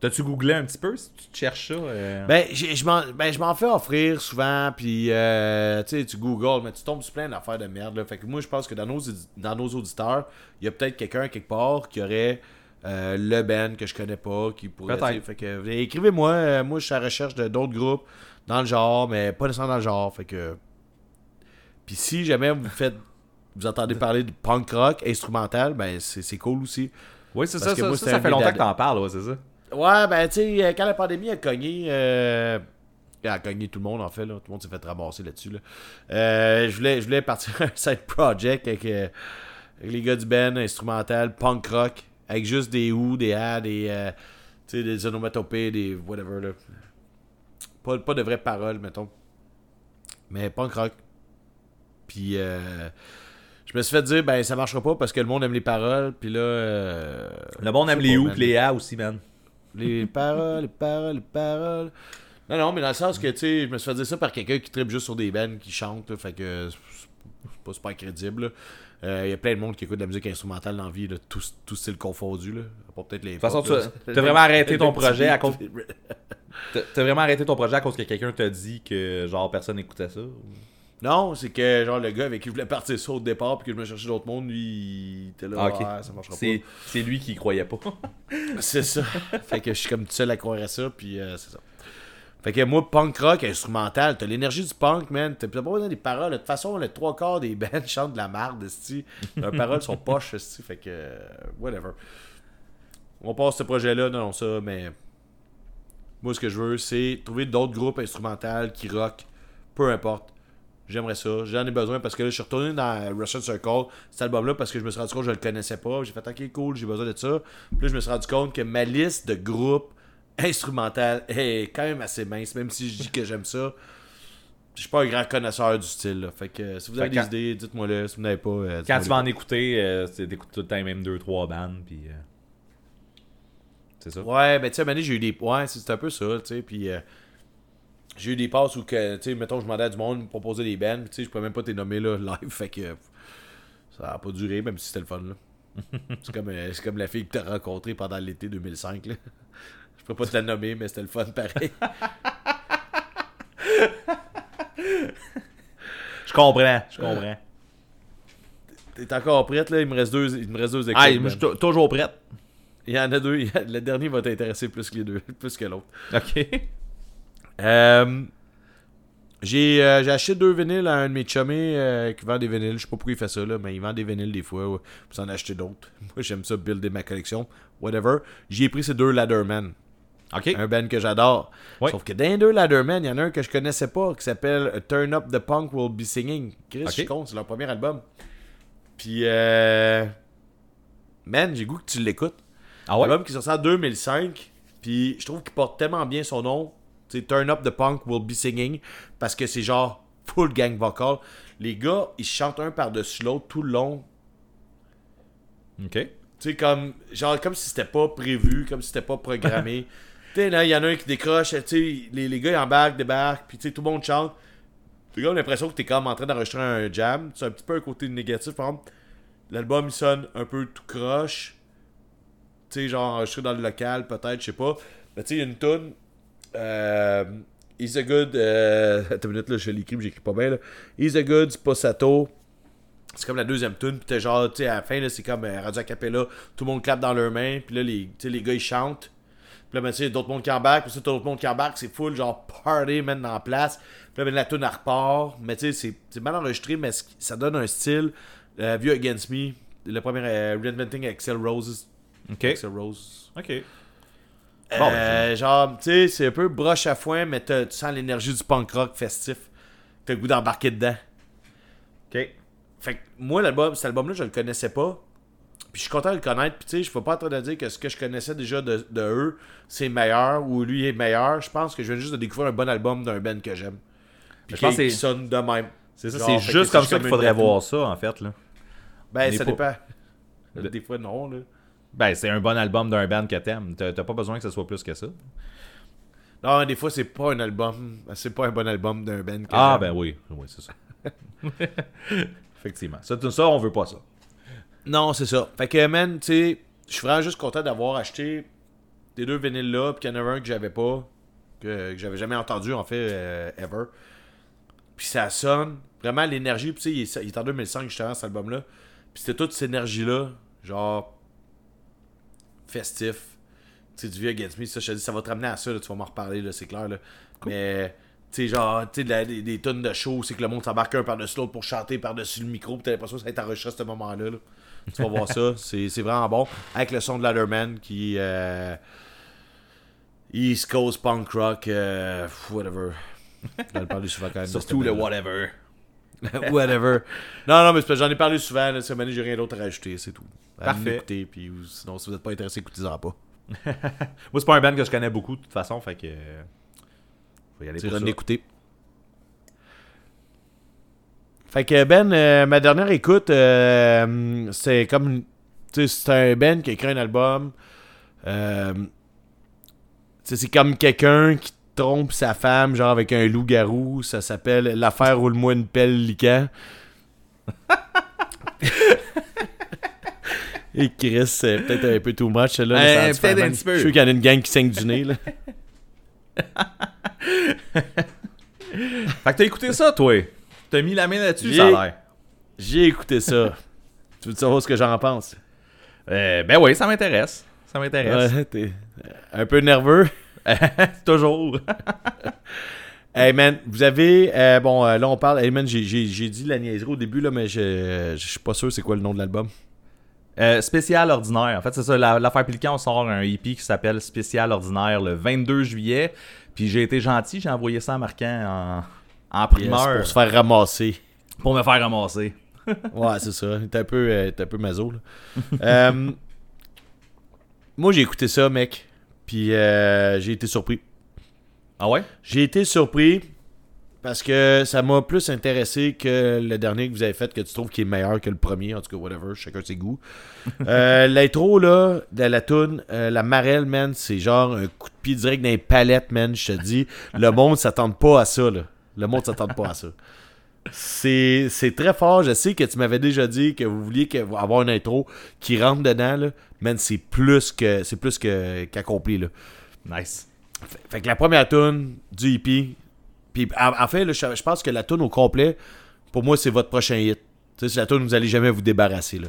T'as-tu googlé un petit peu si tu te cherches ça? euh? Ben, j'ai- je m'en ben, fais offrir souvent, puis euh, tu googles, mais tu tombes sur plein d'affaires de merde. Là. Fait que moi, je pense que dans nos, dans nos auditeurs, il y a peut-être quelqu'un quelque part qui aurait euh, le band que je connais pas, qui pourrait. Fait que écrivez-moi, euh, moi je suis à la recherche de d'autres groupes dans le genre, mais pas nécessairement dans le genre. Fait que. Puis si jamais vous faites. Vous entendez parler de punk rock instrumental, ben c'est cool aussi. oui, c'est ça. Ça, moi, ça, fait longtemps que t'en parles, ouais, c'est ça. Ouais, ben, tu sais, quand la pandémie a cogné, euh, elle a cogné tout le monde, en fait, là. Tout le monde s'est fait ramasser là-dessus, là. Euh, je, voulais, je voulais partir [LAUGHS] un side project avec, euh, avec les gars du band, instrumental, punk rock, avec juste des ou, des a, des, euh, des onomatopées, des whatever, là. Pas, pas de vraies paroles, mettons. Mais punk rock. Puis, euh, je me suis fait dire, ben, ça marchera pas parce que le monde aime les paroles, puis là... euh, Le monde aime les ou les a aussi, man. Les paroles, les paroles, les paroles. Non, non, mais dans le sens que, tu sais, je me suis fait dire ça par quelqu'un qui tripe juste sur des bands qui chantent, là, fait que c'est pas super crédible. là. Euh, Il y a plein de monde qui écoute de la musique instrumentale dans la vie, là, tout, tout style confondu. Là. Peut-être les. De toute façon, tu as- t'as vraiment arrêté ton [LAUGHS] projet à cause- T'as vraiment arrêté ton projet à cause que quelqu'un t'a dit que genre personne n'écoutait ça? ou- Non, c'est que, genre, le gars avec qui je voulais partir ça au départ, puis que je me cherchais d'autres monde, lui, il était là, Ah, ça marchera C'est c'est lui qui y croyait pas. pas. C'est ça. [LAUGHS] fait que je suis comme tout seul à croire à ça, puis euh, c'est ça. Fait que moi, punk rock instrumental, t'as l'énergie du punk, man. T'as pas besoin des paroles. De toute façon, le trois quarts des [LAUGHS] bands chantent de la merde, esti. Leurs [LAUGHS] paroles sont poches, esti. Fait que, euh, whatever. On passe ce projet-là, non, non, ça, mais. Moi, ce que je veux, c'est trouver d'autres groupes instrumentaux qui rock. Peu importe. J'aimerais ça. J'en ai besoin parce que là, je suis retourné dans Russian Circle, cet album-là, parce que je me suis rendu compte que je le connaissais pas. J'ai fait, ok, cool, j'ai besoin de ça. Puis là, je me suis rendu compte que ma liste de groupes instrumentaux est quand même assez mince, même si je dis que j'aime ça. Je suis pas un grand connaisseur du style. Là. Fait que si vous avez Fait des idées, dites-moi le. Si vous n'avez pas. euh, Quand tu vas en écouter, euh, t'écoutes tout le temps les mêmes 2-3 bandes, puis. euh, C'est ça? Ouais, ben tu sais, j'ai eu des. Ouais, c'est un peu ça, tu sais. Puis euh, j'ai eu des passes où, que, tu sais, mettons, je demandais à du monde de me proposer des bands. puis Tu sais, je peux même pas t'es nommer là, [LAUGHS] live. Fait que ça a pas duré, même si c'était le fun, là. [LAUGHS] c'est comme, comme la fille que t'as rencontrée pendant l'été 2005, là. Je peux pas te la nommer, mais c'était le fun pareil. Je comprends, je comprends. T'es encore prête, là? Il me reste deux, il me reste deux. Ah, moi, je suis tou- toujours prête. Il y en a deux. a- Le dernier va t'intéresser plus que les deux, [LAUGHS] plus que l'autre. Ok. Euh, j'ai euh, j'ai acheté deux vinyles à un de mes chummés euh, qui vend des vinyles. Je sais pas pourquoi il fait ça, là, mais il vend des vinyles des fois. Ouais, pour en acheter d'autres. [LAUGHS] Moi, j'aime ça, builder ma collection. Whatever. J'ai pris ces deux Ladderman. Un band que j'adore. Sauf que dans les deux Ladderman, il y en a un que je connaissais pas qui s'appelle Turn Up the Punk Will Be Singing. Chris, je suis con, c'est leur premier album. Puis, euh. Man, j'ai goût que tu l'écoutes. Ah ouais? L'album qui sorti en 2005. Puis je trouve qu'il porte tellement bien son nom. C'est Turn Up the Punk Will Be Singing. Parce que c'est genre full gang vocal. Les gars, ils chantent un par-dessus l'autre tout le long. Ok. Tu sais, comme, genre, comme si c'était pas prévu, comme si c'était pas programmé. [LAUGHS] sais, là, il y en a un qui décroche, tu les, les gars, ils embarquent, débarquent, puis tu tout le monde chante. T'as comme l'impression que t'es comme en train d'enregistrer un jam. C'est un petit peu un côté négatif, par. L'album, il sonne un peu tout croche. Tu sais, genre enregistré dans le local, peut-être, je sais pas. Mais tu sais, il y a une tune euh, He's a Good. Euh, attends une minute, là, je l'écris, mais j'écris pas bien. Là. He's a Good, Sposato. C'est comme la deuxième tune, puis t'es genre, tu à la fin, là, c'est comme euh, Radio Capella, tout le monde clappe dans leurs mains, puis là, les, les gars, ils chantent. Puis là, ben, tu sais, d'autres monde qui embarquent, puis ça, d'autres monde qui embarquent, c'est full, genre, party, man, dans la place. Puis là, ben, la tune, repart. Mais tu sais, c'est- mal enregistré, mais ça donne un style. Euh, View Against Me, le premier euh, Reinventing Axel Roses. Ok. Axel Rose. Ok. Bon, Euh, genre, tu sais, c'est un peu broche à foin, mais tu sens l'énergie du punk rock festif. T'as le goût d'embarquer dedans. Ok. Fait que moi, l'album, cet album-là, je le connaissais pas. Puis je suis content de le connaître. Puis tu sais, je suis pas en train de dire que ce que je connaissais déjà de, de eux, c'est meilleur ou lui est meilleur. Je pense que je viens juste de découvrir un bon album d'un band que j'aime. Puis qui, qui c'est- sonne de même. C'est ça, c'est juste comme ça qu'il faudrait voir ça, en fait. Là. Ben, ça pas- dépend. Des fois, non, là. Ben, c'est un bon album d'un band que t'aimes. T'as pas besoin que ce soit plus que ça. Non, des fois, c'est pas un album. C'est pas un bon album d'un band que Ah, ben oui. Oui, c'est ça. [LAUGHS] Effectivement. Ça, tout ça, on veut pas ça. Non, c'est ça. Fait que, man, tu sais, je suis vraiment juste content d'avoir acheté des deux vinyles-là, puis qu'il y en avait un que j'avais pas, que, que j'avais jamais entendu, en fait, euh, ever. Puis ça sonne, vraiment l'énergie, puis tu sais, il, est- il est en 2005, justement, cet album-là. Puis c'était toute cette énergie-là, genre, festif. Tu sais, du vieux Against Me, ça, je te dis, ça va te ramener à ça, là, tu vas m'en reparler, là, c'est clair, là. Mais, tu sais, genre, tu sais, des, des tonnes de show, c'est que le monde s'embarque un par-dessus l'autre pour chanter par-dessus le micro, puis t'as l'impression que ça va être enregistré à ce moment-là, là. Tu vas voir ça, c'est vraiment bon. Avec le son de Ladderman qui. euh, East Coast punk rock, euh, whatever. J'en ai parlé souvent quand même. Surtout le whatever. [LAUGHS] whatever. Non, non, mais j'en ai parlé souvent. Cette année, j'ai rien d'autre à rajouter, c'est tout. À Parfait. m'écouter, puis sinon, si vous n'êtes pas intéressé, écoutez-en pas. [LAUGHS] Moi, c'est pas un band que je connais beaucoup de toute façon, fait que. euh, Faut y aller pour ça. l'écouter. Fait que Ben, euh, ma dernière écoute, euh, c'est comme. Tu sais, c'est un Ben qui a écrit un album. Euh, tu sais, c'est comme quelqu'un qui trompe sa femme, genre avec un loup-garou. Ça s'appelle L'affaire roule-moi une pelle liquant. [LAUGHS] Et Chris, c'est peut-être un peu too much, là. Euh, peut-être un petit peu. Je suis qu'il y en a une gang qui saigne du nez, là. [LAUGHS] Fait que t'as écouté ça, toi? T'as mis la main là-dessus, J'ai- ça a l'air. J'ai écouté ça. [LAUGHS] tu veux savoir ce que j'en pense? Euh, ben oui, ça m'intéresse. Ça m'intéresse. Ouais, t'es un peu nerveux. [LAUGHS] Toujours. [LAUGHS] Hey man, vous avez. euh, bon, euh, là on parle. Hey man, j'ai- j'ai j'ai dit la niaiserie au début, là, mais je je suis pas sûr c'est quoi le nom de l'album. Euh, spécial ordinaire. En fait, c'est ça. la- L'affaire Pélican, on sort un EP qui s'appelle Spécial ordinaire le 22 juillet. Puis j'ai été gentil, j'ai envoyé ça à Marquant en, en Yes, primeur pour se faire ramasser. pour me faire ramasser. [LAUGHS] Ouais, c'est ça. T'es un peu, euh, un peu maso. [LAUGHS] Euh, moi, j'ai écouté ça, mec. Puis euh, j'ai été surpris. Ah ouais? J'ai été surpris parce que ça m'a plus intéressé que le dernier que vous avez fait, que tu trouves qui est meilleur que le premier. En tout cas, whatever, chacun ses goûts. [LAUGHS] Euh, L'intro, là, de la toune, la marelle, man, c'est genre un coup de pied direct dans les palettes, man, je te dis. Le monde s'attend pas à ça, là. Le monde s'attend pas à ça. C'est c'est très fort. Je sais que tu m'avais déjà dit que vous vouliez que- avoir une intro qui rentre dedans, là. Man, c'est plus que c'est plus que qu'accompli, là. Nice. Fait, fait que la première tune du EP, puis en, fait, là, je, je pense que la tune au complet, pour moi, c'est votre prochain hit. Tu sais, c'est la tune vous allez jamais vous débarrasser. Là.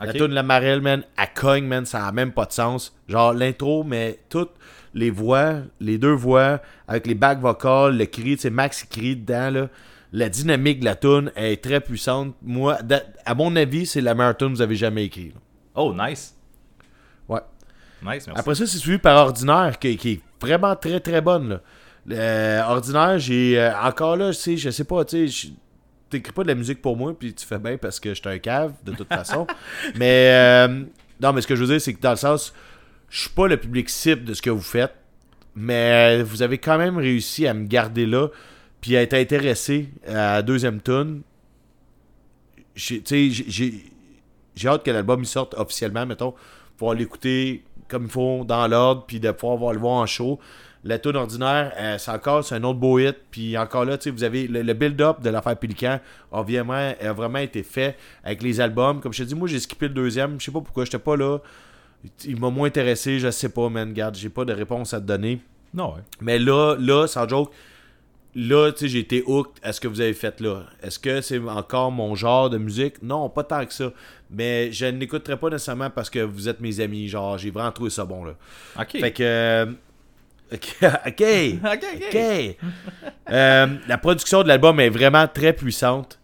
La Ok. tune La Marelle, man, à cogne, man, ça a même pas de sens. Genre l'intro, mais toutes les voix, les deux voix, avec les back vocals, le cri, tu sais, Max crie dedans, là. La dynamique de la tune est très puissante. Moi, à mon avis, c'est la meilleure tune que vous avez jamais écrite. Oh, nice. Ouais. Nice, merci. Après ça, c'est suivi par Ordinaire, qui, qui est vraiment très très bonne. Là. Euh, Ordinaire, j'ai euh, encore là, je sais, je sais pas, tu sais, t'écris pas de la musique pour moi, puis tu fais bien parce que je suis un cave, de toute façon. [LAUGHS] mais euh, non, mais ce que je veux dire, c'est que dans le sens, je suis pas le public cible de ce que vous faites, mais vous avez quand même réussi à me garder là, puis à être intéressé à deuxième tune. J'ai- hâte que l'album sorte officiellement, mettons, pouvoir l'écouter comme il faut, dans l'ordre, puis de pouvoir voir le voir en show. La tune ordinaire, euh, c'est encore un autre beau hit, puis encore là, vous avez le, le build-up de l'affaire Pélican a vraiment, a vraiment été fait avec les albums. Comme je te dis, moi j'ai skippé le deuxième, je sais pas pourquoi, j'étais pas là. Il m'a moins intéressé, je sais pas, man, garde, j'ai pas de réponse à te donner. Non, ouais. Mais là, là, sans joke, là, tu sais, j'ai été hooked à ce que vous avez fait là. Est-ce que c'est encore mon genre de musique? Non, pas tant que ça. Mais je n'écouterai pas nécessairement parce que vous êtes mes amis. Genre, j'ai vraiment trouvé ça bon, là. Ok. Fait que... euh, [LAUGHS] [LAUGHS] Ok. ok. Euh, la production de l'album est vraiment très puissante.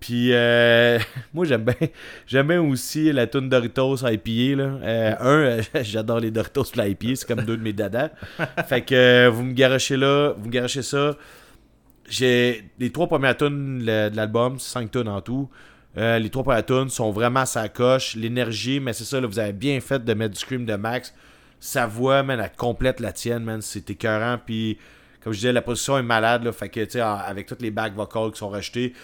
Puis euh, [LAUGHS] moi j'aime bien j'aime bien aussi la tune Doritos à IPA là. Euh, un euh, [LAUGHS] j'adore les Doritos pour IPA, c'est comme deux de mes dadas. [LAUGHS] fait que vous me garochez là, vous me garochez ça. J'ai les trois premières tunes de l'album, c'est cinq tunes en tout. Les trois premières tunes sont vraiment à sa coche, l'énergie, mais c'est ça là, vous avez bien fait de mettre du scream de Max. Sa voix, man, elle complète la tienne, man, c'est écœurant puis comme je disais, la production est malade, là, fait que, tu sais, avec toutes les back vocals qui sont rachetés,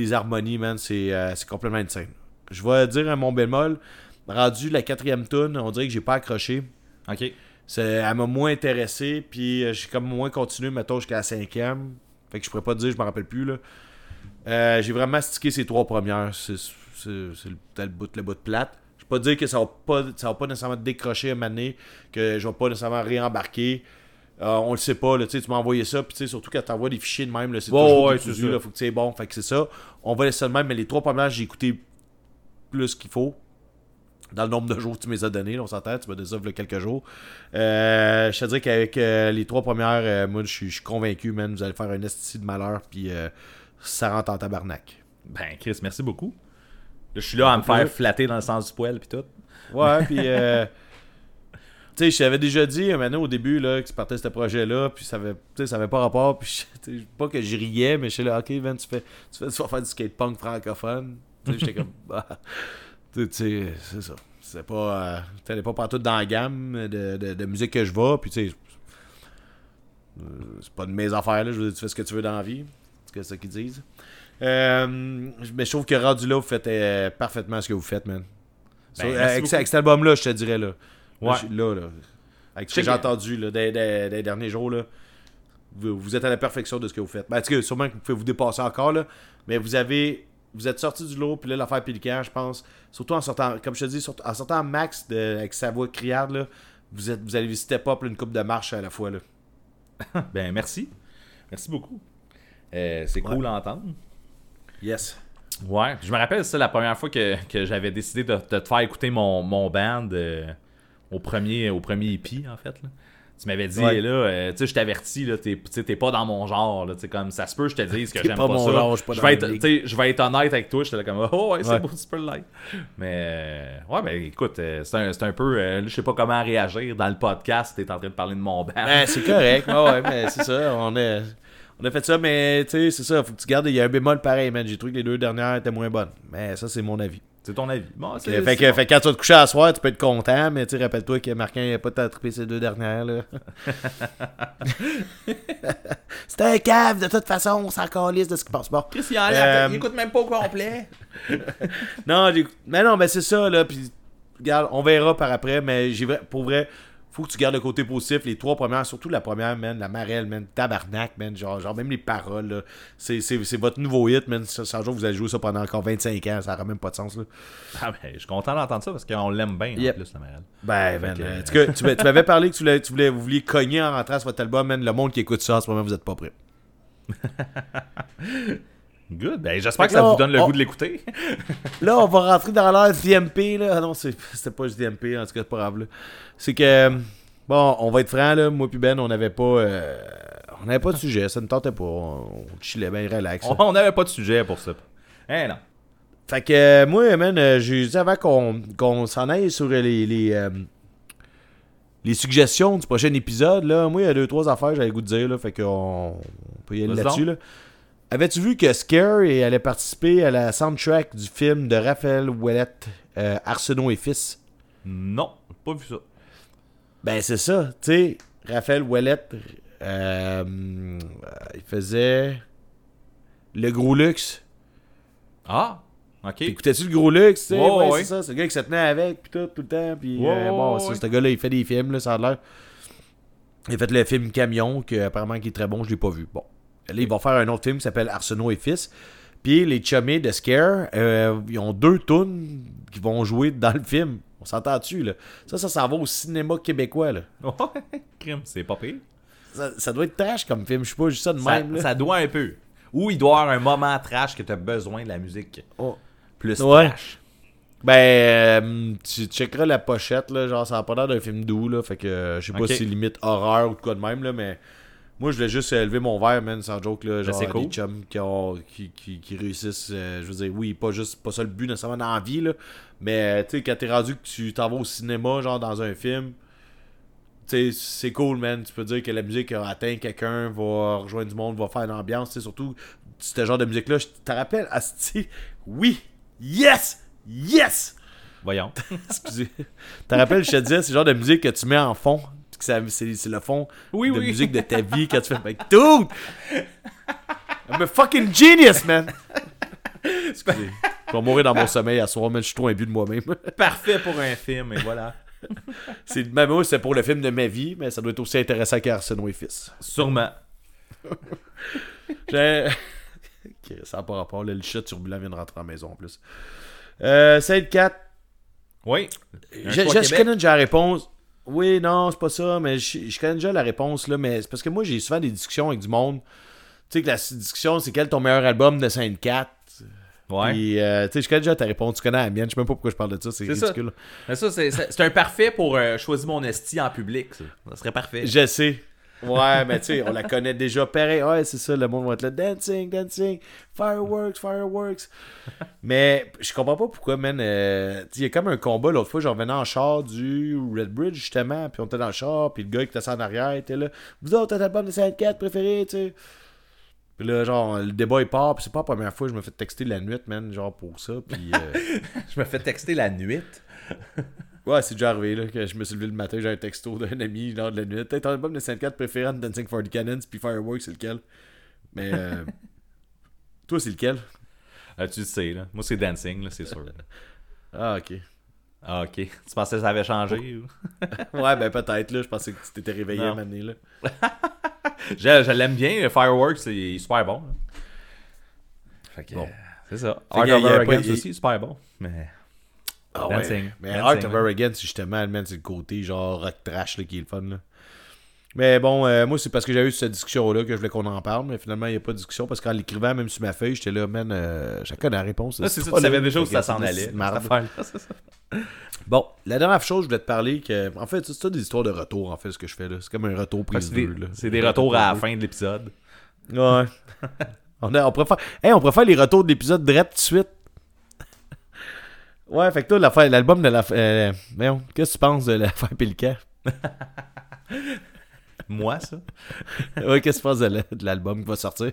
des harmonies, man, c'est euh, c'est complètement insane. Je vais dire un mon bémol, rendu la quatrième tune, on dirait que j'ai pas accroché. Ok. C'est- Elle m'a moins intéressé, puis euh, j'ai comme moins continué, mettons, jusqu'à la cinquième. Fait que je pourrais pas te dire, je me rappelle plus, là. Euh, j'ai vraiment stické ces trois premières. C'est c'est- c'est le, peut-être le bout, le bout de plate. Je peux pas dire que ça va pas, ça va pas nécessairement décrocher un moment donné, que je vais pas nécessairement réembarquer. Euh, on le sait pas, là, tu m'as envoyé ça, puis surtout quand t'envoies des fichiers de même, c'est Ouais, toujours ouais, c'est là, faut que tu sais bon, fait que c'est ça. On va laisser de même, mais les trois premières, j'ai écouté plus qu'il faut. Dans le nombre de jours que tu m'as donné, là, on s'entend, tu y a quelques jours. Euh, je te dirais qu'avec euh, les trois premières, euh, moi, je suis convaincu, man, vous allez faire un esti de malheur, puis ça rentre en tabarnak. Ben, Chris, merci beaucoup. Je suis là à me faire flatter dans le sens du poil puis tout. Ouais, puis. [LAUGHS] Euh, tu sais, je t'avais déjà dit, maintenant, au début, là, que tu partais de ce projet-là, puis ça avait, tu sais, ça avait pas rapport, puis [LAUGHS] pas que je riais, mais je suis là, ok, Van, tu fais, tu fais, tu vas faire du skate-punk francophone. Tu sais, j'étais comme, [LAUGHS] bah, tu sais, c'est ça. C'est pas, euh, t'allais pas partout dans la gamme de, de, de musique que je vais, puis tu sais, euh, c'est pas de mes affaires, là, je veux dire, tu fais ce que tu veux dans la vie, c'est ça qu'ils disent. Euh, mais je trouve que rendu là, vous faites euh, parfaitement ce que vous faites, man. Ben, So, avec cet album-là, je te dirais, là. Ouais. Là, là. Avec ce que j'ai que- entendu, là, des, des- des derniers jours, là. Vous, vous êtes à la perfection de ce que vous faites. Ben, cas, sûrement que vous pouvez vous dépasser encore, là. Mais vous avez. Vous êtes sorti du lot, puis là, l'affaire Pélican, je pense. Surtout en sortant, comme je te dis, surtout- en sortant Max de, avec sa voix criarde, là. Vous, êtes, vous allez step up là, une coupe de marche à la fois, là. [LAUGHS] Ben, merci. Merci beaucoup. Euh, c'est cool à entendre. Yes. Ouais, je me rappelle ça la première fois que, que j'avais décidé de, de te faire écouter mon, mon band euh, au premier au premier EP en fait. là. Tu m'avais dit Ouais. là, euh, tu sais, je t'avertis là, t'es, pas dans mon genre là, tu sais comme ça se peut, je te dise que j'aime pas pas, mon ça. genre, je pas vais être, je vais être honnête avec toi, j'étais là comme oh ouais, c'est Ouais. beau, tu peux le like. Mais euh, ouais, ben écoute, euh, c'est un, un peu, euh, je sais pas comment réagir dans le podcast. T'es en train de parler de mon band. Ben, c'est correct. Ouais, ouais, mais c'est ça. On a, on a fait ça, mais tu sais, c'est ça. Faut que tu gardes. Il y a un bémol pareil, man. J'ai trouvé que les deux dernières étaient moins bonnes. Mais ça, c'est mon avis. C'est ton avis. Bon, c'est, fait, c'est que, bon. fait que quand tu vas te coucher à soir, tu peux être content, mais tu sais, rappelle-toi que Marquin n'a pas trippé ces deux dernières. là. [LAUGHS] C'était un cave, de toute façon, on s'en calisse de ce qui passe. Bon. Chris, il enlève, Euh, il écoute même pas au complet. [LAUGHS] Non, mais non, mais c'est ça, là. Puis, regarde, on verra par après, mais j'ai pour vrai, faut que tu gardes le côté positif. Les trois premières, surtout la première, man, la Marelle, man, tabarnak, man. Genre, genre même les paroles. C'est, votre nouveau hit, man. Ça, jour, vous allez jouer ça pendant encore 25 ans. Ça n'aura même pas de sens, là. Ah ben, je suis content d'entendre ça parce qu'on l'aime bien Yep. en plus, la Marelle. Ben, Fait man. que- euh, en tout cas, tu, tu m'avais parlé que tu, voulais, tu voulais, vous vouliez cogner en rentrant sur votre album, man. Le monde qui écoute ça, en ce moment, vous êtes pas prêts. [LAUGHS] Good. Ben, j'espère que ça là, vous donne le on- goût de l'écouter. [LAUGHS] Là, on va rentrer dans l'heure DMP, là. Ah non, c'est- c'était pas juste DMP, en tout cas, c'est pas grave. C'est que, bon, on va être franc, là. Moi puis Ben, on n'avait pas... euh, on n'avait pas de sujet, ça ne tentait pas. On, chillait bien relax. là. On n'avait pas de sujet pour ça. Eh non. Fait que, euh, moi, man, euh, j'ai dit avant qu'on s'en aille sur les... les euh, les suggestions du prochain épisode, là, moi, il y a deux, trois affaires j'avais le goût de dire, là, fait qu'on on peut y aller là-dessus, là. Avais-tu vu que Scare et allait participer à la soundtrack du film de Raphaël Ouellette, euh, Arsenault et Fils? Non, pas vu ça. Ben, c'est ça, tu sais, Raphaël Ouellette, euh, euh, il faisait le gros luxe. Ah, ok. T'écoutais-tu le gros luxe, tu sais? Ouais, Ouais, ouais. c'est ça, c'est le gars qui se tenait avec, puis tout, tout le temps, puis euh, bon, ouais, ce gars-là, il fait des films, là, ça a l'air. Il a fait le film Camion, qui apparemment qui est très bon, je l'ai pas vu. Bon. Là, il va faire un autre film qui s'appelle Arsenault et Fils. Puis les chummies de Scare, euh, ils ont deux tunes qui vont jouer dans le film. On s'entend-tu, là? Ça, ça s'en va au cinéma québécois, là. Ouais, [LAUGHS] crime, c'est pas pire. Ça, ça doit être trash comme film, je sais pas, juste ça de Ça, même, là. ça doit un peu. Ou il doit y avoir un moment trash que t'as besoin de la musique. Oh. Plus Ouais. trash. Ben, euh, tu checkeras la pochette, là, genre, ça a pas l'air d'un film doux, là, fait que euh, je sais pas si c'est limite horreur ou de quoi de même, là, mais moi, je voulais juste euh, lever mon verre, man, sans joke, là, genre, Ben, cool. des chums qui, ont, qui, qui, qui réussissent, euh, je veux dire, oui, pas juste, pas ça le but nécessairement dans la vie, là, mais, euh, tu sais, quand t'es rendu que tu t'en vas au cinéma, genre, dans un film, tu sais, c'est cool, man, tu peux dire que la musique a atteint quelqu'un, va rejoindre du monde, va faire une ambiance, tu sais, surtout, ce genre de musique-là, je te rappelle, Asti, oui, yes, yes! Voyons. [LAUGHS] Excusez. Te rappelles, je te disais, c'est le genre de musique que tu mets en fond. Que ça- C'est le fond Oui, de oui. musique de ta vie quand tu fais. Like, dude! I'm a fucking genius, man! Excusez. Je vais mourir dans mon sommeil à soir, mais je suis trop imbu de moi-même. [LAUGHS] Parfait pour un film, et voilà. [LAUGHS] C'est même moi, c'est pour le film de ma vie, mais ça doit être aussi intéressant qu'Arsenault et Fils. Sûrement. [LAUGHS] J'ai. Ok, ça n'a pas rapport. là, le chat turbulent vient de rentrer en maison en plus. Euh, 4 Oui. Je, je- connais déjà la réponse. Oui, non, c'est pas ça, mais je, je connais déjà la réponse, là, mais c'est parce que moi, j'ai souvent des discussions avec du monde. Tu sais que la discussion, c'est quel ton meilleur album de 4 Ouais. Puis, euh, tu sais, je connais déjà ta réponse, tu connais la mienne, je sais même pas pourquoi je parle de ça, c'est ça. ridicule. Mais ça, c'est un parfait pour euh, choisir mon esti en public, ça. Ça serait parfait. Je sais. Ouais, mais tu sais, on la connaît déjà pareil. Ouais, c'est ça, le monde va être là. Dancing, dancing, fireworks, fireworks. mais je comprends pas pourquoi, man. euh, Il y a comme un combat l'autre fois, j'en revenais en char du Red Bridge, justement. Puis on était dans le char, puis le gars qui était en arrière était là. Vous autres, t'as album de 54 préféré, tu sais. Puis là, genre, le débat il part, puis c'est pas la première fois que je me fais texter la nuit, man, genre pour ça. Puis. euh, [LAUGHS] Je me fais texter la nuit. Ouais, c'est déjà arrivé là, que je me suis levé le matin, j'ai un texto d'un ami lors de la nuit. T'as ton album de 54 préféré entre Dancing for the Cannons puis Fireworks, c'est lequel? Mais euh, [LAUGHS] toi, c'est lequel? Ah, tu le sais, là. Moi, c'est Dancing, là, c'est sûr. [LAUGHS] Ah, ok. Ah, ok. Tu pensais que ça avait changé ou... [LAUGHS] Ouais, ben peut-être là, je pensais que tu t'étais réveillé à année là. Je, je l'aime bien, Fireworks, c'est- il est super bon. là. Fait que, Bon. euh, c'est ça. Fait Art qu'il y a- of il y a pas- Arrogance il- aussi, super bon. Mais. Ah Dancing. Mais Dancing, Art of ouais. Arrogance, justement, man, c'est le côté genre rock trash là, qui est le fun là. Mais bon, euh, moi, c'est parce que j'ai eu cette discussion-là que je voulais qu'on en parle, mais finalement, il n'y a pas de discussion parce qu'en l'écrivant, même sur ma feuille, j'étais là, man, euh, chacun a la réponse. Là, c'est ça, tu savais déjà où ça s'en allait. Bon, la dernière chose, je voulais te parler que. En fait, c'est ça des histoires de retour, en fait, ce que je fais là. C'est comme un retour prise C'est des, 2, là. c'est des retours à la fin de l'épisode. Ouais. [LAUGHS] on, a- on préfère. Hey, on préfère les retours de l'épisode direct tout de suite. Ouais, fait que toi, l'album de la. Euh, qu'est-ce que tu penses de l'affaire [LAUGHS] Pélican? [LAUGHS] Moi, ça? ouais, qu'est-ce que tu penses de la- de l'album qui va sortir?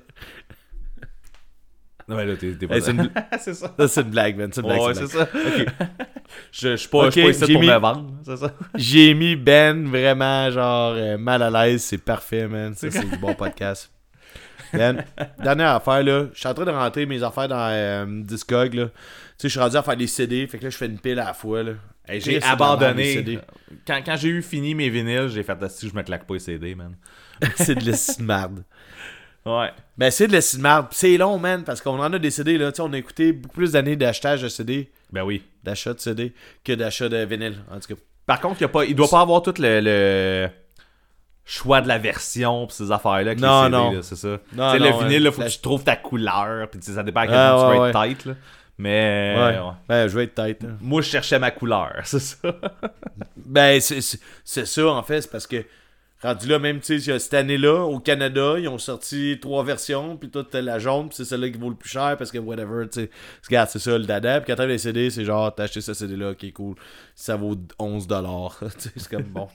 Non, mais là, t'es pas Hey, c'est une, [LAUGHS] ça. c'est une blague, man. C'est une blague. Ouais, c'est ça. je, je suis pas, je suis Ok, pas ici pour mis- me vendre, c'est ça. J'ai mis Ben vraiment, genre, euh, mal à l'aise. C'est parfait, man. Ça, c'est du bon podcast. Ben, dernière affaire, là. Je suis en train de rentrer mes affaires dans euh, Discog, là. Tu sais, je suis rendu à faire des CD. Fait que là, je fais une pile à la fois, là. Hey, j'ai les abandonné. [LAUGHS] Quand, quand j'ai eu fini mes vinyles, j'ai fait si je me claque pas les CD, man. [LAUGHS] c'est de la merde. Ouais. Ben, c'est de la merde. C'est long, man, parce qu'on en a des CD, là. Tu sais, on a écouté beaucoup plus d'années d'achetage de CD, Ben oui. d'achat de CD, que d'achat de vinyle, en tout cas. Par contre, il, y a pas, il doit pas avoir tout le, le choix de la version pis ces affaires-là. qui Non, est CD, non. c'est ça. Non, tu sais, le non, vinyle, là, faut que tu trouves ta couleur. Puis tu sais, ça dépend à quel Ah, moment tu vas être. Mais Ouais. ouais. Ben, je vais être tête. hein. moi, je cherchais ma couleur, [LAUGHS] c'est ça. Ben, c'est- ça, en fait. C'est parce que, rendu là, même, tu sais, cette année-là, au Canada, ils ont sorti trois versions, puis toute la jaune, puis c'est celle-là qui vaut le plus cher, parce que, whatever, tu sais. Regarde, c'est ça, le dada. Puis quand t'as les CD, c'est genre, t'as acheté ce CD-là, qui est cool. Ça vaut 11$. [LAUGHS] tu sais, c'est comme, bon,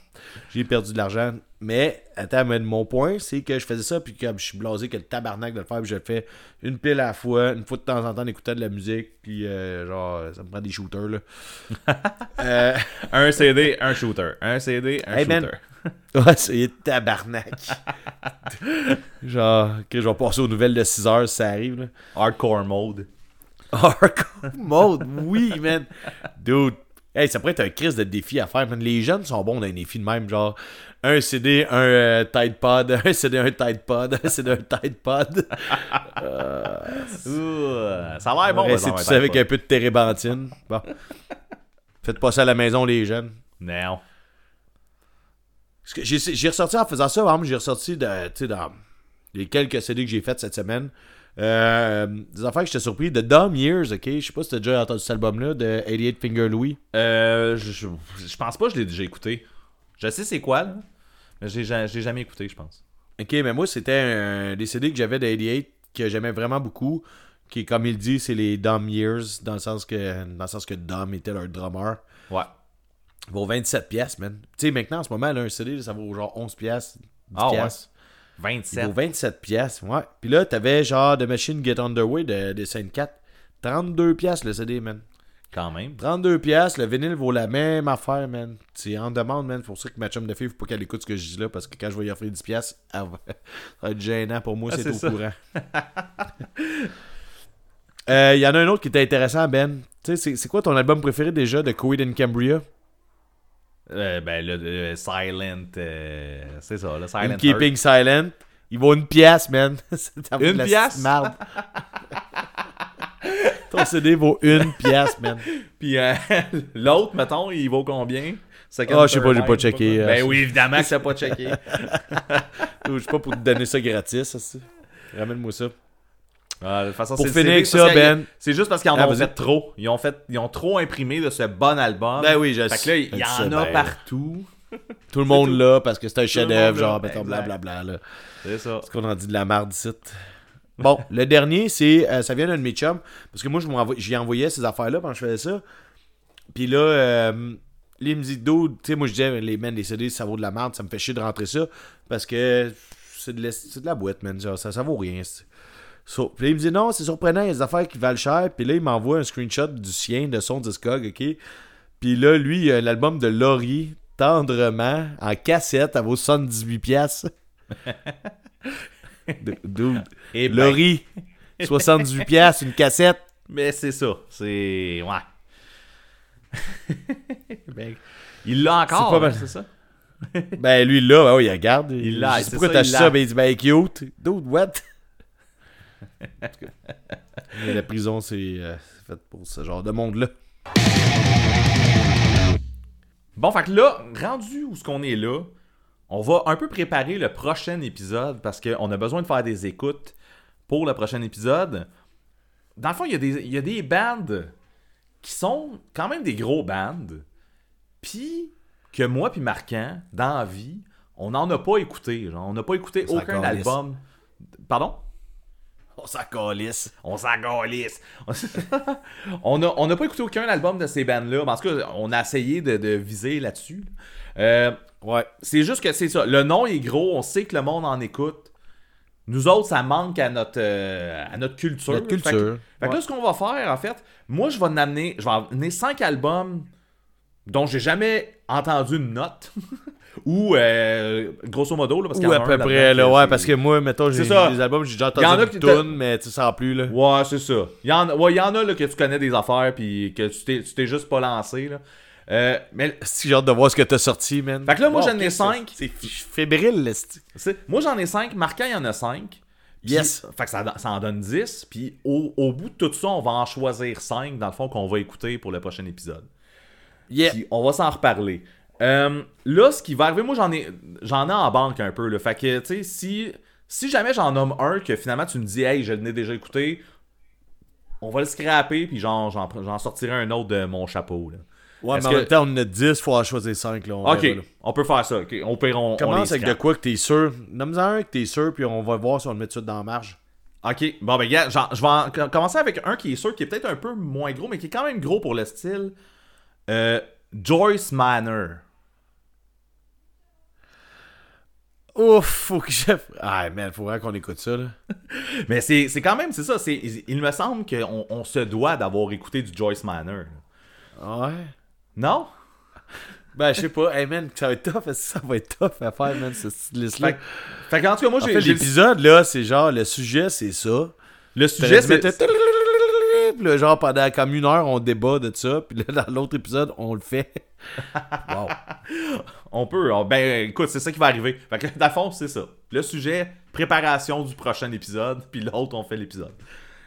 j'ai perdu de l'argent. Mais, attends, mais mon point, c'est que je faisais ça, puis comme je suis blasé que le tabarnak de le faire, puis je le fais une pile à la fois, une fois de temps en temps, d'écouter de la musique, puis euh, genre, ça me prend des shooters, là. [LAUGHS] euh... un CD, un shooter. Un CD, un Hey, man. shooter. [LAUGHS] Ouais, c'est tabarnak. [LAUGHS] Genre, que je vais passer aux nouvelles de 6 heures si ça arrive. Là. Hardcore mode. Hardcore mode, oui, man. Dude. Hey, ça pourrait être un crise de défi à faire, man. Les jeunes sont bons dans les défis de même, genre un CD, un euh, Tide Pod, [LAUGHS] un CD, un Tide Pod, un CD, un Tide Pod. [LAUGHS] Ouh, ça a l'air bon. C'est tout ça avec un peu de térébenthine. Bon. Faites pas ça à la maison, les jeunes. Non. J'ai ressorti en faisant ça, j'ai ressorti de, dans les quelques CD que j'ai faites cette semaine. Euh, des affaires que j'étais surpris. De Dumb Years, ok? Je sais pas si t'as déjà entendu cet album-là, de 88 Finger Louis. Euh, je, pense pas que je l'ai déjà écouté. Je sais c'est quoi, là. Mais je l'ai ja- je l'ai jamais écouté, je pense. Ok, mais moi, c'était un des CD que j'avais de 88 que j'aimais vraiment beaucoup. Qui, comme il dit, c'est les Dumb Years, dans le sens que, dans le sens que Dumb était leur drummer. Ouais. Vaut 27 pièces, man. Tu sais, maintenant, en ce moment, là, un CD, ça vaut genre 11 pièces, 10 Ah ouais. Piastres. Il 27. vaut 27 pièces, ouais. Puis là, t'avais genre The Machine Get Underway de, de Saint 4. 32 pièces le CD, man. Quand même. 32 pièces, le vinyle vaut la même affaire, man. C'est en demande, man. C'est pour ça que ma chum de fille, faut pas qu'elle écoute ce que je dis là, parce que quand je vais y offrir 10 pièces, va... ça va être gênant pour moi, Ah, c'est au ça. courant. [LAUGHS] Euh, Il y en a un autre qui était intéressant, Ben. Tu sais, c'est- quoi ton album préféré déjà de Coed and Cambria? Euh, ben, le, le Silent. euh, c'est ça, le Silent. In Keeping Silent. Il vaut une pièce, man. [LAUGHS] Ça Une pièce? Marde. [LAUGHS] Ton CD vaut une pièce, man. Puis euh, [LAUGHS] l'autre, mettons, il vaut combien? Ah, je sais pas, j'ai pas checké, euh, Ben oui, évidemment que t'as pas checké. Je sais pas pour te donner ça gratis, ça, Ramène-moi ça. Ah, de toute façon, Pour c'est- finir avec ça, a- Ben. C'est juste parce qu'ils en Ah, ont fait trop. Ils ont, fait, ils ont trop imprimé de ce bon album. Ben oui, je Fait que là, il y en sais a partout. Tout le monde là parce que c'est un chef-d'œuvre, genre, mettons, blablabla. C'est ça. Parce qu'on en dit de la merde ici. Bon, [LAUGHS] le dernier, c'est. euh, ça vient d'un de mes chums. Parce que moi, j'y envoyais ces affaires-là que je faisais ça. Puis là, euh, il me tu sais, moi, je disais, les men, les CD, ça vaut de la merde, ça me fait chier de rentrer ça. Parce que c'est de, la- de la boîte, man. Genre, ça, ça vaut rien. So, puis il me dit, non, c'est surprenant, il y a des affaires qui valent cher. Puis là, il m'envoie un screenshot du sien, de son Discog, ok? Puis là, lui, il a l'album de Laurie, Tendrement, en cassette, à vaut 78$. piastres. [LAUGHS] Dude. Et ben, Laurie, 78$, piastres, une cassette. Mais c'est ça. C'est. Ouais. [LAUGHS] Ben, il l'a encore, C'est pas mal. c'est ça? Ben, lui, là, ben oui, il regarde. Il l'a, c'est pourquoi t'as ça, ben il dit, ben, cute. Dude, what? En tout cas. Mais la prison, c'est euh, c'est fait pour ce genre de monde-là. Bon, fait que là, rendu où ce qu'on est là, on va un peu préparer le prochain épisode parce qu'on a besoin de faire des écoutes pour le prochain épisode. Dans le fond, il y a des, il y a des bands qui sont quand même des gros bands, puis que moi puis Marquant, dans la vie, on n'en a pas écouté. Genre, on n'a pas écouté aucun album. Pardon? On s'en calisse. On s'en calisse. [LAUGHS] on n'a on a pas écouté aucun album de ces bands-là. En tout cas, on a essayé de, de viser là-dessus. Euh, Ouais. c'est juste que c'est ça. Le nom est gros, on sait que le monde en écoute. Nous autres, ça manque à notre, euh, à notre culture. Notre Fait que- culture. Fait que, là, ce qu'on va faire, en fait, moi, je vais en amener, je vais en amener 5 albums dont j'ai jamais entendu une note. [LAUGHS] Ou, euh, grosso modo, là, parce qu'il y en a à peu près, là, que ouais, parce que moi, mettons, j'ai ça. des albums, j'ai déjà Il y en a entendu qui une toune, mais tu sans plus, là. Ouais, c'est ça. Il y en, ouais, il y en a là, que tu connais des affaires puis que tu t'es, tu t'es juste pas lancé. Là. Euh, mais Si j'ai hâte de voir ce que t'as sorti, man. Fait que là, moi, j'en ai ok, cinq. C'est c'est fébrile, c'est- moi, j'en ai 5. Marquant, il y en a 5. Yes. Fait que ça, ça en donne 10. Puis au, au bout de tout ça, on va en choisir 5 dans le fond qu'on va écouter pour le prochain épisode. Yeah. Puis on va s'en reparler. Euh, là, ce qui va arriver, moi j'en ai j'en ai en banque un peu. Là. Fait que, tu sais, si, si jamais j'en nomme un que finalement tu me dis, hey, je l'ai déjà écouté, on va le scraper, puis genre, j'en, j'en sortirai un autre de mon chapeau. Là. Ouais, Est-ce mais en que- même temps, on en a 10, faut en choisir 5, là. on Ok, verra, là. on peut faire ça. On peut, on, Commence avec de quoi que t'es sûr? Nomme-en un que t'es sûr, puis on va voir si on le met tout dans la marge. Ok, bon, ben, gars, je vais en- co- commencer avec un qui est sûr, qui est peut-être un peu moins gros, mais qui est quand même gros pour le style. Euh, Joyce Manor. Ouf, faut que je. Ah, man, faut vraiment qu'on écoute ça, là. [LAUGHS] Mais c'est quand même, c'est ça. Il me semble qu'on on se doit d'avoir écouté du Joyce Manor. Ouais? Non? Ben, je sais pas. Hey, man, ça va être tough. Ça va être tough à faire, man, ce liste-là. Fait, fait qu'en tout cas, moi, En j'ai fait, l'épisode, là, c'est genre, le sujet, c'est ça. le Sujet, sujet, c'est... Puis là, genre, pendant comme une heure, on débat de ça. Puis là, dans l'autre épisode, on le fait. [LAUGHS] wow. On peut. on- ben, écoute, c'est ça qui va arriver. Fait que, dans le fond, c'est ça. Le sujet, préparation du prochain épisode, [LAUGHS] puis l'autre, on fait l'épisode.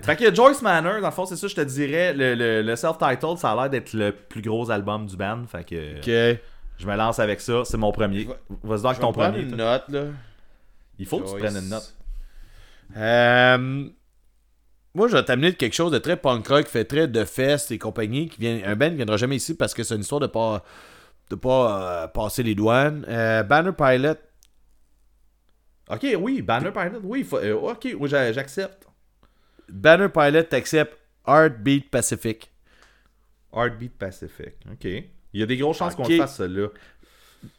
Fait que Joyce Manor, dans le fond, c'est ça, je te dirais. Le, le- le self-titled, ça a l'air d'être le plus gros album du band. Fait que Ok. je me lance avec ça. C'est mon premier. Vas-y donc avec ton premier. une note, là. Il faut que tu prennes une note. Euh, moi, je vais t'amener de quelque chose de très punk rock, fait très de fest et compagnie, qui vient, un band qui viendra jamais ici parce que c'est une histoire de pas, de pas euh, passer les douanes. Euh, Banner Pilot, Ok, oui, Banner Pilot, oui, faut- euh, ok, oui, j'a- j'accepte. Banner Pilot t'accepte Heartbeat Pacific. Heartbeat Pacific, ok. Il y a des grosses chances qu'on fasse, celui-là.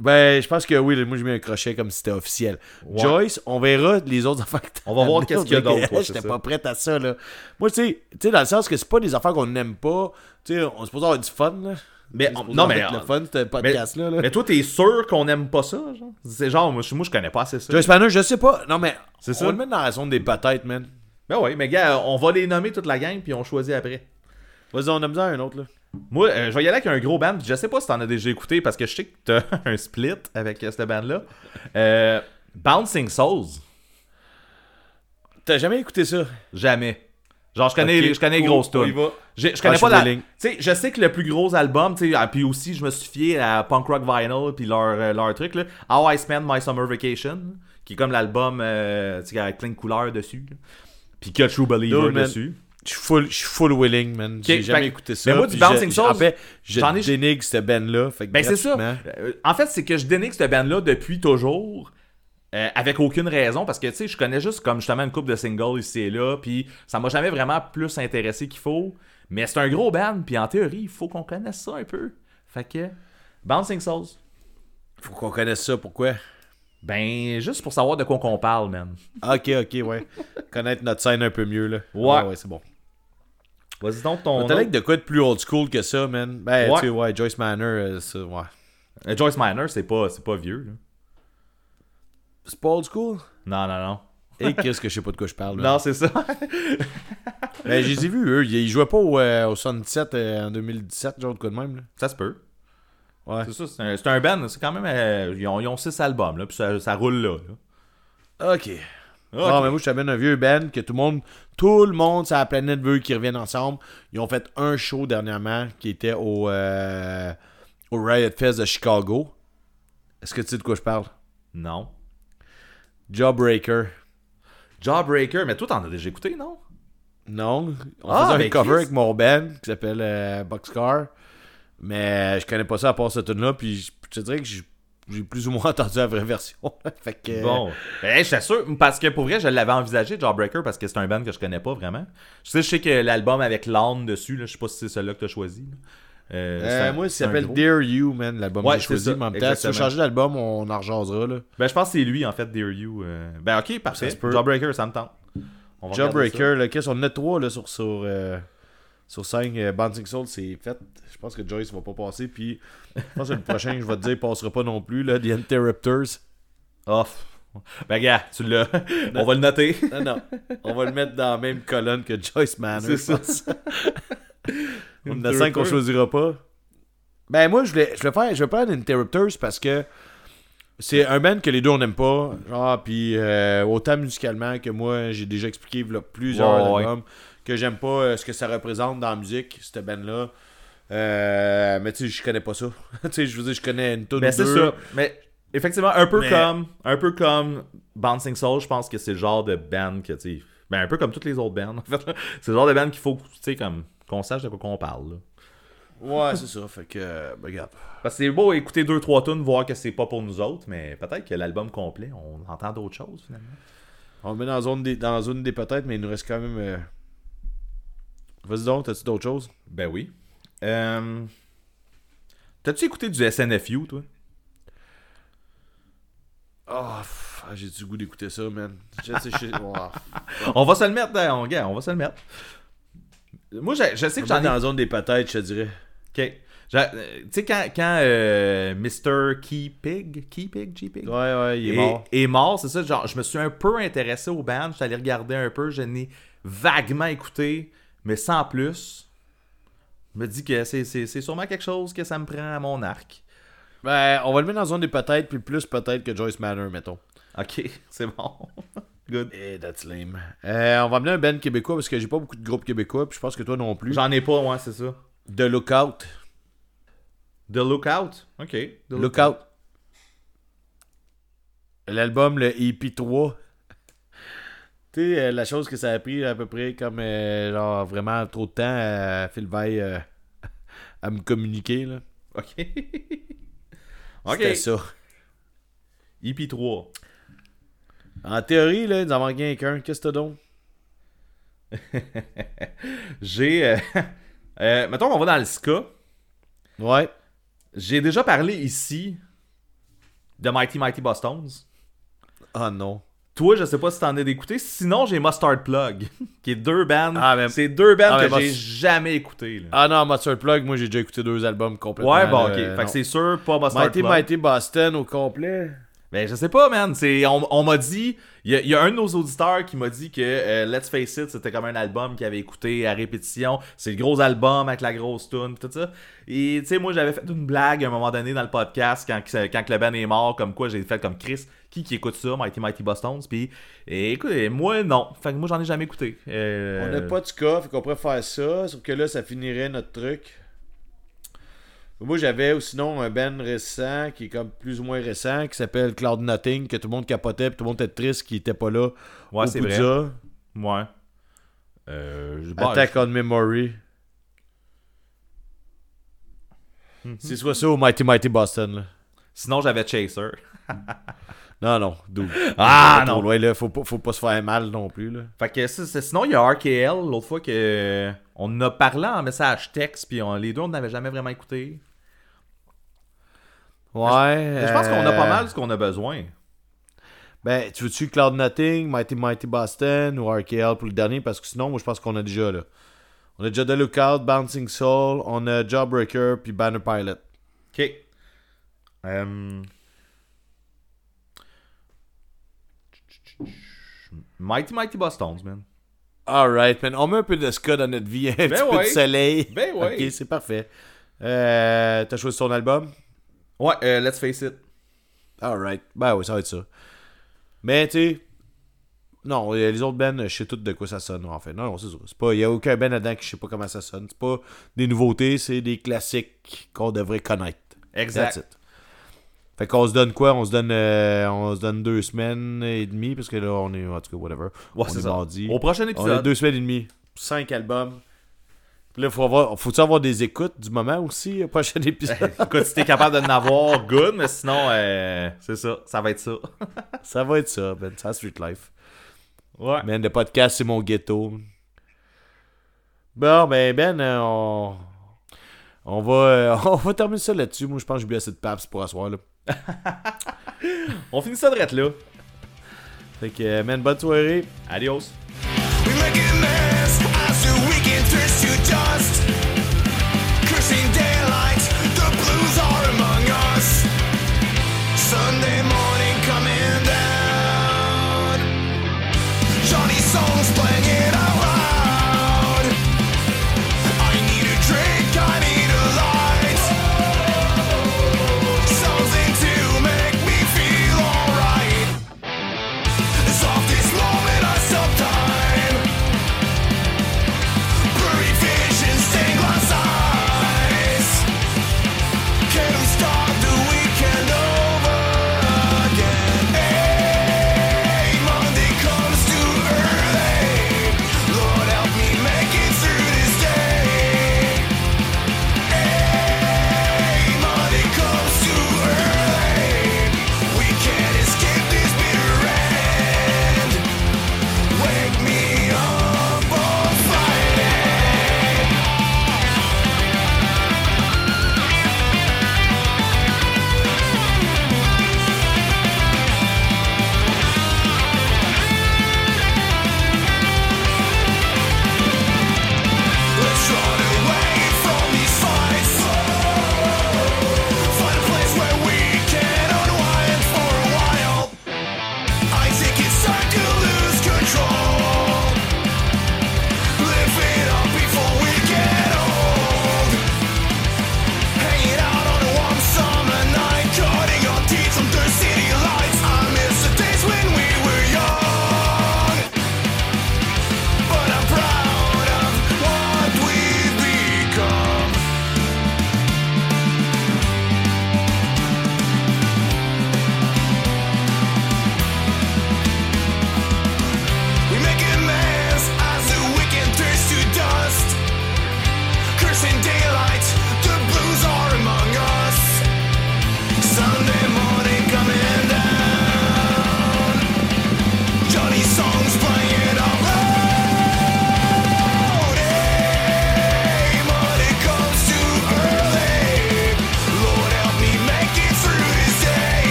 Ben, je pense que oui, moi j'ai mis un crochet comme si c'était officiel. Ouais. Joyce, on verra les autres affaires que On va voir qu'est-ce qu'il y a d'autre, [LAUGHS] J'étais pas prête à ça, là. Moi, tu sais, tu sais, dans le sens que c'est pas des affaires qu'on n'aime pas. Tu sais, on se pose avoir du fun, là. Mais, non, mais, le fun, ce podcast-là, là. mais toi, t'es sûr qu'on aime pas ça, genre? C'est genre, moi, je, moi, je connais pas assez ça. Joyce Banner, je sais pas. Non, mais C'est on ça. va le mettre dans la zone des patates, man. Ben ouais, mais gars, on va les nommer toute la gang, puis on choisit après. Vas-y, on aime ça un autre, là. Moi, euh, je vais y aller avec un gros band. Je sais pas si t'en as déjà écouté, parce que je sais que t'as [LAUGHS] un split avec euh, cette band-là. Euh, Bouncing Souls. T'as jamais écouté ça? Jamais. Genre, je connais, Ok, les- je connais les grosses tunes. Je connais Ah, pas je la. suis Tu willing. sais, je sais que le plus gros album, tu sais, ah, puis aussi, je me suis fié à Punk Rock Vinyl, puis leur, euh, leur truc, là. How I Spend My Summer Vacation, qui est comme l'album, tu sais, avec plein de couleurs dessus. Puis a True Believer Dude, dessus. Je suis full, je suis full willing, man. J'ai jamais écouté ça. mais moi, du Bouncing Souls, En fait, je ai- dénigre cette band-là. Ben c'est ça. Euh, en fait, c'est que je dénigre cette band-là depuis toujours. euh, avec aucune raison, parce que tu sais, je connais juste comme justement une coupe de singles ici et là, puis ça m'a jamais vraiment plus intéressé qu'il faut. Mais c'est un gros band, puis en théorie, il faut qu'on connaisse ça un peu. Fait que, Bouncing Souls. Faut qu'on connaisse ça. Pourquoi? Ben, juste pour savoir de quoi qu'on parle, man. Ok, ok, ouais. Connaître notre scène un peu mieux, là. Ouais. Ah ouais, c'est bon. Vas-y donc ton. T'as l'air de quoi de plus old school que ça, man? Ben, Ouais. tu sais, ouais, Joyce Manor, euh, ça, ouais. Euh, Joyce Minor, c'est pas, c'est pas vieux, là. C'est pas old school? Non, non, non. Et qu'est-ce que je sais pas de quoi je parle, là. Non, c'est ça. [LAUGHS] Ben, je les ai vus, eux. Ils jouaient pas au, euh, au 77 euh, en 2017, genre de quoi de même, là. ça se peut. Ouais. C'est ça, c'est un, c'est un band, c'est quand même. euh, ils, ont, ils ont six albums, là, puis ça, ça roule là. là. Ok. Non, mais moi, je t'amène un vieux band que tout le monde, tout le monde sur la planète veut qu'ils reviennent ensemble. Ils ont fait un show dernièrement qui était au, euh, au Riot Fest de Chicago. Est-ce que tu sais de quoi je parle? Non. Jawbreaker. Jawbreaker, mais toi, t'en as déjà écouté, non? Non. On Ah, faisait ben, un cover Chris. avec mon band qui s'appelle euh, Boxcar. Mais je connais pas ça à part cette tune là Puis je je te dirais que j'ai j'ai plus ou moins [LAUGHS] entendu la vraie version. [LAUGHS] fait que. Bon. Ben, j'étais sûr, parce que pour vrai, je l'avais envisagé, Jawbreaker, parce que c'est un band que je connais pas vraiment. Je sais, je sais que l'album avec Lawn dessus, là, je sais pas si c'est celui-là que t'as choisi. là. Euh, Euh, un- moi, il s'appelle. Dear You, man, l'album Ouais, que j'ai choisi. ça, Mais en même temps, si tu changer d'album, on en rejasera, là. Ben, je pense que c'est lui, en fait, Dear You. euh. Ben, ok, parfait. Jawbreaker, ça me tente. On va regarder Jawbreaker, qu'est-ce qu'on a trois là, sur, sur, euh, sur 5 Bouncing Soul, c'est fait. Je pense que Joyce va pas passer. Puis je pense que le prochain je vais te dire passera pas non plus, là, The Interrupters. Off. Ben, gars, tu l'as. On va le noter. Non, non. On va le mettre dans la même colonne que Joyce Manor. C'est ça. [LAUGHS] On en a 5 qu'on choisira pas. Ben, moi, je voulais, je voulais faire, je vais prendre Interrupters parce que c'est un band que les deux on n'aime pas. Genre, puis euh, autant musicalement que moi, j'ai déjà expliqué là, plusieurs ouais. albums que j'aime pas euh, ce que ça représente dans la musique, cette band-là. Euh, mais tu sais, je connais pas ça. [LAUGHS] tu sais, je veux dire, je connais une tonne ou c'est ça. Mais effectivement, un peu Mais- comme un peu comme Bouncing Soul, je pense que c'est le genre de band que, tu sais, ben, un peu comme toutes les autres bands, [LAUGHS] en fait. là. C'est le genre de band qu'il faut, tu sais, comme, qu'on sache de quoi qu'on parle, là. Ouais, c'est ça. Fait que, euh, ben, regarde. Parce que c'est beau écouter deux trois tunes, voir que c'est pas pour nous autres, mais peut-être que l'album complet, on entend d'autres choses, finalement. On le met dans la zone des, dans la zone des peut-être, mais il nous reste quand même. euh, Vas-y donc, t'as-tu d'autres choses? Ben oui. Euh... T'as-tu écouté du SNFU, toi? Oh, pff, ah, j'ai du goût d'écouter ça, man. Je sais, je sais. [LAUGHS] wow. On va se le mettre, dans- on, on va se le mettre. Moi, je, je sais que J'en ai dans la zone des peut-être, je te dirais. Ok. Euh, Tu sais, quand, quand euh, Mr. Key Pig, Key Pig, G Pig, Ouais, ouais, il est est, mort. est mort, c'est ça. Genre, je me suis un peu intéressé au band, je suis allé regarder un peu, je n'ai vaguement écouté, mais sans plus. Je me dis que c'est, sûrement quelque chose que ça me prend à mon arc. Ben, on va le mettre dans zone des peut-être, puis plus peut-être que Joyce Manor, mettons. Ok, [LAUGHS] c'est bon. [LAUGHS] Good. Eh, that's lame. Euh, on va amener un band québécois parce que j'ai pas beaucoup de groupes québécois, puis je pense que toi non plus. J'en ai pas, ouais, c'est ça. The Lookout. The Lookout? Ok. The Lookout. L'album, le EP3. Tu sais, euh, la chose que ça a pris à peu près comme euh, genre vraiment trop de temps à Phil Veil euh, [LAUGHS] à me communiquer. Là. Ok. [LAUGHS] ok. C'était ça. EP3. En théorie, là, nous en manque rien qu'un. Qu'est-ce que t'as donc? [LAUGHS] J'ai. euh, euh, mettons qu'on va dans le ska. Ouais. J'ai déjà parlé ici de Mighty Mighty Boston's. Ah non. Toi, je sais pas si t'en as d'écouter. Sinon, j'ai Mustard Plug, [LAUGHS] qui est deux bands. Ah, mais- C'est deux bands Ah, que j'ai jamais écouté. là. Ah non, Monster Plug, moi j'ai déjà écouté deux albums complètement. ouais, bon, ok. fait non. que c'est sûr, pas Mustard Mighty Plug. Mighty Boston au complet. Ben, je sais pas, man. C'est, on, on m'a dit. Il y, y a un de nos auditeurs qui m'a dit que euh, Let's Face It, c'était comme un album qu'il avait écouté à répétition. C'est le gros album avec la grosse tune, tout ça. Et tu sais, moi, j'avais fait une blague à un moment donné dans le podcast quand, quand le band est mort, comme quoi j'ai fait comme Chris. Qui qui écoute ça, Mighty Mighty Boston's? Puis, écoute, moi, non. Fait que moi, j'en ai jamais écouté. Euh, On n'a pas de cas, fait qu'on pourrait faire ça, sauf que là, ça finirait notre truc. Moi, j'avais sinon un band récent, qui est comme plus ou moins récent, qui s'appelle Cloud Nothing, que tout le monde capotait, puis tout le monde était triste qu'il était pas là Ouais, c'est vrai. Ouais. Euh, je- bon, Attack on Memory. C'est soit ça ou Mighty Mighty Boston. Là. Sinon, j'avais Chaser. [LAUGHS] Non, non, dude. Ah, Pas trop non. loin, là. Faut, pas, faut pas se faire mal non plus. Là. Fait que sinon, il y a RKL, l'autre fois que on en a parlé en message texte, puis on- les deux, on n'avait jamais vraiment écouté. Ouais. Je pense qu'on a pas euh, mal ce qu'on a besoin. Ben, tu veux-tu Cloud Nothing, Mighty Mighty Boston ou RKL pour le dernier? Parce que sinon, moi, je pense qu'on a déjà, là. On a déjà The Lookout, Bouncing Soul, on a Jawbreaker, puis Banner Pilot. Ok. Euh, Mighty Mighty Boston, man. Alright, man. On met un peu de ska dans notre vie, un petit peu de soleil. Ben ouais. Ok, c'est parfait. Euh, T'as choisi ton album? Ouais, euh, let's face it. Alright. Ben oui, ça va être ça. Mais, tu sais... Non, euh, les autres bands, je sais tout de quoi ça sonne, en fait. Non, non, c'est ça. Il y a aucun band là-dedans que je sais pas comment ça sonne. C'est pas des nouveautés, c'est des classiques qu'on devrait connaître. Exact. That's it. Fait qu'on se donne quoi? On se donne, euh, on se donne deux semaines et demie, parce que là, on est... En tout cas, whatever. Ouais, on est mardi. Au prochain On a épisode. deux semaines et demie. Cinq albums. Puis là, faut avoir, faut-tu avoir des écoutes du moment aussi, au prochain [LAUGHS] épisode? [LAUGHS] Écoute, si t'es capable de n'avoir, good, mais sinon, euh, c'est ça. Ça va être ça. [LAUGHS] ça va être ça, Ben. La Street Life. Ouais. Man, le podcast, c'est mon ghetto. Bon, ben, Ben, euh, on... On va, euh, on va terminer ça là-dessus. Moi, je pense que j'ai bu assez de paps pour asseoir, là. On finit ça de là. Fait que, euh, man, bonne soirée. Adios. interest you just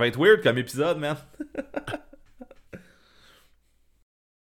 va être weird comme épisode, man.